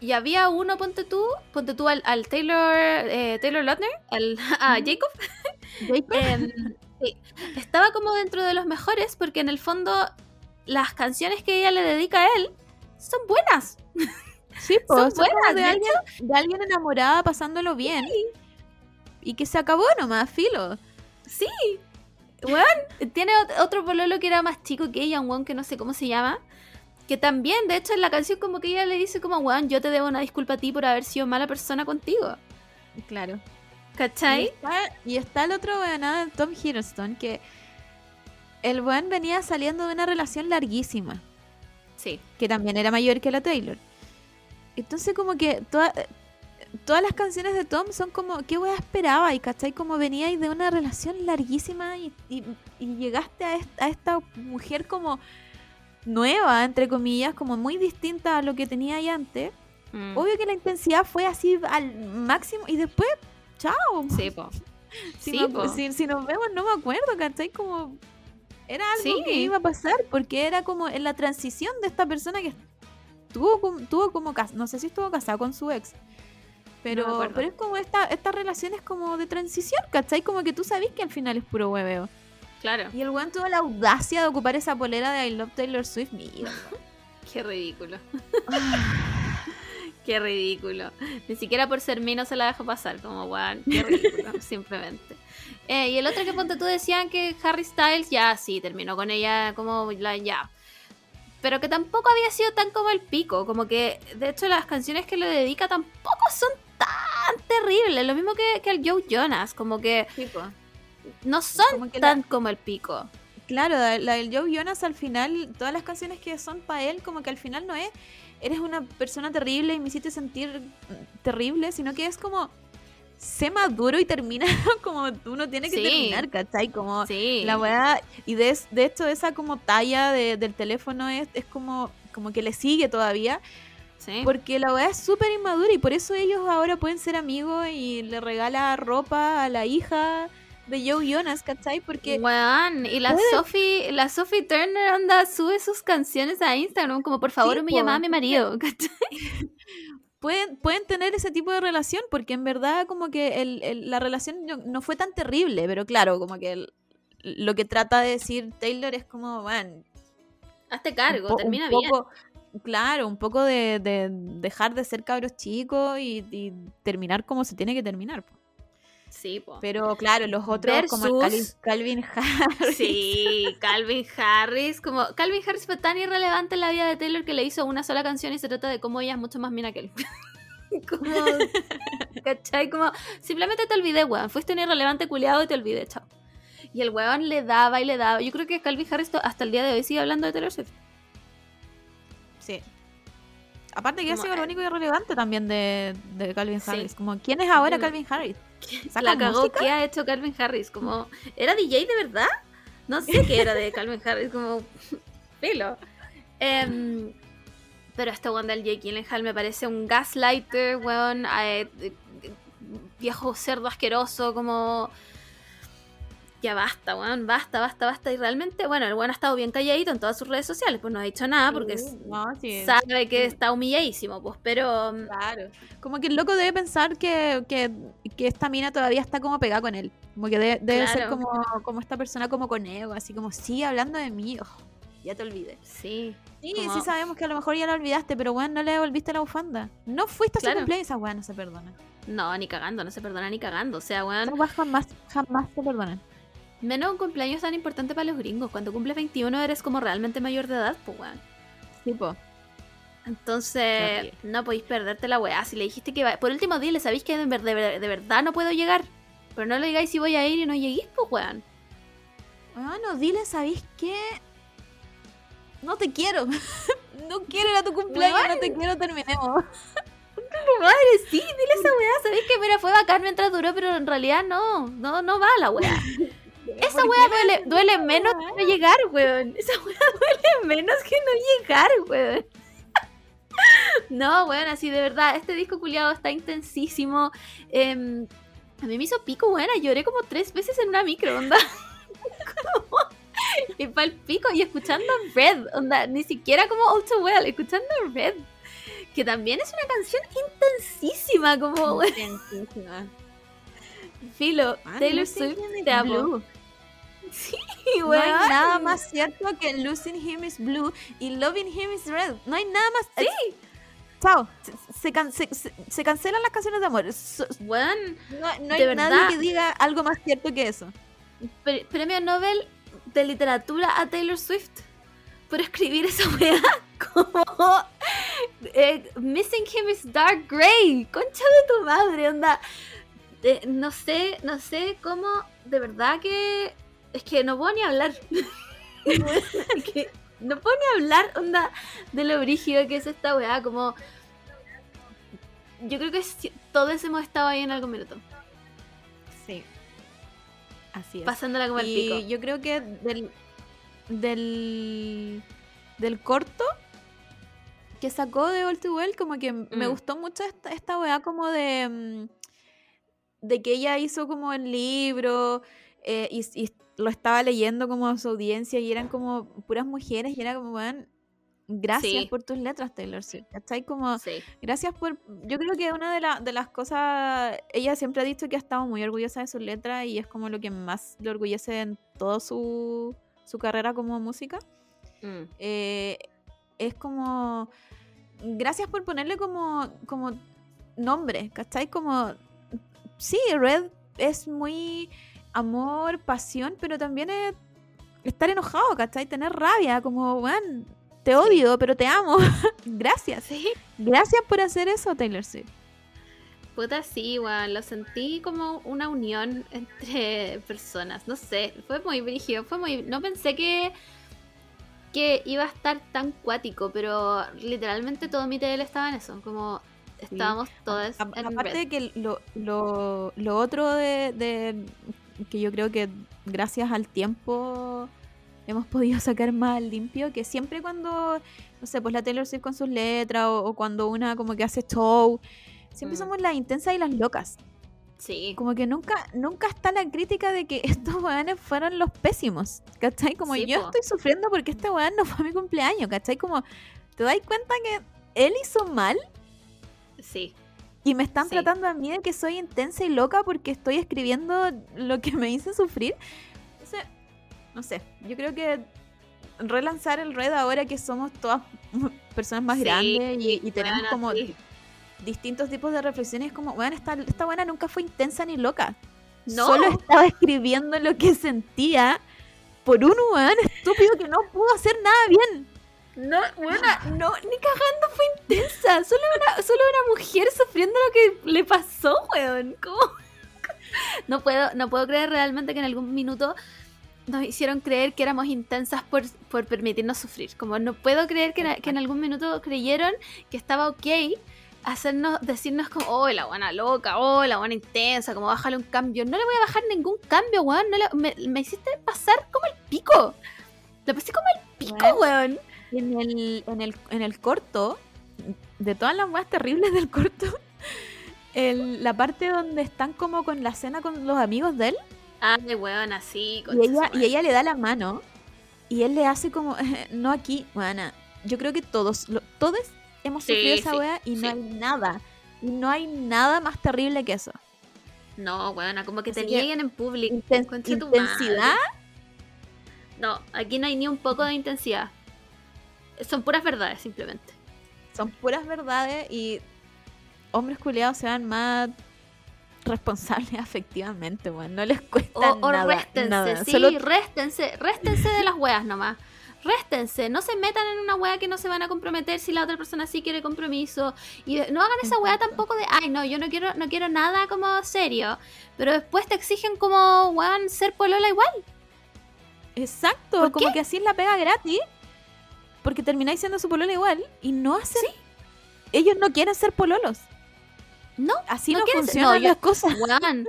y había uno, ponte tú, ponte tú al, al Taylor, eh, Taylor Lautner, al, a Ujú. Jacob. Jacob, Em, sí, estaba como dentro de los mejores porque en el fondo las canciones que ella le dedica a él son buenas. sí, pues, son buenas, de, de alguien, de alguien enamorada pasándolo bien. Y que se acabó nomás, filo. Sí. Weón, tiene ot- otro pololo que era más chico que ella, un weón que no sé cómo se llama. Que también, de hecho, en la canción como que ella le dice como, weón, yo te debo una disculpa a ti por haber sido mala persona contigo. Claro. Y ¿Cachai? está, y está el otro weón, Tom Hiddleston, que el buen venía saliendo de una relación larguísima, Sí. que también era mayor que la Taylor. Entonces como que toda- todas las canciones de Tom son como, ¿qué wea esperaba? Y cachai, como veníais de una relación larguísima y, y- y llegaste a esta, a esta mujer como nueva, entre comillas, como muy distinta a lo que tenía ahí antes. Mm. Obvio que la intensidad fue así al máximo y después, chao. Sí, po. Si, Sí, no- si- si nos vemos, no me acuerdo, ¿cachai? Como era algo Sí. que iba a pasar porque era como en la transición de esta persona que tuvo, como- tuvo como no sé si estuvo casada con su ex. Pero, pero es como esta, esta relación es como de transición, ¿cachai? Como que tú sabes que al final es puro hueveo. Claro. Y el weón tuvo la audacia de ocupar esa polera de I Love Taylor Swift. Mira. Qué ridículo. Qué ridículo. Ni siquiera por ser no se la dejo pasar. Como, weón, qué ridículo, simplemente. Eh, y el otro que ponte tú decían que Harry Styles ya sí terminó con ella como la ya. Pero que tampoco había sido tan como el pico. Como que, de hecho, las canciones que le dedica tampoco son tan terribles. Lo mismo que, que el Joe Jonas. Como que no son Como que la- tan como el pico. Claro, la del Joe Jonas al final, todas las canciones que son para él, como que al final no es, eres una persona terrible y me hiciste sentir terrible, sino que es como, sé maduro y termina como uno tiene que Sí. terminar, ¿cachai? Como Sí. la weá, y de, de hecho esa como talla de- del teléfono es, es como, como que le sigue todavía, sí. porque la weá es súper inmadura y por eso ellos ahora pueden ser amigos y le regala ropa a la hija de Joe Jonas, ¿cachai? Porque... Weón, y la puede- Sophie, la Sophie Turner anda, sube sus canciones a Instagram, como por favor me po. llama a mi marido. ¿cachai? Pueden, pueden tener ese tipo de relación porque en verdad como que el- el- la relación no, no fue tan terrible, pero claro, como que el- lo que trata de decir Taylor es como, bueno, Hazte cargo, po- termina bien. poco- Claro, un poco de, de dejar de ser cabros chicos y, y terminar como se tiene que terminar. po. Sí, po. Pero claro, los otros como el Calvin, Versus- Calvin Harris. Sí, Calvin Harris, como Calvin Harris fue tan irrelevante en la vida de Taylor que le hizo una sola canción y se trata de cómo ella es mucho más mina que él. como, ¿cachai? Como, simplemente te olvidé, weón. Fuiste un irrelevante culiado y te olvidé, chao. Y el weón le daba y le daba. Yo creo que Calvin Harris hasta el día de hoy sigue hablando de Taylor Swift. Sí. Aparte que ha Como, sido lo eh, único irrelevante también de, de Calvin Sí. Harris. Como, ¿quién es ahora. Calvin Harris? ¿Saca La cagó música? que ha hecho Calvin Harris. Como, ¿era DJ de verdad? No sé qué era de Calvin Harris, como filo. Em, pero este weón del Jake Gyllenhaal me parece un gaslighter, weón. eh, viejo cerdo asqueroso, como. Ya basta, weón, basta, basta, basta. Y realmente, bueno, el weón ha estado bien calladito en todas sus redes sociales, pues no ha dicho nada porque Sí, no, sí. sabe que está humilladísimo, pues, pero. Claro. Como que el loco debe pensar que, que, que esta mina todavía está como pegada con él. Como que debe, debe ser como, como esta persona como con ego, así como, sí, hablando de mí, oh, ya te olvidé. Sí. Sí, Como- sí sabemos que a lo mejor ya la olvidaste, pero bueno, no le devolviste la bufanda. No fuiste a Claro. su cumpleaños, esa weá no se perdona. No, ni cagando, no se perdona ni cagando. O sea, weón. Jamás, jamás se perdonan. Menos un cumpleaños tan importante para los gringos. Cuando cumples 21 eres como realmente mayor de edad, pues weón. Sí, po. Entonces, Qué no podéis perderte la weá. Si le dijiste que va... Por último, dile, sabéis que de, ver- de ver- de verdad no puedo llegar. Pero no le digáis si voy a ir y no lleguéis, pues weón. Bueno, dile, ¿sabéis qué? No te quiero. no quiero ir a tu cumpleaños, no te quiero, terminemos. Madre, sí, dile esa weá. Sabéis que mira, fue bacán mientras duró, pero en realidad no. No, no va la weá. Esa ¿Por weá duele, duele menos que no llegar, weón. Esa weá duele menos que no llegar, weón. No, weón, así de verdad, este disco culiado está intensísimo. Em, a mí me hizo pico, weón, lloré como tres veces en una micro, onda. Como- y para el pico, y escuchando Red, onda, ni siquiera como All Too Well, escuchando Red. Que también es una canción intensísima, como, weón. Intensísima. Filo, Ah, Taylor Swift, te. Blue. Sí, No hay nada más cierto que Losing Him is Blue y Loving Him is Red. No hay nada más. Sí, Chao. Se, se can- se- se- se cancelan las canciones de amor. So- weón. no hay verdad. nadie que diga algo más cierto que eso. Pre- premio Nobel de literatura a Taylor Swift por escribir esa weá como eh, Missing Him is Dark Gray concha de tu madre onda Eh, no sé no sé cómo de verdad que es que no puedo ni hablar que no puedo ni hablar, onda, de lo brígido que es esta weá, como... Yo creo que todos hemos estado ahí en algún minuto, Sí. Así es. pasándola como el y pico. yo creo que del, del, del corto que sacó de All Too Well, como que me Mm. gustó mucho esta, esta weá como de, mm, de que ella hizo como el libro eh, y, y lo estaba leyendo como a su audiencia y eran como puras mujeres y era como, weón, gracias Sí. por tus letras, Taylor Swift. ¿Cachai? Como, Sí. Gracias por... Yo creo que una de, la- de las cosas... Ella siempre ha dicho que ha estado muy orgullosa de sus letras y es como lo que más le orgullece en toda su, su carrera como música. Mm. Eh, es como... Gracias por ponerle como, como nombre, ¿cachai? Como... Sí, Red es muy amor, pasión, pero también es estar enojado, ¿cachai? Tener rabia, como, bueno, te odio, pero te amo. Gracias. Sí. Gracias por hacer eso, Taylor Swift. Puta, sí, weón. Lo sentí como una unión entre personas. No sé, fue muy brígido. Fue muy. No pensé que. que iba a estar tan cuático, pero literalmente todo mi TL estaba en eso. Como estábamos todas A- en aparte red. de que lo, lo, lo otro de, de- que yo creo que gracias al tiempo hemos podido sacar más al limpio, que siempre cuando, no sé, pues la Taylor Swift con sus letras o, o cuando una como que hace show, siempre Mm. somos las intensas y las locas. Sí. Como que nunca, nunca está la crítica de que estos weones fueron los pésimos, ¿cachai? Como Sí, yo po. estoy sufriendo porque este weón no fue a mi cumpleaños, ¿cachai? Como, ¿te das cuenta que él hizo mal? Sí. Y me están Sí. tratando a mí de que soy intensa y loca porque estoy escribiendo lo que me hizo sufrir. Entonces, no sé, yo creo que relanzar el red ahora que somos todas personas más Sí, grandes y, y tenemos como sí. distintos tipos de reflexiones, como, bueno, esta, esta buena nunca fue intensa ni loca. No. Solo estaba escribiendo lo que sentía por un weón estúpido que no pudo hacer nada bien. No, buena, no, ni cagando fue intensa. Solo una, solo una mujer sufriendo lo que le pasó, weón. ¿Cómo? No puedo, no puedo creer realmente que en algún minuto nos hicieron creer que éramos intensas por, por permitirnos sufrir. Como no puedo creer que, en algún minuto creyeron que estaba ok hacernos, decirnos como, oh, la buena loca, oh, la buena intensa, como bájale un cambio. No le voy a bajar ningún cambio, weón. No le- me, me hiciste pasar como el pico. Lo pasé como el pico, weón. En el, en el, en el corto, de todas las weas terribles del corto, el- la parte donde están como con la cena con los amigos de él, Ay, weón, así. y ella, y ella le da la mano, y él le hace como, no aquí, weana. Yo creo que todos, lo- todos hemos Sí, sufrido esa sí, wea y sí. no hay nada, y no hay nada más terrible que eso. No, weón, como que Así te que, nieguen en público. Inten- intensidad. No, aquí no hay ni un poco de intensidad. Son puras verdades, simplemente. son puras verdades y hombres culiados sean más responsables afectivamente, weón. No les cuesta O, o nada. réstense, nada. sí, Solo réstense, réstense de las weas nomás. Réstense, no se metan en una wea que no se van a comprometer si la otra persona sí quiere compromiso. Y no hagan esa wea tampoco de, ay, no, yo no quiero, no quiero nada como serio. Pero después te exigen como, weón, ser polola igual. Exacto, ¿Por como qué? que así es la pega gratis. Porque termináis siendo su pololo igual y no hacen. Ellos no quieren ser pololos. No, Así no no, quieren ser- funcionan no, yo- las cosas.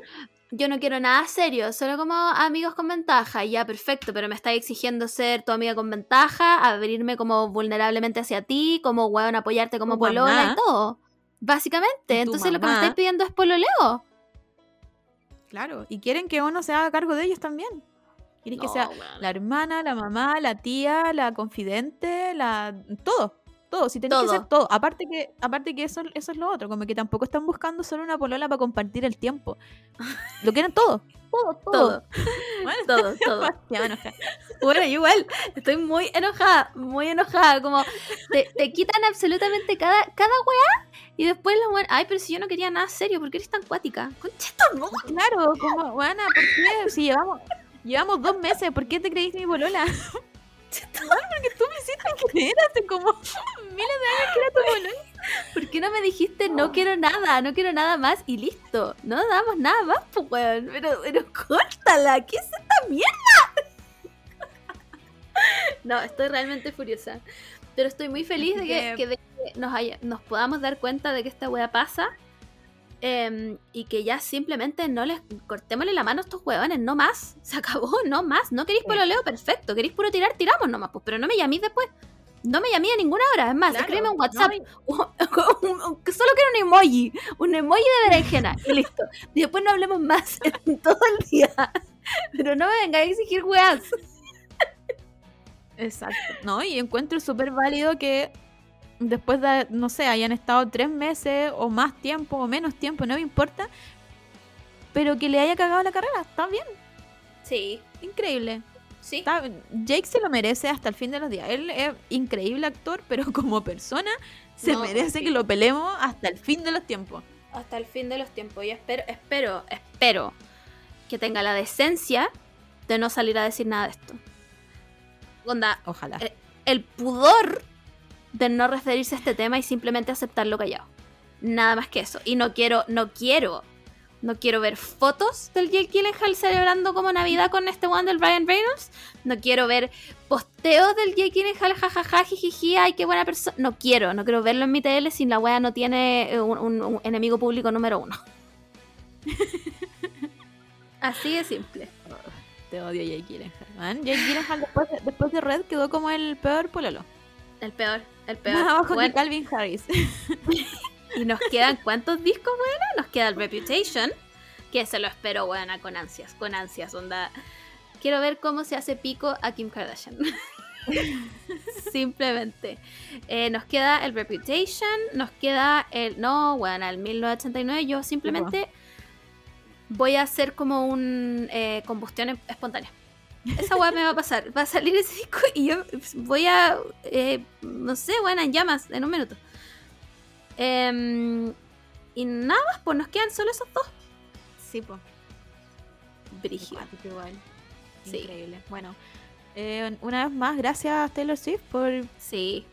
Yo no quiero nada serio, solo como amigos con ventaja. Ya, perfecto, pero me estáis exigiendo ser tu amiga con ventaja, abrirme como vulnerablemente hacia ti, como weón, apoyarte como Tu polola mamá. y todo. Básicamente, entonces lo que me estáis pidiendo es pololeo. Claro, y quieren que uno se haga cargo de ellos también. Quieren que No, sea la hermana, la mamá, la tía, la confidente, la todo. Todo, si que Todo. ser todo. Aparte que, aparte que eso, eso es lo otro, como que tampoco están buscando solo una polola para compartir el tiempo. Lo quieren todo. Todo, todo. Todo, Bueno, todo, todo. Bueno, igual, estoy muy enojada, muy enojada. Como te, te quitan absolutamente cada, cada weá y después la weá, ay, pero si yo no quería nada serio, ¿por qué eres tan cuática? Tu madre. Claro, como, bueno, ¿por qué? Si llevamos, llevamos dos meses, ¿por qué te creíste mi? Bueno, porque tú me hiciste creer hace como miles de años que era tu polola. ¿Por qué no me dijiste no quiero nada, no quiero nada más y listo? No damos nada más, pues weón. Pero, pero córtala, ¿qué es esta mierda? No, estoy realmente furiosa. Pero estoy muy feliz de que, Que- que de que nos, haya- nos podamos dar cuenta de que esta wea pasa. Em, y que ya simplemente no les cortémosle la mano a estos huevones, no más. Se acabó, no más. No queréis Sí. pololeo, perfecto. Queréis puro tirar, tiramos nomás, pues, pero no me llaméis después. No me llamé a ninguna hora, es más, Claro, escríbeme un no, WhatsApp. Un- un- solo quiero un emoji, un emoji de berenjena y listo. Y después no hablemos más en todo el día. Pero no me vengáis a exigir weas. Exacto. No, y encuentro súper válido que después de, no sé, hayan estado tres meses o más tiempo o menos tiempo, no me importa, pero que le haya cagado la carrera, está bien, Sí, increíble. sí. Está- Jake se lo merece hasta el fin de los días. Él es increíble actor, pero como persona se No, merece sí. que lo peleemos hasta el fin de los tiempos. Hasta el fin de los tiempos. Y espero, espero, espero que tenga la decencia de no salir a decir nada de esto. Onda, Ojalá. Eh, el pudor de no referirse a este tema y simplemente aceptarlo callado. Nada más que eso. Y no quiero, no quiero, no quiero ver fotos del Jake Gyllenhaal celebrando como Navidad con este one del Ryan Reynolds. No quiero ver posteos del Jake Gyllenhaal, jajaja, jijiji, ay, qué buena persona. No quiero, no quiero verlo en mi tele si la wea no tiene eh, un, un- un enemigo público número uno. Así de simple. Te odio Jake Gyllenhaal. man. Jake Gyllenhaal después de, después de Red quedó como el peor pololo. El peor, el peor. Más abajo Bueno, que Calvin Harris. Y nos quedan cuántos discos, bueno, nos queda el Reputation, que se lo espero, buena, con ansias, con ansias, onda. Quiero ver cómo se hace pico a Kim Kardashian. Simplemente. Eh, nos queda el Reputation, nos queda el. No, bueno, el 1989. Yo simplemente voy a hacer como un eh, combustión em- espontánea. Esa weá me va a pasar. Va a salir ese disco y yo voy a. eh, no sé, bueno, en llamas en un minuto. Em, y nada más, pues nos quedan solo esos dos. Sí, po. Brígido. Igual. Sí. Increíble. Bueno, eh, una vez más, gracias Taylor Swift por, Sí.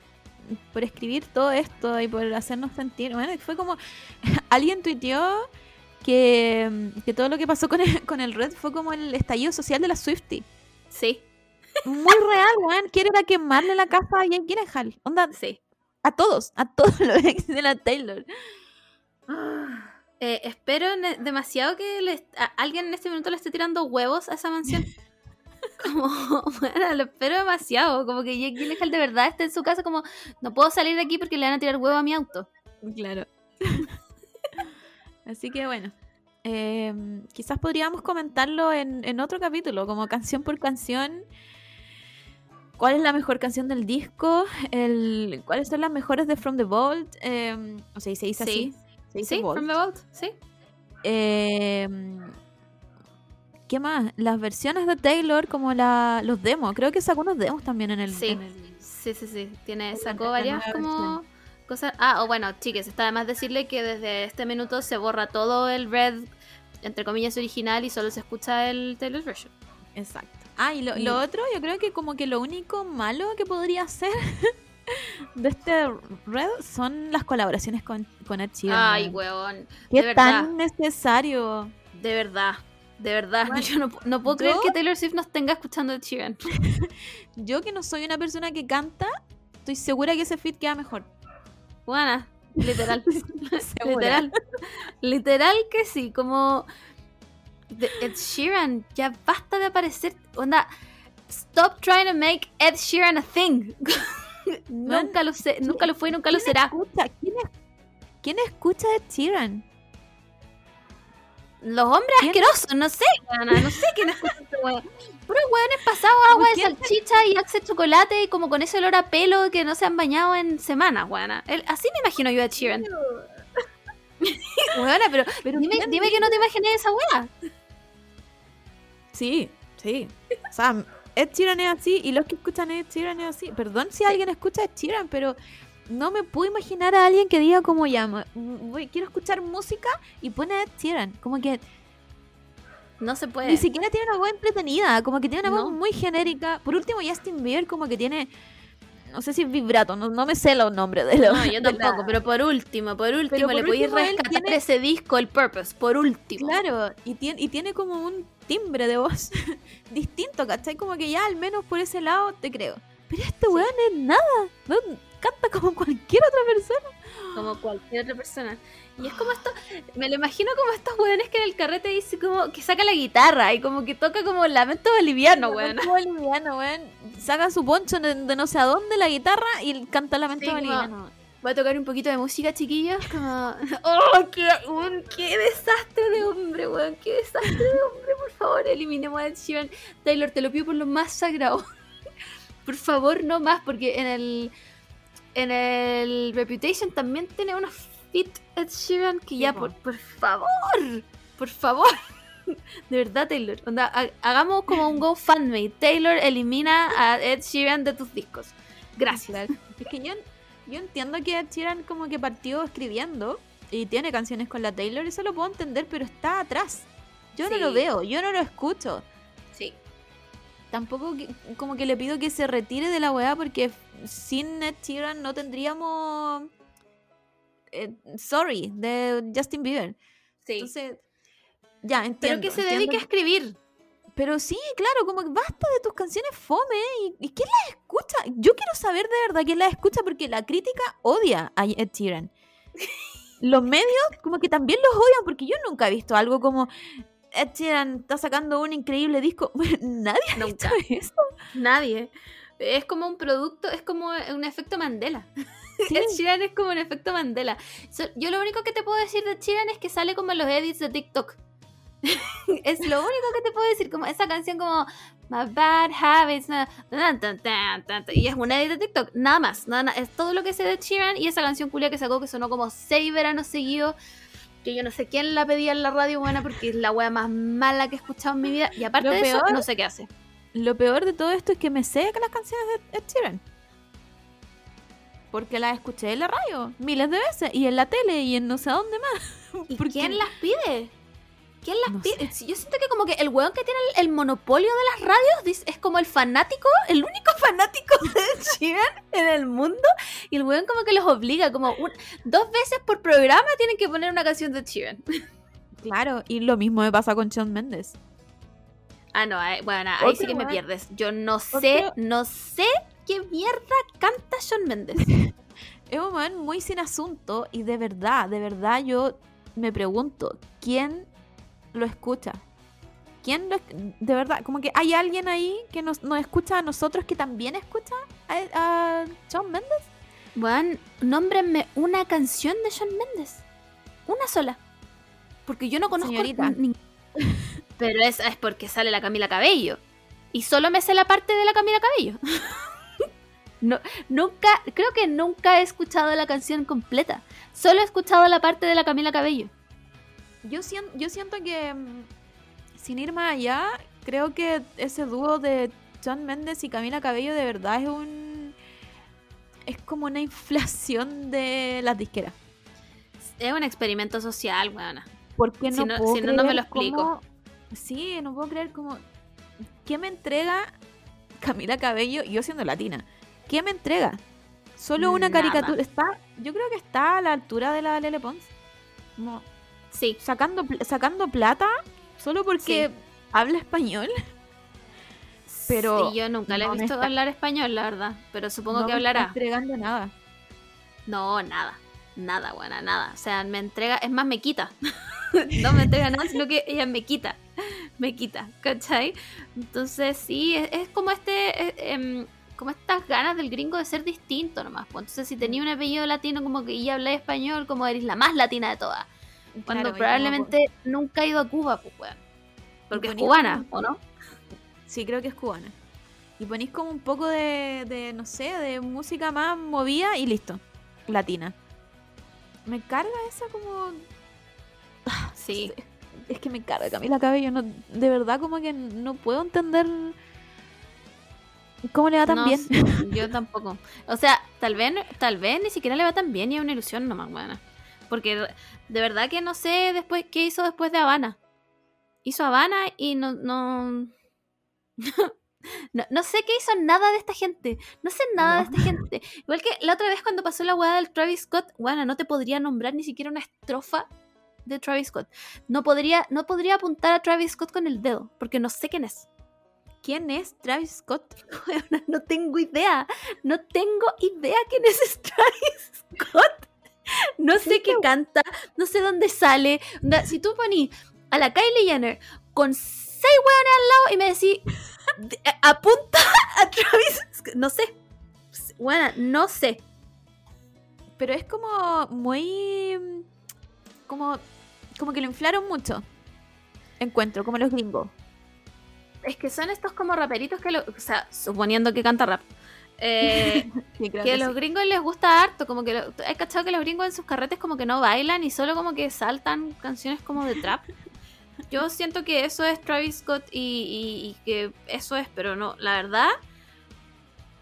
por escribir todo esto y por hacernos sentir. Bueno, fue como. Alguien tuiteó que, que todo lo que pasó con el, con el Red fue como el estallido social de la Swiftie. Sí, Muy real, weón. Quiere ir a quemarle la casa a Jake Gyllenhaal. Onda, sí. a todos, a todos los ex de la Taylor. Eh, espero demasiado que alguien en este minuto le esté tirando huevos a esa mansión. Como, bueno, lo espero demasiado. Como que Jake Gyllenhaal de verdad esté en su casa como, no puedo salir de aquí porque le van a tirar huevo a mi auto. Claro. Así que bueno. Eh, quizás podríamos comentarlo en, en otro capítulo, como canción por canción. ¿Cuál es la mejor canción del disco? El, ¿Cuáles son las mejores de From the Vault? Eh, o sea, y se dice Sí. así. Se dice Sí, Vault. From the Vault, sí. Eh, ¿Qué más? Las versiones de Taylor, como la, los demos. Creo que sacó unos demos también en el. Sí. en el- Sí, sí, sí. Tiene, sacó varias como cosas. Ah, o bueno, chiques, está además decirle que desde este minuto se borra todo el red, entre comillas, original y solo se escucha el Taylor's version. Exacto. Ah, y lo, lo otro, yo creo que como que lo único malo que podría ser de este Red son las colaboraciones con, con Ed Sheeran. Ay, weón. Qué de verdad. tan necesario. De verdad. De verdad. Bueno, yo no, no puedo creer yo- que Taylor Swift nos tenga escuchando Ed Sheeran. Yo que no soy una persona que canta, estoy segura que ese fit queda mejor. Buena. Literal. Literal. Literal que sí. Como. Ed Sheeran, ya basta de aparecer. Onda. Stop trying to make Ed Sheeran a thing. nunca lo sé, nunca lo fue y nunca lo ¿Quién será. Escucha? ¿Quién, es- ¿Quién escucha a Ed Sheeran? Los hombres ¿Quién? asquerosos, no sé, weona, no sé quién escucha este weón. Puros weones pasados agua de salchicha y axe de chocolate y como con ese olor a pelo que no se han bañado en semanas. El- Así me imagino yo a Sheeran. Pero, Pero dime, ¿quién dime que no te imaginé esa wea. Sí, sí. O sea, Ed Sheeran es así y los que escuchan Ed Sheeran es así. Perdón si alguien escucha Ed Sheeran, pero no me puedo imaginar a alguien que diga como llama. Voy, quiero escuchar música y pone Ed Sheeran. Como que No se puede. ni siquiera tiene una voz entretenida, como que tiene una voz No. muy genérica. Por último, Justin Bieber como que tiene, no sé si es vibrato, no, no me sé los nombres de los... No, yo la- tampoco, pero por último, por último, por le podéis rescatar tiene- ese disco, el Purpose, por último. Claro, y tiene, y tiene como un timbre de voz distinto, ¿cachai? Como que ya al menos por ese lado te creo. Pero este weón es nada. No, canta como cualquier otra persona. Como cualquier otra persona. Y es como esto, me lo imagino como estos weones que en el carrete dice como que saca la guitarra y como que toca como lamento boliviano, weón. Lamento boliviano, weón. Saca su poncho de, de no sé a dónde la guitarra y canta lamento Sí, como- boliviano. Voy a tocar un poquito de música, chiquillos. Como. ¡Oh, qué, un- qué desastre de hombre, weón! ¡Qué desastre de hombre! Por favor, eliminemos a Ed Sheeran. Taylor, te lo pido por lo más sagrado. por favor, no más, porque en el. En el Reputation también tiene unos fit Ed Sheeran que ya, po. por, por favor, por favor. De verdad, Taylor. Onda, ha- hagamos como un GoFundMe. Taylor elimina a Ed Sheeran de tus discos. Gracias. Es que yo, yo entiendo que Ed Sheeran como que partió escribiendo y tiene canciones con la Taylor, eso lo puedo entender, pero está atrás. Yo no lo veo, yo no lo escucho. Tampoco que- como que le pido que se retire de la weá porque sin Ed Sheeran no tendríamos eh, Sorry de Justin Bieber. Sí. Entonces, ya Pero entiendo. que se entiendo dedique a escribir. Pero sí, claro, como que basta de tus canciones fome. ¿Y, y quién las escucha? Yo quiero saber de verdad quién las escucha porque la crítica odia a Ed Sheeran. Los medios como que también los odian porque yo nunca he visto algo como Ed Sheeran está sacando un increíble disco. Nadie ha Nunca. visto eso. Nadie. Es como un producto, es como un efecto Mandela. Sí. Ed Sheeran es como un efecto Mandela. So- yo lo único que te puedo decir de Ed Sheeran es que sale como en los edits de TikTok. es lo único que te puedo decir, como esa canción como My Bad Habits, na- y es un edit de TikTok, nada más, nada, es todo lo que sé de Sheeran y esa canción culia que sacó que sonó como seis veranos seguidos, que yo no sé quién la pedía en la radio buena porque es la wea más mala que he escuchado en mi vida y aparte Lo de eso, peor- no sé qué hace. Lo peor de todo esto es que me sé las canciones de Ed Sheeran. Porque las escuché en la radio miles de veces y en la tele y en no sé dónde más. ¿Y Porque- quién las pide? ¿Quién las No pide? Yo siento que como que el weón que tiene el, el monopolio de las radios es como el fanático, el único fanático de Sheeran en el mundo. Y el weón como que los obliga, como un- dos veces por programa tienen que poner una canción de Sheeran. Claro, y lo mismo me pasa con Shawn Mendes. Ah, no, eh, bueno, ahí sí que me weón- pierdes. Yo no sé, otro- no sé qué mierda canta Shawn Mendes. Es un man muy sin asunto y de verdad, de verdad yo me pregunto, ¿quién lo escucha? ¿Quién lo De verdad, como que hay alguien ahí que nos, nos escucha a nosotros que también escucha a, a Shawn Mendes. Weón, nómbrenme una canción de Shawn Mendes. Una sola. Porque yo no conozco Señorita. ni- Pero esa es porque sale la Camila Cabello. Y solo me sé la parte de la Camila Cabello. no, nunca, creo que nunca he escuchado la canción completa. Solo he escuchado la parte de la Camila Cabello. Yo, sien- yo siento que, mm, sin ir más allá, creo que ese dúo de Shawn Mendes y Camila Cabello de verdad es un... Es como una inflación de las disqueras. Es un experimento social, weona. Porque Si no, no- puedo si no, no me lo explico. cómo- Sí, no puedo creer como... ¿Qué me entrega Camila Cabello, yo siendo latina? ¿Qué me entrega? Solo una Nada. caricatura. Está, yo creo que está a la altura de la Lele Pons. Como Sí. sacando, sacando plata solo porque Sí. habla español. Pero Sí, yo nunca le he no visto está- hablar español, la verdad. Pero supongo no que me hablará. entregando nada. No, nada. Nada, buena, nada. O sea, me entrega, es más, me quita. no me entrega nada, sino que ella me quita. Me quita, ¿cachai? Entonces, sí, es, es como este. eh, em, como estas ganas del gringo de ser distinto nomás. pues. Entonces, si tenía un apellido latino, como que ella habla español, como eres la más latina de todas. Cuando Claro, y como- probablemente nunca ha ido a Cuba, pues, weón. Porque es cubana, como- ¿o no? Sí, creo que es cubana. Y ponís como un poco de, de, no sé, de música más movida y listo. Latina. Me carga esa como... Sí. Es que me carga Camila Cabello. No, de verdad como que no puedo entender cómo le va tan No, bien. yo tampoco. O sea, tal vez, tal vez ni siquiera le va tan bien y es una ilusión nomás, buena. Porque de verdad que no sé después qué hizo después de Habana. Hizo Habana y no, no. No, no sé qué hizo nada de esta gente. No sé nada de esta gente. Igual que la otra vez cuando pasó la hueá del Travis Scott, bueno, no te podría nombrar ni siquiera una estrofa de Travis Scott. No podría, no podría apuntar a Travis Scott con el dedo, porque no sé quién es. quién es Travis Scott. No tengo idea. No tengo idea quién es Travis Scott. No sé qué canta, no sé dónde sale. Si tú ponís a la Kylie Jenner con seis hueones al lado y me decís, de- eh, apunta a Travis no sé. Bueno, no sé. Pero es como muy. mm, Como, como que lo inflaron mucho. Encuentro, como los gringos. Es que son estos como raperitos que lo. O sea, suponiendo que canta rap. Eh, Sí, que a los sí. gringos les gusta harto, como que lo, hay cachado que los gringos en sus carretes como que no bailan y solo como que saltan canciones como de trap. Yo siento que eso es Travis Scott y, y- y que eso es, pero no, la verdad,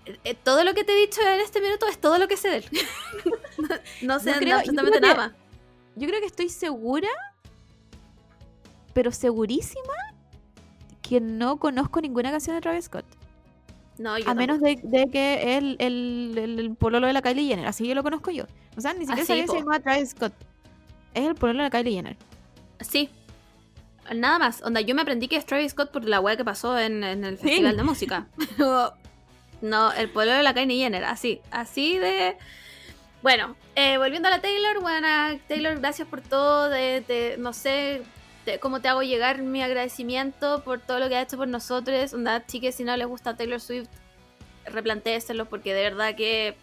eh, eh, todo lo que te he dicho en este minuto es todo lo que sé de él. no, no sé creo- yo absolutamente nada más. Yo creo que estoy segura, pero segurísima, que no conozco ninguna canción de Travis Scott. No, yo A menos de, de que el, el, el, el pololo de la Kylie Jenner. Así yo lo conozco yo. O sea, ni siquiera sabía que po. se Travis Scott. Es el pololo de la Kylie Jenner. Sí. Nada más. Onda, yo me aprendí que es Travis Scott por la weá que pasó en, en el Sí. festival de música. No, el pueblo de la Kylie Jenner. Así. Así de. Bueno, eh, volviendo a la Taylor, bueno, Taylor, gracias por todo. De, de- no sé cómo te hago llegar mi agradecimiento por todo lo que ha hecho por nosotros. Onda, chiques, si no les gusta Taylor Swift, replantéeselo porque de verdad que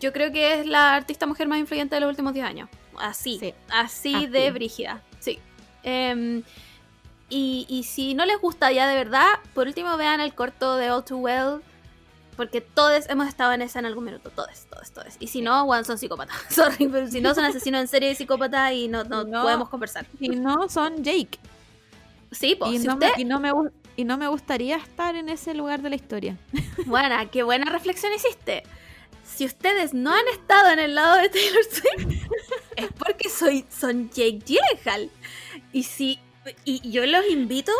yo creo que es la artista mujer más influyente de los últimos 10 años. Así, Sí. así, Así. de brígida. Sí. Em, y, y si no les gusta ya de verdad, por último vean el corto de All Too Well. Porque todos hemos estado en esa en algún minuto. Todos, todos, todos. Y si no, bueno, son psicópatas. Sorry, pero si no, son asesinos en serie y psicópatas y no, no, No. podemos conversar. Y no son Jake. Sí, pues, y, si no usted... me, y, no me, y no me gustaría estar en ese lugar de la historia. Buena, qué buena reflexión hiciste. Si ustedes no han estado en el lado de Taylor Swift, es porque soy, son Jake Gyllenhaal. Y si y yo los invito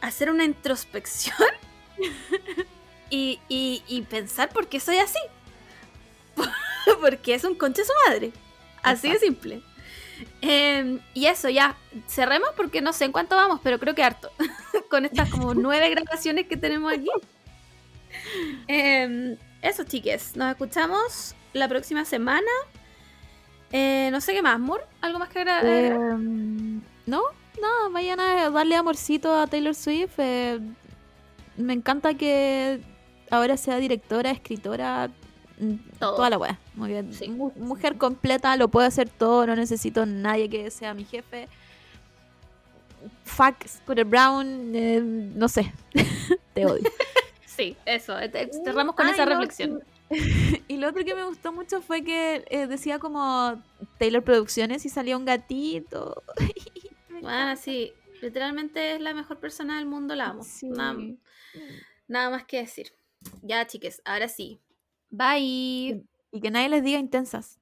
a hacer una introspección y, y- y pensar por qué soy así. porque es un conche su madre. Así de simple. Em, y eso, ya, cerremos porque no sé en cuánto vamos, pero creo que harto. Con estas como nueve grabaciones que tenemos aquí. Em, eso, chiques. Nos escuchamos la próxima semana. Eh, no sé qué más, Moore. ¿Algo más que agregar? Em, no, no, vayan a darle amorcito a Taylor Swift. eh, me encanta que ahora sea directora, escritora, mm, Todo. toda la weá. Como que Sí. mu- Mujer completa, lo puedo hacer todo, no necesito nadie que sea mi jefe. Fuck Scooter Brown, eh, no sé, te odio. Sí, eso. eh, Cerramos con Ay, esa no, reflexión. Y lo otro que me gustó mucho fue que eh, decía como Taylor Producciones y salía un gatito. Bueno, sí. Literalmente es la mejor persona del mundo, la amo. Sí. Nada, nada más que decir. Ya, chiques, ahora sí. Bye. Y que nadie les diga intensas.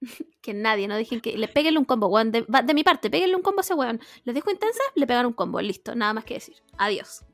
Que nadie, no dejen que. Le péguenle un combo, weón. De, va- de mi parte, péguenle un combo a ese weón. Les dejo intensa, le pegan un combo. Listo, nada más que decir. Adiós.